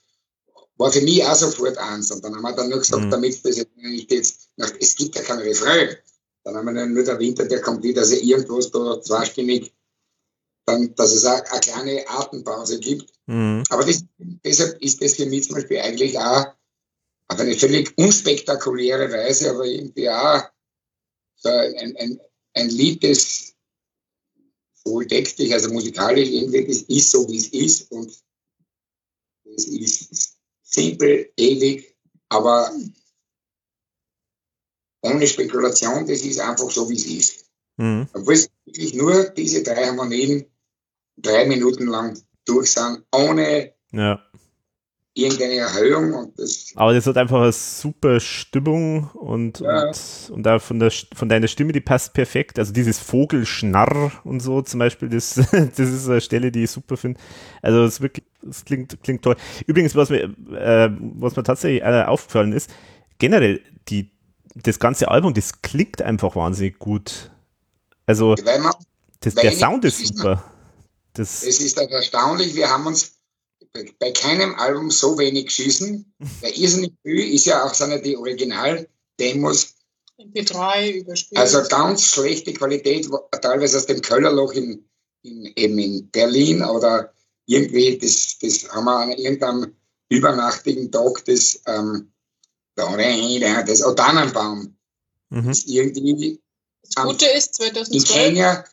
war für mich auch sofort eins. Und dann haben wir dann nur gesagt, mhm. damit das nicht jetzt, nach, es gibt ja kein Refrain. Dann haben wir dann nur der Winter, der kommt wieder, also irgendwas da zweistimmig dann, dass es auch eine kleine Atempause gibt. Mhm. Aber das, deshalb ist das für mich zum Beispiel eigentlich auch auf eine völlig unspektakuläre Weise, aber irgendwie auch so ein, ein, ein Lied, das sowohl textlich, also musikalisch irgendwie, das ist so, wie es ist und es ist simpel, ewig, aber ohne Spekulation, das ist einfach so, wie es ist. Mhm. Obwohl es wirklich nur diese drei Harmonien drei Minuten lang durch sind, ohne ja. Irgendeine Erhöhung. Und das Aber das hat einfach eine super Stimmung und, ja. und, und auch von, der, von deiner Stimme, die passt perfekt. Also dieses Vogelschnarr und so zum Beispiel, das, [laughs] das ist eine Stelle, die ich super finde. Also es wirklich, klingt, klingt toll. Übrigens, was mir, äh, was mir tatsächlich aufgefallen ist, generell die, das ganze Album, das klingt einfach wahnsinnig gut. Also, das, der Sound ist super. Das es ist erstaunlich, wir haben uns bei keinem Album so wenig geschissen. [laughs] Bei Irrsinnig viel ist ja auch seine die Original-Demos. MP3 überspielt. Also ganz schlechte Qualität, teilweise aus dem Köllerloch in, in, eben in Berlin oder irgendwie, das, das haben wir an irgendeinem übernachtigen Tag das, ähm, das Otanenbaum. Mhm. Das irgendwie. Das Gute ist 2012. In Kenia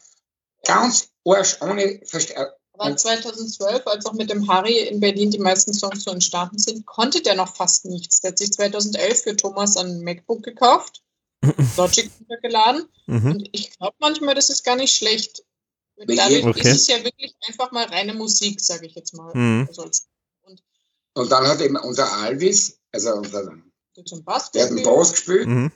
ganz Arsch ohne Verstärkung. Aber 2012, als auch mit dem Harry in Berlin die meisten Songs so entstanden sind, konnte der noch fast nichts. Der hat sich 2011 für Thomas ein MacBook gekauft, [laughs] Logic runtergeladen. Mhm. Und ich glaube manchmal, das ist gar nicht schlecht. Dadurch okay. ist es ja wirklich einfach mal reine Musik, sage ich jetzt mal. Mhm. Also und, und, dann hat eben unser Alvis, also unser, der hat den Bass gespielt. Mhm.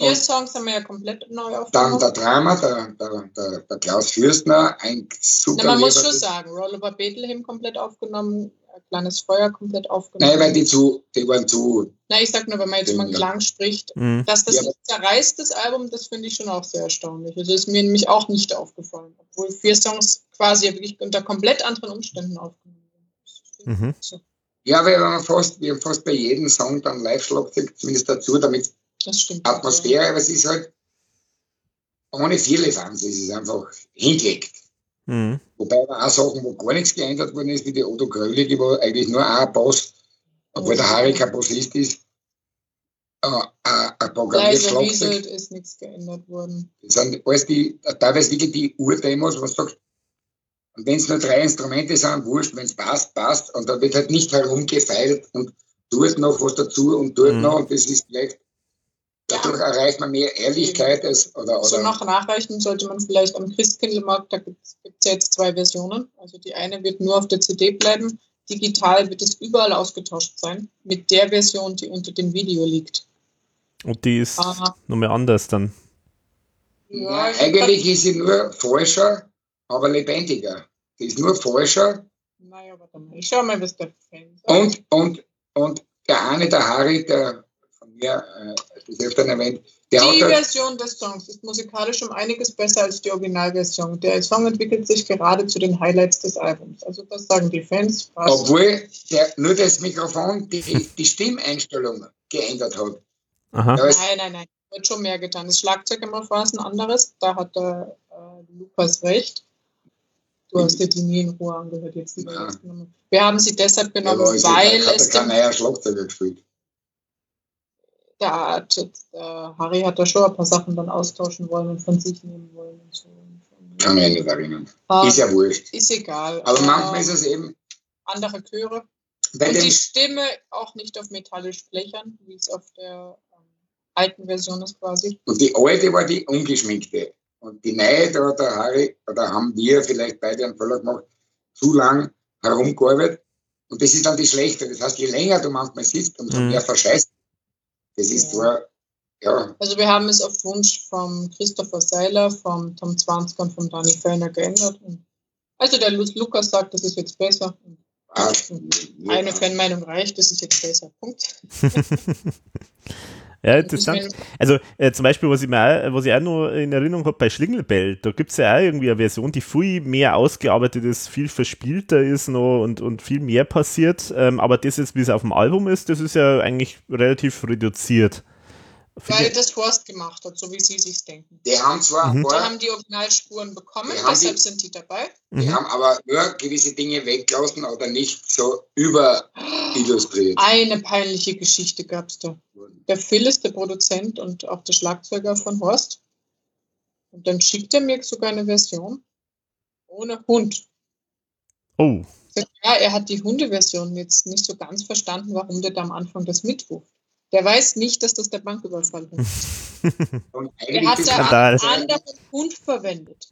Vier Songs haben wir ja komplett neu aufgenommen. Dann der Drama, der, der, der, der Klaus Fürstner, ein super. Na, man muss schon sagen, Roll Over Bethlehem komplett aufgenommen, Kleines Feuer komplett aufgenommen. Nein, weil die zu, die waren zu. Nein, ich sag nur, wenn man jetzt mal Klang spricht, mhm. dass das ja, zerreißt, das Album, das finde ich schon auch sehr erstaunlich. Also ist mir nämlich auch nicht aufgefallen, obwohl vier Songs quasi wirklich unter komplett anderen Umständen aufgenommen wurden. Mhm. So. Ja, wir haben fast, wir haben fast bei jedem Song dann Live-Schlagzeug zumindest dazu, damit das stimmt. Atmosphäre, aber es ist halt ohne Firlefanz, es ist einfach hingelegt. Mhm. Wobei auch Sachen, wo gar nichts geändert worden ist, wie die Otto Krölle, die war eigentlich nur ein Boss, obwohl der Harry kein Bassist ist. äh, ein Leise Programmierschlagzeug. Rieselt ist nichts geändert worden. Das sind alles die, teilweise wirklich die Urdemos, was. Und wenn es nur drei Instrumente sind, wurscht, wenn es passt, passt. Und da wird halt nicht herumgefeilt und dort noch was dazu und dort Mhm. noch. Und das ist vielleicht, dadurch erreicht man mehr Ehrlichkeit als, oder, So oder, nach Nachreichen sollte man vielleicht am Christkindlmarkt, da gibt es ja jetzt zwei Versionen. Also die eine wird nur auf der CD bleiben. Digital wird es überall ausgetauscht sein mit der Version, die unter dem Video liegt. Und die ist Aha. nochmal anders dann. Ja, ich eigentlich ist sie nur falscher, aber lebendiger. Die ist nur falscher Naja, warte mal. Ich schau mal, was der Fan sagt. und, und, und der eine, der Harry, der mir, äh, das öfter erwähnt, der Die hat da, Version des Songs ist musikalisch um einiges besser als die Originalversion. Der Song entwickelt sich gerade zu den Highlights des Albums. Also das sagen die Fans. Passt. obwohl der, nur das Mikrofon die, die Stimmeinstellung geändert hat. Aha. Ist, Nein, nein, nein. Wird schon mehr getan. Das Schlagzeug immer war es ein anderes. Da hat der äh, Lukas recht. Du hast dir die nie in Ruhe angehört. Jetzt Ja. jetzt genommen. Wir haben sie deshalb genommen, ist weil hat es er kein dem, neuer Schlagzeuger gespielt. Der, hat jetzt, äh, Harry hat da schon ein paar Sachen dann austauschen wollen und von sich nehmen wollen. Und so. Kann mich nicht erinnern. Ah, Ist ja wurscht. ist egal. Aber manchmal ist es eben andere Chöre. bei und die Stimme auch nicht auf metallisch blechern, wie es auf der ähm, alten Version ist quasi. und die alte war die ungeschminkte. Und die neue, da hat der Harry, oder haben wir vielleicht beide einen Fehler gemacht, zu lang herumgearbeitet. Und das ist dann die schlechte. Das heißt, je länger du manchmal sitzt, umso Mhm. mehr verscheißt. Das ist Ja. zwar, ja, Also wir haben es auf Wunsch vom Christopher Seiler, vom Tom Zwanzger und vom Danny Fellner geändert. Und also der Lu- Lukas sagt, das ist jetzt besser. Ah, Eine Fanmeinung reicht, das ist jetzt besser. Punkt. [laughs] [laughs] Ja, interessant. Also äh, zum Beispiel, was ich, mir auch, was ich auch noch in Erinnerung habe bei Schlingelbell, da gibt es ja auch irgendwie eine Version, die viel mehr ausgearbeitet ist, viel verspielter ist noch und, und viel mehr passiert. Ähm, aber das jetzt, wie es auf dem Album ist, das ist ja eigentlich relativ reduziert. Weil das Horst gemacht hat, so wie sie sich denken. Die haben zwar Mhm. ein Die haben die Originalspuren bekommen, deshalb die- sind die dabei. die Mhm. haben aber nur gewisse Dinge weggelassen oder nicht so überillustriert. Eine peinliche Geschichte gab es da. Der Phil ist der Produzent und auch der Schlagzeuger von Horst. Und dann schickt er mir sogar eine Version ohne Hund. Oh, Ja, er hat die Hundeversion jetzt nicht so ganz verstanden, warum der da am Anfang das mitruft. Der weiß nicht, dass das der Banküberfall ist. Und Er eigentlich hat Skandal. einen anderen Hund verwendet.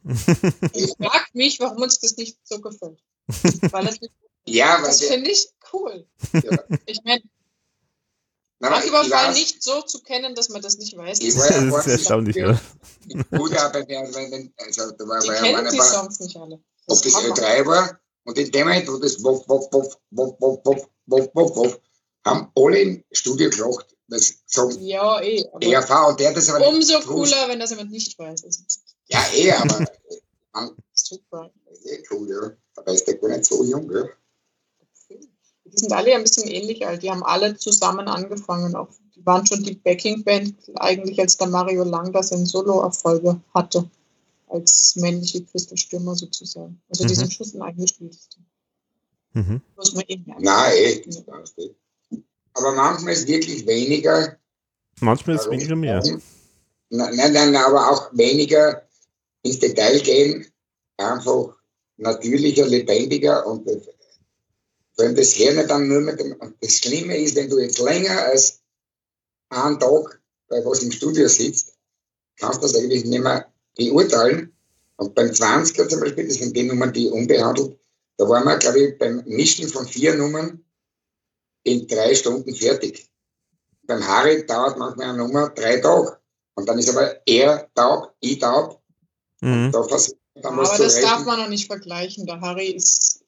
Ich frage mich, warum uns das nicht so gefällt. Weil das, nicht, ja, das finde ich cool. ja. Ich meine, Banküberfall nicht so zu kennen, dass man das nicht weiß. Ich Das war ja das ist erstaunlich, oder? Gut, aber wenn, also, da war, die war ja kennen die Songs nicht alle. ob das Hammer. Ö3 war, und in dem Moment, wo das Wuff, Wuff, Wuff, Wuff, Wuff, Wuff, Wuff, Wuff, Wuff, haben alle im Studio gelacht, das so Ja, eh. ERV, und der das aber umso nicht gewusst. cooler, wenn das jemand nicht weiß. Ist Ja, eh, aber [laughs] man, super. eh cool, ja. Aber ist der gar nicht so jung, ja. Die sind alle ein bisschen ähnlich alt. Die haben alle zusammen angefangen. Auch, die waren schon die Backing-Band, eigentlich als der Mario Lang das in Solo-Erfolge hatte. Als männliche Crystal-Stürmer sozusagen. Also die Mhm. sind schon ein eingespieltes Team. Mhm. Muss man eben merken. Nein, eh, das passt eh. Aber manchmal ist wirklich weniger. Manchmal ist Warum? weniger mehr. Nein, nein, nein, aber auch weniger ins Detail gehen, einfach natürlicher, lebendiger und das- wenn das Hirn dann nur mit dem, und das Schlimme ist, wenn du jetzt länger als einen Tag bei was im Studio sitzt, kannst du das eigentlich nicht mehr beurteilen. Und beim 20er zum Beispiel, das sind die Nummern, die unbehandelt, da waren wir, glaube ich, beim Mischen von vier Nummern in drei Stunden fertig. Beim Harry dauert manchmal eine Nummer drei Tage. Und dann ist aber er taub, ich taub. Mhm. Da Aber das darf retten. man noch nicht vergleichen. Der Harry ist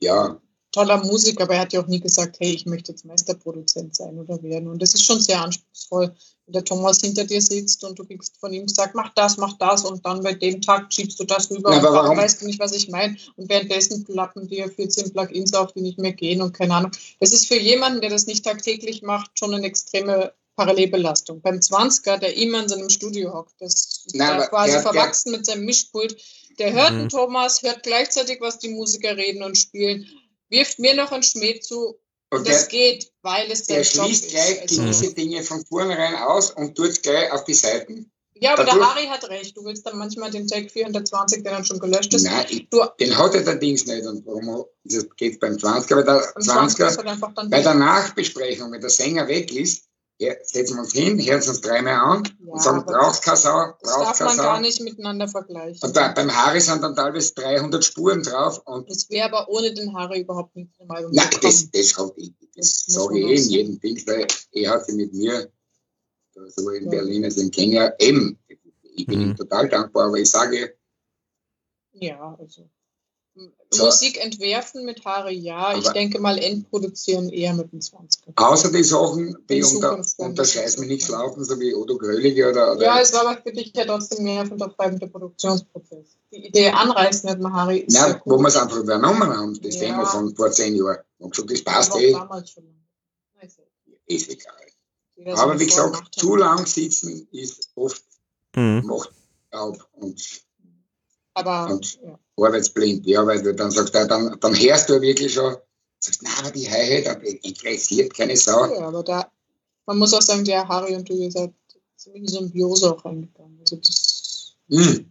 Ja, toller Musiker, aber er hat ja auch nie gesagt, hey, ich möchte jetzt Meisterproduzent sein oder werden. Und das ist schon sehr anspruchsvoll, wenn der Thomas hinter dir sitzt und du kriegst von ihm gesagt, mach das, mach das und dann bei dem Tag schiebst du das rüber Na, und aber dann warum- weißt du nicht, was ich meine. Und währenddessen plappen dir 14 Plugins auf, die nicht mehr gehen und keine Ahnung. Das ist für jemanden, der das nicht tagtäglich macht, schon eine extreme Parallelbelastung. Beim 20er, der immer in seinem Studio hockt, das ist Na, quasi der- verwachsen mit seinem Mischpult, der hört Mhm. den Thomas, hört gleichzeitig, was die Musiker reden und spielen, wirft mir noch einen Schmäh zu Und das der, geht, weil es der sein Job schließt gleich Also, gewisse Dinge von vornherein aus und tut es gleich auf die Seiten. ja, aber dadurch- der Harry hat recht. Du willst dann manchmal den Tag 420, der dann schon gelöscht ist. Nein, ich, Du, den hat er der Dings nicht. Und warum geht es beim 20er? Weil der am 20 ist 20er, halt einfach dann bei der Nachbesprechung, wenn der Sänger weg ist, setzen wir uns hin, hören uns dreimal an Ja, und sagen, aber brauchst keine Sau, das darf keine man gar Sau. nicht miteinander vergleichen. Und da, beim Harry sind dann teilweise 300 Spuren drauf und Das wäre aber ohne den Harry überhaupt nicht Album Nein, gekommen. das, das, ich, das Das sage ich eh in jedem Ding, weil er hat sich mit mir, so in Ja. Berlin, also in Kenia, eben, ich bin Mhm. ihm total dankbar, aber ich sage, Ja, also. So. Musik entwerfen mit Harry, ja. ich Aber- denke mal, entproduzieren eher mit dem 20er. außer die Sachen, die unter, unter das Scheiß mir nichts laufen, so wie Odo Grölige oder, oder Ja, es war aber für dich ja trotzdem mehr von der Produktionsprozess. Die Idee anreißen mit dem Harry ist Nein, sehr wo wir es einfach übernommen haben, das Ja. Thema von vor zehn Jahren. Und gesagt, das passt eh, auch damals schon. Also, ist egal. so Aber wie gesagt, zu lang sitzen ist oft Mhm. macht Staub und Aber und- ja. arbeitsblind. Ja, weil du dann sagst, dann, dann hörst du wirklich schon, sagst, na, aber die Hi-Hat das interessiert keine Sau. ja, aber da, man muss auch sagen, der Harry und du, ihr seid ziemlich in Symbiose auch reingegangen. Also das, Hm.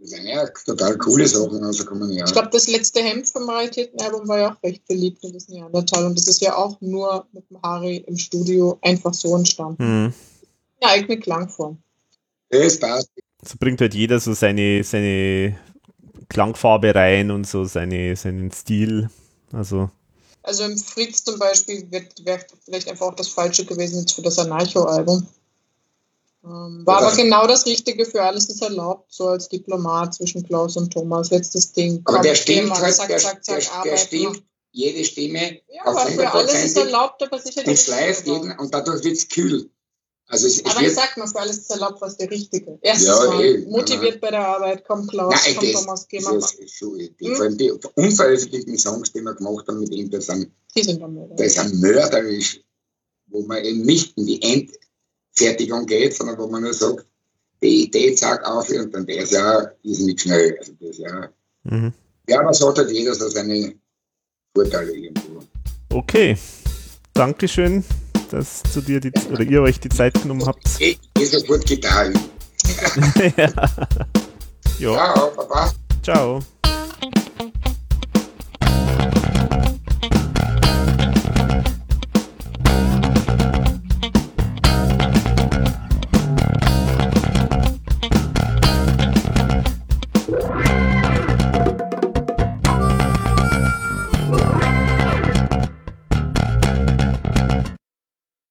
Das sind ja total coole Sachen rausgekommen, ja. Ich glaube, das letzte Hemd vom Raritätenalbum war ja auch recht beliebt und das Neandertal. Und das ist ja auch nur mit dem Harry im Studio einfach so entstanden. Mhm. Eine eigene Klangform. Das passt. So bringt halt jeder so seine, seine Klangfarbe rein und so seine, seinen Stil. Also, Also im Fritz zum Beispiel wäre vielleicht einfach auch das Falsche gewesen jetzt für das Anarcho-Album. Ähm, war Ja, aber das- genau das Richtige für alles ist erlaubt, so als Diplomat zwischen Klaus und Thomas. Letztes Ding. Aber komm, der stimmt halt, zack, der, zack, der, zack, der arbeiten stimmt jede Stimme Ja, auf aber für alles ist 100% erlaubt, aber sicher die und jeden und dadurch wird es kühl. Also es, es Aber ich sag mal, alles ist erlaubt, was der Richtige. Erstens Ja, mal, eh, motiviert bei der Arbeit, komm Klaus, Nein, komm das, Thomas, geh das mal. ist so, die, Hm? vor allem die unveröffentlichten Songs, die wir gemacht haben mit ihm, das sind, Die sind das sind mörderisch, wo man eben nicht in die Endfertigung geht, sondern wo man nur sagt, die Idee zack auf und dann der ist ja, ist nicht schnell. Also das ja, mhm. ja, aber so hat halt jeder so seine Vorteile irgendwo. okay. Dankeschön, dass zu dir die, oder ihr euch die Zeit genommen habt. [laughs] Jeder gut getan. [laughs] ja. Ciao, Baba. Ciao.